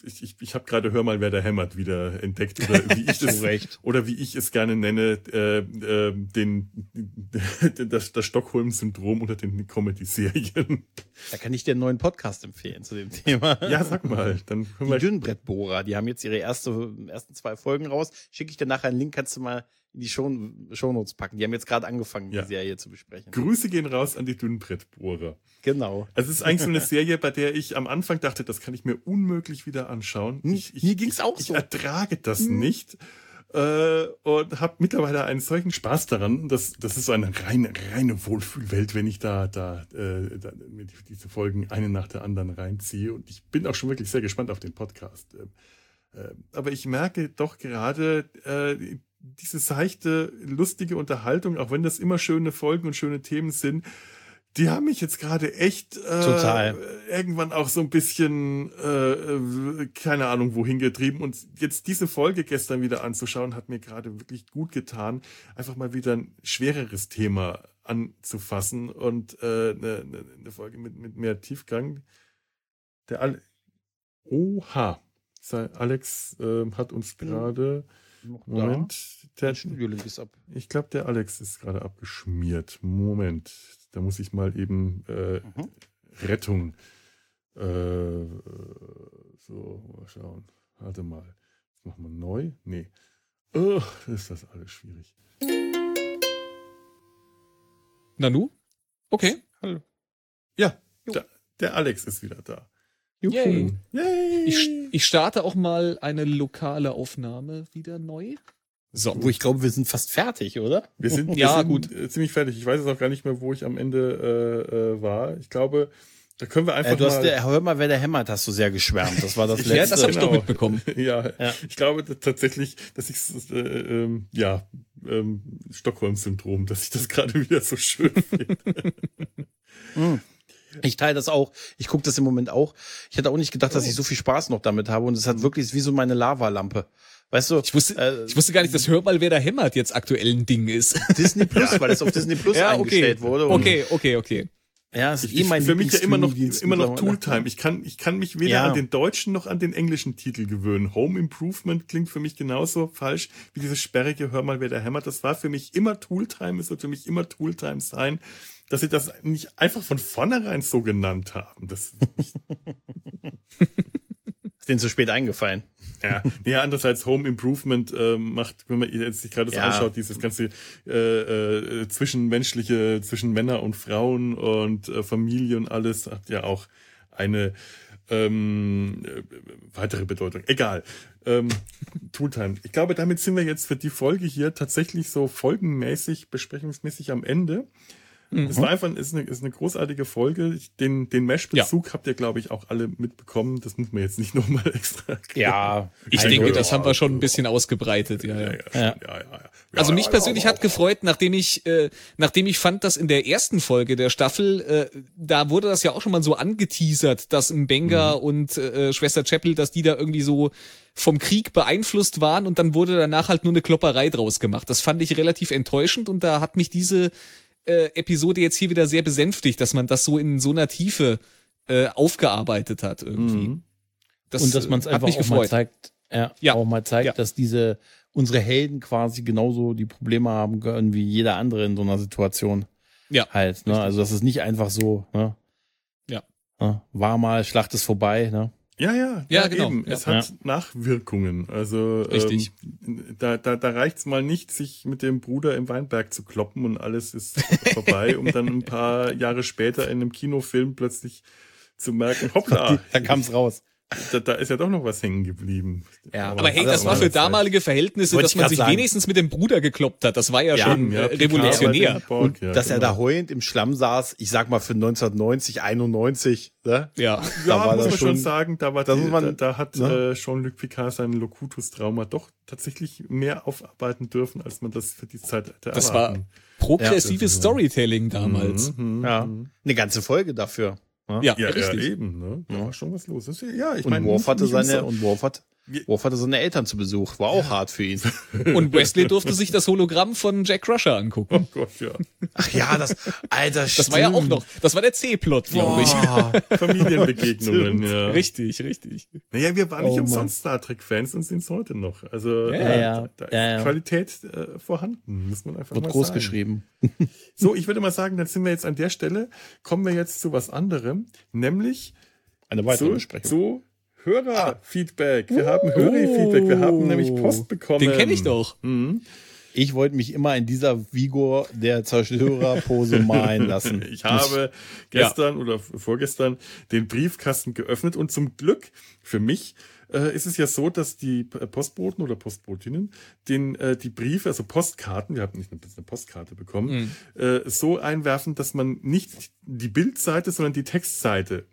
ich, ich, ich habe gerade Hör mal, wer da hämmert wieder entdeckt oder wie ich das oder wie ich es gerne nenne, äh, äh, den das, das Stockholm-Syndrom unter den Comedy-Serien. Da kann ich dir einen neuen Podcast empfehlen zu dem Thema. Ja, sag mal. Dann die Dünnbrettbohrer, die haben jetzt ihre erste, ersten zwei Folgen raus. Schicke ich dir nachher einen Link, kannst du mal in die Show, Shownotes packen. Die haben jetzt gerade angefangen, ja. die Serie zu besprechen. Grüße gehen raus an die Dünnbrettbohrer. Genau. Es ist eigentlich so eine Serie, bei der ich am Anfang dachte, das kann ich mir unmöglich wieder anschauen. Ich, ich, mir ging's auch ich, so. Ich ertrage das hm. nicht. äh, und habe mittlerweile einen solchen Spaß daran. Das, das ist so eine reine, reine Wohlfühlwelt, wenn ich da, da, äh, da mir diese Folgen eine nach der anderen reinziehe. Und ich bin auch schon wirklich sehr gespannt auf den Podcast. Äh, äh, aber ich merke doch gerade äh, diese seichte, lustige Unterhaltung, auch wenn das immer schöne Folgen und schöne Themen sind, die haben mich jetzt gerade echt äh, Total. irgendwann auch so ein bisschen, äh, äh, keine Ahnung, wohin getrieben. Und jetzt diese Folge gestern wieder anzuschauen, hat mir gerade wirklich gut getan, einfach mal wieder ein schwereres Thema anzufassen und äh, eine, eine Folge mit, mit mehr Tiefgang. Der Al Oha. Alex äh, hat uns gerade. Moment. Der, Studiolink ist ab. Ich glaube, der Alex ist gerade abgeschmiert. Moment. Da muss ich mal eben äh, mhm. Rettung. Äh, so, mal schauen. Warte mal. Jetzt machen wir neu. Nee. Oh, ist das alles schwierig. Nanu? Okay. Hallo. Ja, da, der Alex ist wieder da. Yay. Yay. Ich, ich starte auch mal eine lokale Aufnahme wieder neu. So. Wo ich glaube, wir sind fast fertig, oder? Wir sind, wir ja, sind gut. Äh, ziemlich fertig. Ich weiß es auch gar nicht mehr, wo ich am Ende äh, äh, war. Ich glaube, da können wir einfach äh, du hast mal. Der, hör mal, wer der hämmert, hast du sehr geschwärmt. Das war das letzte. Ja, das habe ich doch genau. mitbekommen. ja, ja, ich glaube tatsächlich, dass ich äh, ähm, ja ähm, Stockholm-Syndrom, dass ich das gerade wieder so schön finde. mm. Ich teile das auch. Ich gucke das im Moment auch. Ich hätte auch nicht gedacht, dass ich so viel Spaß noch damit habe. Und es hat wirklich wie so meine Lavalampe. Weißt du, ich wusste, äh, ich wusste gar nicht, dass Hör mal, wer da hämmert jetzt aktuell ein Ding ist. Disney Plus, ja. weil es auf Disney Plus ja, eingestellt okay. wurde. Okay, okay, okay. Ja, es ist eh mein Für mich ja immer noch, immer noch Tooltime. Ich kann, ich kann mich weder ja. an den deutschen noch an den englischen Titel gewöhnen. Home Improvement klingt für mich genauso falsch wie dieses sperrige Hör mal, wer da hämmert. Das war für mich immer Tooltime, es wird für mich immer Tooltime sein. Dass sie das nicht einfach von vornherein so genannt haben. Das ist denen zu spät eingefallen. Ja, ja andererseits Home Improvement äh, macht, wenn man jetzt sich gerade so ja. anschaut, dieses ganze äh, äh, zwischenmenschliche, zwischen Männer und Frauen und äh, Familie und alles hat ja auch eine ähm, äh, weitere Bedeutung. Egal. Ähm, Tooltime. Ich glaube, damit sind wir jetzt für die Folge hier tatsächlich so folgenmäßig, besprechungsmäßig am Ende. Mhm. Es war einfach ist eine, ist eine großartige Folge. Den, den Mesh-Bezug ja. habt ihr, glaube ich, auch alle mitbekommen. Das muss man jetzt nicht nochmal extra. Erklären. Ja, ich denke, das haben wir schon ein bisschen ausgebreitet. Ja, ja. ja, ja. ja, ja, ja. Also mich persönlich hat gefreut, nachdem ich, äh, nachdem ich fand, dass in der ersten Folge der Staffel, äh, da wurde das ja auch schon mal so angeteasert, dass Mbenga mhm. und äh, Schwester Chapel, dass die da irgendwie so vom Krieg beeinflusst waren und dann wurde danach halt nur eine Klopperei draus gemacht. Das fand ich relativ enttäuschend und da hat mich diese äh, Episode jetzt hier wieder sehr besänftigt, dass man das so in so einer Tiefe äh, aufgearbeitet hat irgendwie. Mhm. Das, und dass man es einfach auch gefreut. mal zeigt, ja, ja. auch mal zeigt, ja. dass diese unsere Helden quasi genauso die Probleme haben können wie jeder andere in so einer Situation. Ja. Halt, ne? Also das ist nicht einfach so, ne? Ja. Ne? War mal, Schlacht ist vorbei, ne? Ja, ja, ja, ja genau. Eben. Es ja. hat Nachwirkungen. Also Richtig. Ähm, da, da, da reicht's mal nicht, sich mit dem Bruder im Weinberg zu kloppen und alles ist vorbei, um dann ein paar Jahre später in einem Kinofilm plötzlich zu merken, hoppla. da kam's raus da, da ist ja doch noch was hängen geblieben. Ja, aber, aber hey, das war für damalige Verhältnisse, dass man sich sagen. wenigstens mit dem Bruder gekloppt hat. Das war ja, ja schon ja, revolutionär. Und ja, dass genau. er da heulend im Schlamm saß, ich sag mal für 1990, 91, ne? Ja, da war muss man schon sagen, da war die, man, da, da, hat ne? äh, Jean-Luc Picard sein Locutus-Trauma doch tatsächlich mehr aufarbeiten dürfen, als man das für die Zeit hätte Das erwarten. war progressives Storytelling damals. Mhm, mhm, ja, mhm. eine ganze Folge dafür. Ja, ja, ja, ja eben. Ne? Da war schon was los. ja, ich und meine, Worf hatte seine und Worf hat Worf hatte seine Eltern zu Besuch. War auch ja. hart für ihn. Und Wesley durfte sich das Hologramm von Jack Crusher angucken. Oh Gott, ja. Ach ja, das, Alter, Das stimmt. war ja auch noch, das war der C-Plot, glaube ich. Familienbegegnungen, ja. Richtig, richtig. Naja, wir waren oh, nicht umsonst Star Trek-Fans und sind es heute noch. Also, ja, äh, ja. da, da ist Qualität äh, vorhanden, muss man einfach Wird mal groß sagen. geschrieben. So, ich würde mal sagen, dann sind wir jetzt an der Stelle, kommen wir jetzt zu was anderem, nämlich eine weitere Besprechung. So Hörerfeedback. Wir haben Hörerfeedback. Wir haben nämlich Post bekommen. Den kenne ich doch. Mhm. Ich wollte mich immer in dieser Vigor der Zerstörerpose malen lassen. Ich habe gestern ja. oder vorgestern den Briefkasten geöffnet und zum Glück für mich äh, ist es ja so, dass die Postboten oder Postbotinnen den äh, die Briefe, also Postkarten, wir haben nicht eine, eine Postkarte bekommen, mhm. äh, so einwerfen, dass man nicht die Bildseite, sondern die Textseite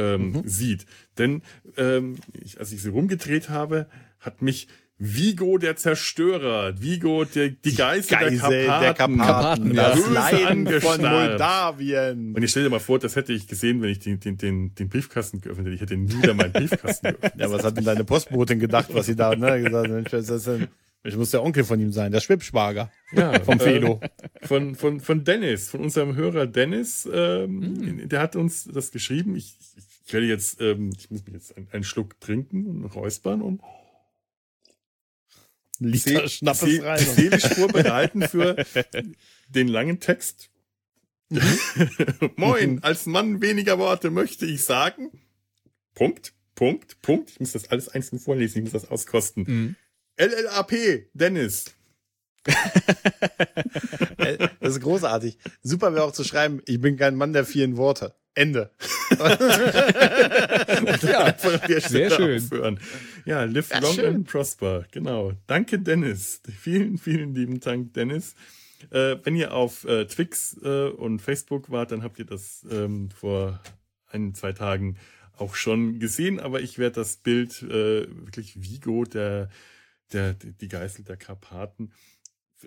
ähm, mhm. sieht. Denn ähm, ich, als ich sie rumgedreht habe, hat mich Vigo der Zerstörer, Vigo der, die Geisel, Geisel der Karpaten, der Karpaten das Leiden von Moldawien. Und ich stell dir mal vor, das hätte ich gesehen, wenn ich den, den, den, den Briefkasten geöffnet hätte. Ich hätte nie wieder meinen Briefkasten geöffnet. ja, was hat denn deine Postbotin gedacht, was sie da, ne, gesagt hat, ist ich muss der Onkel von ihm sein, der Schwibschwager. Ja, vom Felo. Äh, von, von, von Dennis, von unserem Hörer Dennis, ähm, mm. der hat uns das geschrieben. Ich, ich, ich werde jetzt, ähm, ich muss mir jetzt einen, einen Schluck trinken und räuspern und Liter Schnappes See, rein. Seelisch vorbereiten für den langen Text. Mhm. Moin, als Mann weniger Worte möchte ich sagen. Punkt, Punkt, Punkt. Ich muss das alles einzeln vorlesen, ich muss das auskosten. Mhm. LLAP, Dennis. das ist großartig. Super wäre auch zu schreiben, ich bin kein Mann der vielen Worte. Ende. ja, sehr schön. Aufhören. Ja, live ja, long schön. and prosper. Genau. Danke, Dennis. Vielen, vielen lieben Dank, Dennis. Äh, wenn ihr auf äh, Twix äh, und Facebook wart, dann habt ihr das ähm, vor ein, zwei Tagen auch schon gesehen, aber ich werde das Bild äh, wirklich Vigo, der, der, die Geißel der Karpaten,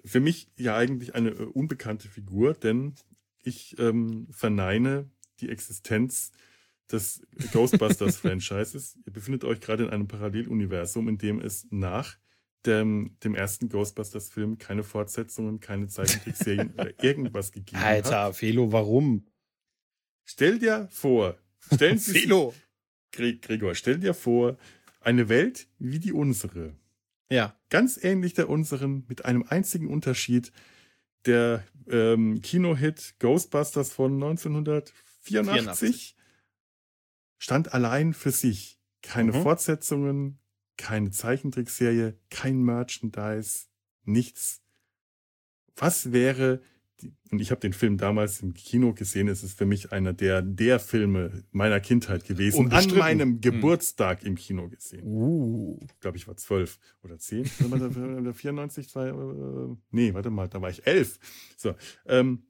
für mich ja eigentlich eine äh, unbekannte Figur, denn ich ähm, verneine die Existenz des Ghostbusters-Franchises. Ihr befindet euch gerade in einem Paralleluniversum, in dem es nach dem, dem ersten Ghostbusters-Film keine Fortsetzungen, keine Zeichentrickserien oder irgendwas gegeben Alter, hat. Alter, Felo, warum? Stell dir vor, stellen Sie Felo. Gregor, stell dir vor, eine Welt wie die unsere. Ja. Ganz ähnlich der unseren, mit einem einzigen Unterschied. Der ähm, Kinohit Ghostbusters von 1984 84 stand allein für sich. Keine mhm. Fortsetzungen, keine Zeichentrickserie, kein Merchandise, nichts. Was wäre, und ich habe den Film damals im Kino gesehen, es ist für mich einer der, der Filme meiner Kindheit gewesen. An meinem hm. Geburtstag hm. im Kino gesehen. Uh. Ich glaube, ich war zwölf oder zehn. 94, war, äh, nee, warte mal, da war ich elf. So, ähm,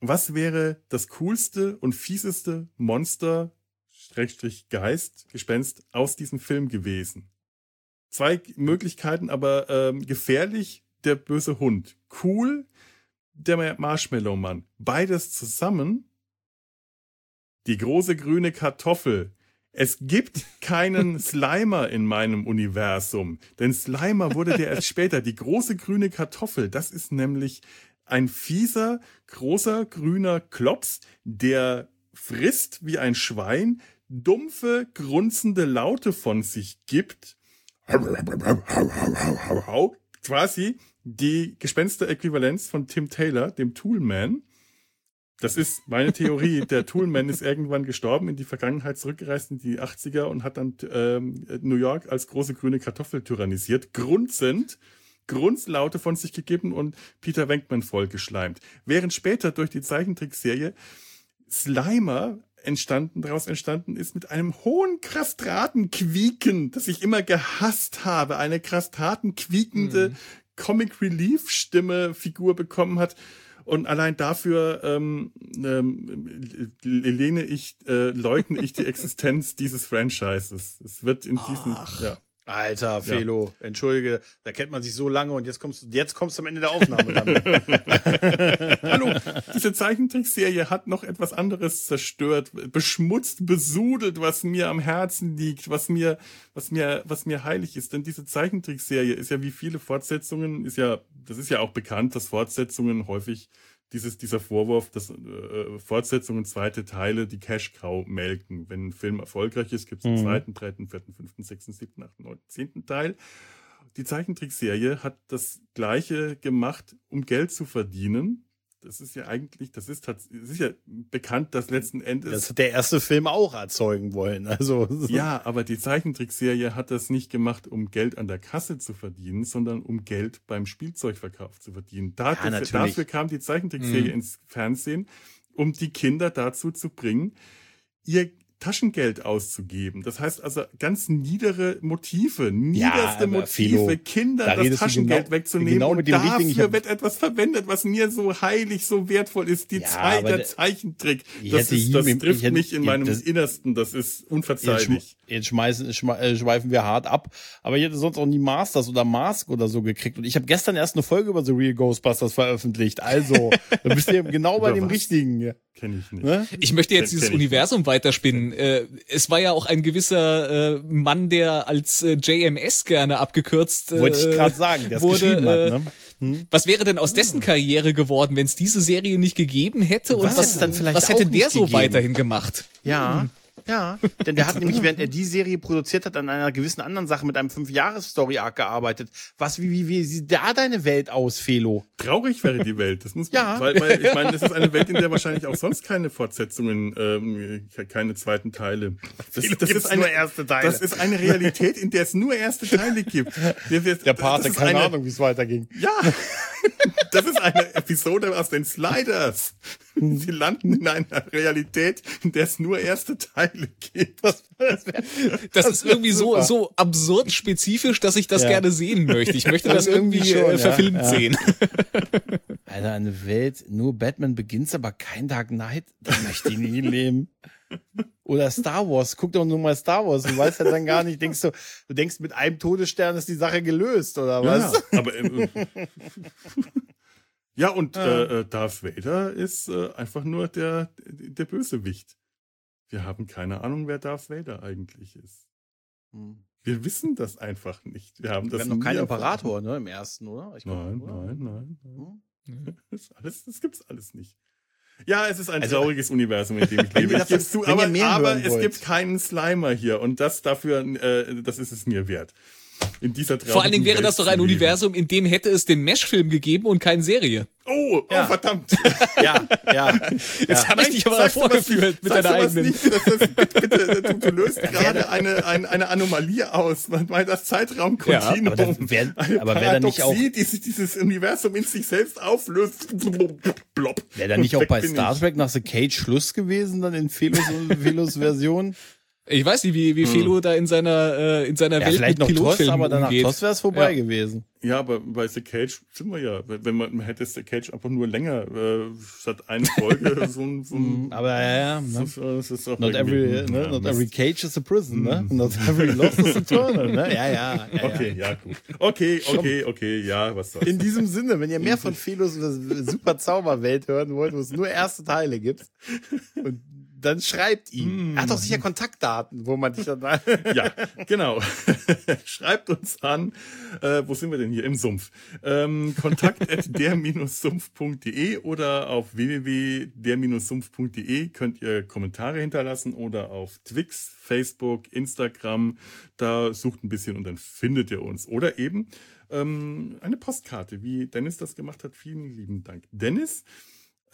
was wäre das coolste und fieseste Monster, Schrägstrich Geist, Gespenst aus diesem Film gewesen? Zwei Möglichkeiten, aber ähm, gefährlich, der böse Hund. Cool, der Marshmallow-Mann. Beides zusammen, die große grüne Kartoffel. Es gibt keinen Slimer in meinem Universum, denn Slimer wurde der erst später. Die große grüne Kartoffel, das ist nämlich ein fieser, großer, grüner Klops, der frisst wie ein Schwein, dumpfe, grunzende Laute von sich gibt. Quasi die Gespenster-Äquivalenz von Tim Taylor, dem Toolman. Das ist meine Theorie. Der Toolman ist irgendwann gestorben, in die Vergangenheit zurückgereist, in die 80er und hat dann ähm, New York als große grüne Kartoffel tyrannisiert. Grunzend Grunzlaute von sich gegeben und Peter Wenkman vollgeschleimt. Während später durch die Zeichentrickserie Slimer entstanden, daraus entstanden ist mit einem hohen Krastratenquieken, das ich immer gehasst habe, eine Krastratenquiekende mhm. Comic Relief Stimme Figur bekommen hat. Und allein dafür ähm, ähm, lehne ich, äh, leugne ich die Existenz dieses Franchises. Es wird in diesem, Ach. ja. Alter, Felo, ja. entschuldige, da kennt man sich so lange und jetzt kommst du, jetzt kommst du am Ende der Aufnahme dann. Hallo, diese Zeichentrickserie hat noch etwas anderes zerstört, beschmutzt, besudelt, was mir am Herzen liegt, was mir, was mir, was mir heilig ist. Denn diese Zeichentrickserie ist ja wie viele Fortsetzungen, ist ja, das ist ja auch bekannt, dass Fortsetzungen häufig dieses, dieser Vorwurf, dass äh, Fortsetzungen, zweite Teile die Cash-Cow melken. Wenn ein Film erfolgreich ist, gibt es einen mhm. zweiten, dritten, vierten, fünften, sechsten, siebten, achten, neunten, zehnten Teil. Die Zeichentrickserie hat das Gleiche gemacht, um Geld zu verdienen. Das ist ja eigentlich, das ist tatsächlich, ist ja bekannt, dass letzten Endes. Das hat der erste Film auch erzeugen wollen. Also. Ja, aber die Zeichentrickserie hat das nicht gemacht, um Geld an der Kasse zu verdienen, sondern um Geld beim Spielzeugverkauf zu verdienen. Dafür, Ja, dafür, kam die Zeichentrickserie ins Fernsehen, um die Kinder dazu zu bringen, ihr Taschengeld auszugeben. Das heißt also ganz niedere Motive, niederste aber Motive, Philo, da Kindern das Taschengeld genau- wegzunehmen genau und mit dem ich dafür hab- wird etwas verwendet, was mir so heilig, so wertvoll ist. Die Ja, Zeit, der Zeichentrick. Ich Das, ist, ihm das im- trifft ich hätte- mich in ja, meinem das- Innersten. Das ist unverzeihlich. jetzt schmeißen, schme äh, schweifen wir hart ab. Aber ich hätte sonst auch nie Masters oder Mask oder so gekriegt. Und ich habe gestern erst eine Folge über The Real Ghostbusters veröffentlicht. Also, da bist du ja genau bei dem was? richtigen. Kenne ich nicht. Ne? Ich möchte jetzt Kenn- dieses kenn ich Universum weiterspinnen. Äh, es war ja auch ein gewisser äh, Mann, der als äh, JMS gerne abgekürzt äh, Wollte ich gerade sagen, der es wurde, geschrieben äh, hat. Ne? Was wäre denn aus dessen Karriere geworden, wenn es diese Serie nicht gegeben hätte? Und Was was, was hätte auch der so gegeben? weiterhin gemacht? Ja. Ja, denn der hat nämlich, während er die Serie produziert hat, an einer gewissen anderen Sache mit einem Fünf-Jahres-Story-Arc gearbeitet. Was, wie, wie, wie sieht da deine Welt aus, Felo? Traurig wäre die Welt. Das muss Ja. weil, weil ich meine, das ist eine Welt, in der wahrscheinlich auch sonst keine Fortsetzungen, ähm, keine zweiten Teile. Das, das ist eine erste Teile. Das ist eine Realität, in der es nur erste Teile gibt. Der, der Pate, das keine eine, Ahnung, wie es weiterging. Ja, das ist eine Episode aus den Sliders. Sie landen in einer Realität, in der es nur erste Teile gibt. Das, ist irgendwie so, super. so absurd spezifisch, dass ich das Ja. gerne sehen möchte. Ich möchte das irgendwie schon, äh, verfilmt Ja. sehen. Alter, eine Welt, nur Batman Begins, aber kein Dark Knight, da möchte ich nie leben. Oder Star Wars, guck doch nur mal Star Wars, du weißt ja dann gar nicht, denkst du, du denkst mit einem Todesstern ist die Sache gelöst, oder was? Ja, aber äh, ja und äh, äh, Darth Vader ist äh, einfach nur der der Bösewicht. Wir haben keine Ahnung, wer Darth Vader eigentlich ist. Hm. Wir wissen das einfach nicht. Wir haben Wir das haben noch keinen. Imperator, ne, im ersten, oder? Ich glaub, Nein, oder? nein, nein, nein. Hm? Das, alles, das gibt's alles nicht. Ja, es ist ein Also- trauriges Universum, in dem ich lebe. Ich geb's zu, aber, aber es wollt. gibt keinen Slimer hier und das dafür, äh, das ist es mir wert. In dieser Vor allen Dingen wäre traurigen das doch Welt ein. Universum, in dem hätte es den Mesh-Film gegeben und keine Serie. Oh, Ja. oh, verdammt. Ja, ja. Jetzt habe ich dich aber vorgeführt mit deiner eigenen. Nicht, das, das, bitte, bitte, du, du löst gerade eine, eine, eine Anomalie aus, weil das Zeitraumkontinuum, Ja, aber das wär- eine aber wär da nicht Paradoxie, die sich dieses Universum in sich selbst auflöst. Wäre da Und nicht auch bei Star. Trek nach The Cage Schluss gewesen, dann in Felos, Felos Version? Ich weiß nicht, wie, wie Felo da in seiner, äh, in seiner Ja, Welt vielleicht mit noch TOS, Pilotfilmen aber danach umgeht. TOS wäre es vorbei Ja. gewesen. Ja, aber bei The Cage sind wir ja. Wenn man, man hätte The Cage einfach nur länger, äh, statt eine Folge, so ein, so ein Aber ja, ja. Ne? das, das ist auch Not every, ne? ja, Not every cage is a prison, ne? Not every loss is eternal, ne? Ja, ja. ja, Okay, ja, gut. Okay, okay, okay, ja, was soll's. In diesem Sinne, wenn ihr mehr von Philos super Zauberwelt hören wollt, wo es nur erste Teile gibt, und dann schreibt ihm. Er hat doch sicher Kontaktdaten, wo man dich dann. Ja, genau. Schreibt uns an. Äh, wo sind wir denn hier? Im Sumpf. Ähm, kontakt at der-sumpf.de oder auf www.der-sumpf.de könnt ihr Kommentare hinterlassen oder auf Twix, Facebook, Instagram. Da sucht ein bisschen und dann findet ihr uns. Oder eben ähm, eine Postkarte, wie Dennis das gemacht hat. Vielen lieben Dank. Dennis,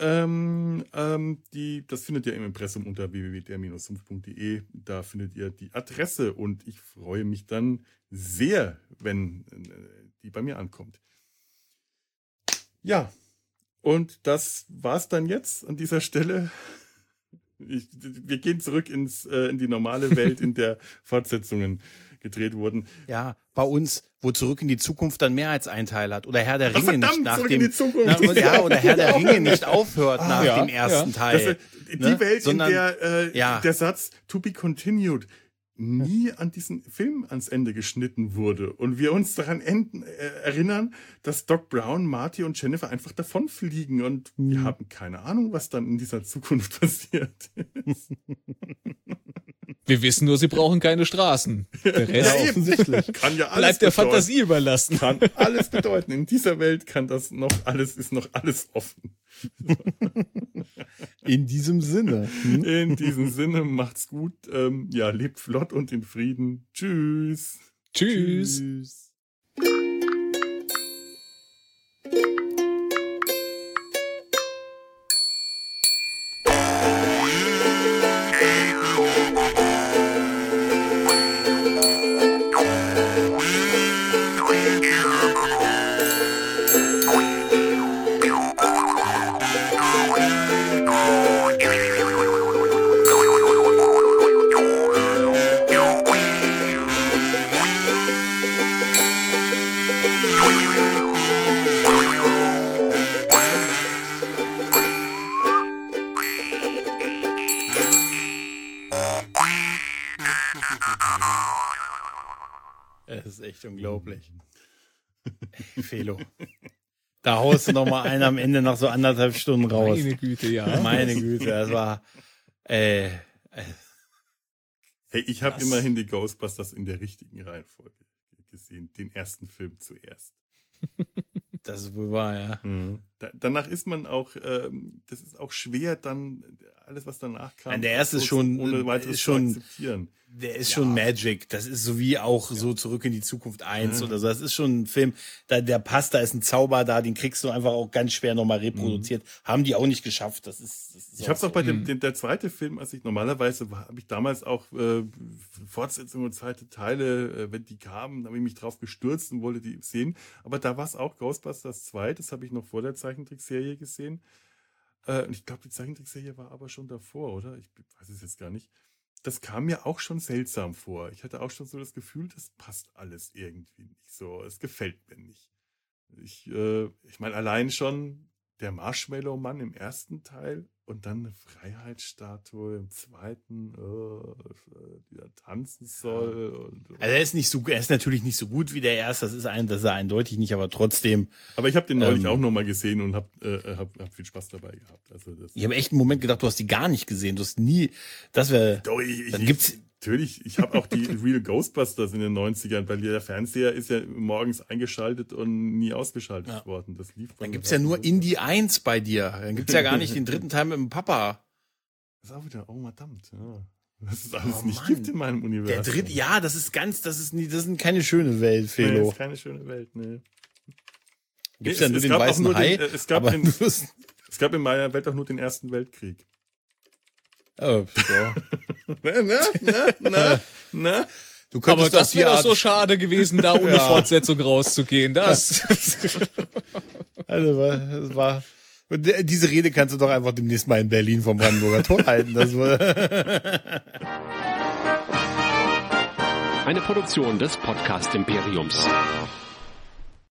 ähm, ähm, die, das findet ihr im Impressum unter www.der-sumpf.de. Da findet ihr die Adresse und ich freue mich dann sehr, wenn äh, die bei mir ankommt. Ja, und das war's dann jetzt an dieser Stelle. Ich, wir gehen zurück ins, äh, in die normale Welt, in der Fortsetzungen gedreht wurden. Ja, bei uns, wo zurück in die Zukunft dann mehr als ein Teil hat. Oder Herr der Ringe verdammt, nicht nach Zurück dem. in die Zukunft. Na, und, ja, oder Herr der Ringe nicht aufhört nach ja, dem ersten ja. Teil. Das, die ne? Welt, Sondern- in der äh, ja. der Satz to be continued nie an diesen Film ans Ende geschnitten wurde und wir uns daran enden, äh, erinnern, dass Doc Brown, Marty und Jennifer einfach davonfliegen und Mhm. wir haben keine Ahnung, was dann in dieser Zukunft passiert. Wir wissen nur, sie brauchen keine Straßen. Der ja, Rest offensichtlich. Kann ja alles bleibt der bedeuten. Fantasie überlassen. Kann alles bedeuten. In dieser Welt kann das noch alles, ist noch alles offen. In diesem Sinne. Hm? In diesem Sinne, macht's gut. Ähm, ja, lebt flott und in Frieden. Tschüss. Tschüss. Tschüss. Da haust du noch mal einen am Ende nach so anderthalb Stunden raus. Meine Güte, ja. Meine Güte, das war, äh, äh Hey, ich habe immerhin die Ghostbusters in der richtigen Reihenfolge gesehen. Den ersten Film zuerst. das ist wohl wahr, ja. Da, danach ist man auch, ähm, das ist auch schwer, dann alles, was danach kam, Nein, der erste ist schon- ohne weiteres ist schon- zu akzeptieren. Der ist schon Magic. Das ist so wie auch so zurück in die Zukunft 1 oder so. Das ist schon ein Film, da, der passt, da ist ein Zauber da, den kriegst du einfach auch ganz schwer nochmal reproduziert. Haben die auch nicht geschafft. Das ist, das ist Ich habe es auch bei Mhm. dem, dem der zweite Film, als ich normalerweise habe ich damals auch äh, Fortsetzungen und zweite Teile, äh, wenn die kamen, habe ich mich drauf gestürzt und wollte die sehen. Aber da war es auch Ghostbusters 2, das habe ich noch vor der Zeichentrickserie gesehen. Äh, und ich glaube, die Zeichentrickserie war aber schon davor, oder? Ich weiß es jetzt gar nicht. Das kam mir auch schon seltsam vor. Ich hatte auch schon so das Gefühl, das passt alles irgendwie nicht so. Es gefällt mir nicht. Ich, äh, ich meine, allein schon der Marshmallow-Mann im ersten Teil und dann eine Freiheitsstatue im zweiten, äh, die da tanzen soll. Und, Also er ist nicht so, er ist natürlich nicht so gut wie der erste. Das ist ein, das ist eindeutig nicht, aber trotzdem. aber ich habe den neulich Ähm. auch nochmal gesehen und habe äh, hab, hab viel Spaß dabei gehabt. Also das, Ich habe echt einen Moment gedacht, du hast die gar nicht gesehen. Du hast nie, das wäre, Doch, ich, dann gibt's, Natürlich, ich habe auch die Real Ghostbusters in den 90ern, weil der Fernseher ist ja morgens eingeschaltet und nie ausgeschaltet Ja. worden. Das lief dann gibt's ja nur Indie 1 bei dir. Dann gibt's ja gar nicht den dritten Teil mit dem Papa. Das ist auch wieder, oh verdammt, ja. Was es alles Oh, nicht Mann. gibt in meinem Der Universum. dritte, ja, das ist ganz, das ist nie, das ist keine schöne Welt, Nee, Felo. ist keine schöne Welt, ne. Gibt's Nee, ja es- nur es den weißen nur den- Hai, äh, es gab aber wirst- Es gab in meiner Welt auch nur den Ersten Weltkrieg. Oh, ja. Na, na, na, na, na. Du Aber könntest das die wäre doch so schade gewesen, da ohne Ja. Fortsetzung rauszugehen. Das. Also, war- das war, diese Rede kannst du doch einfach demnächst mal in Berlin vom Brandenburger Tor halten. Das war, Eine Produktion des Podcast Imperiums.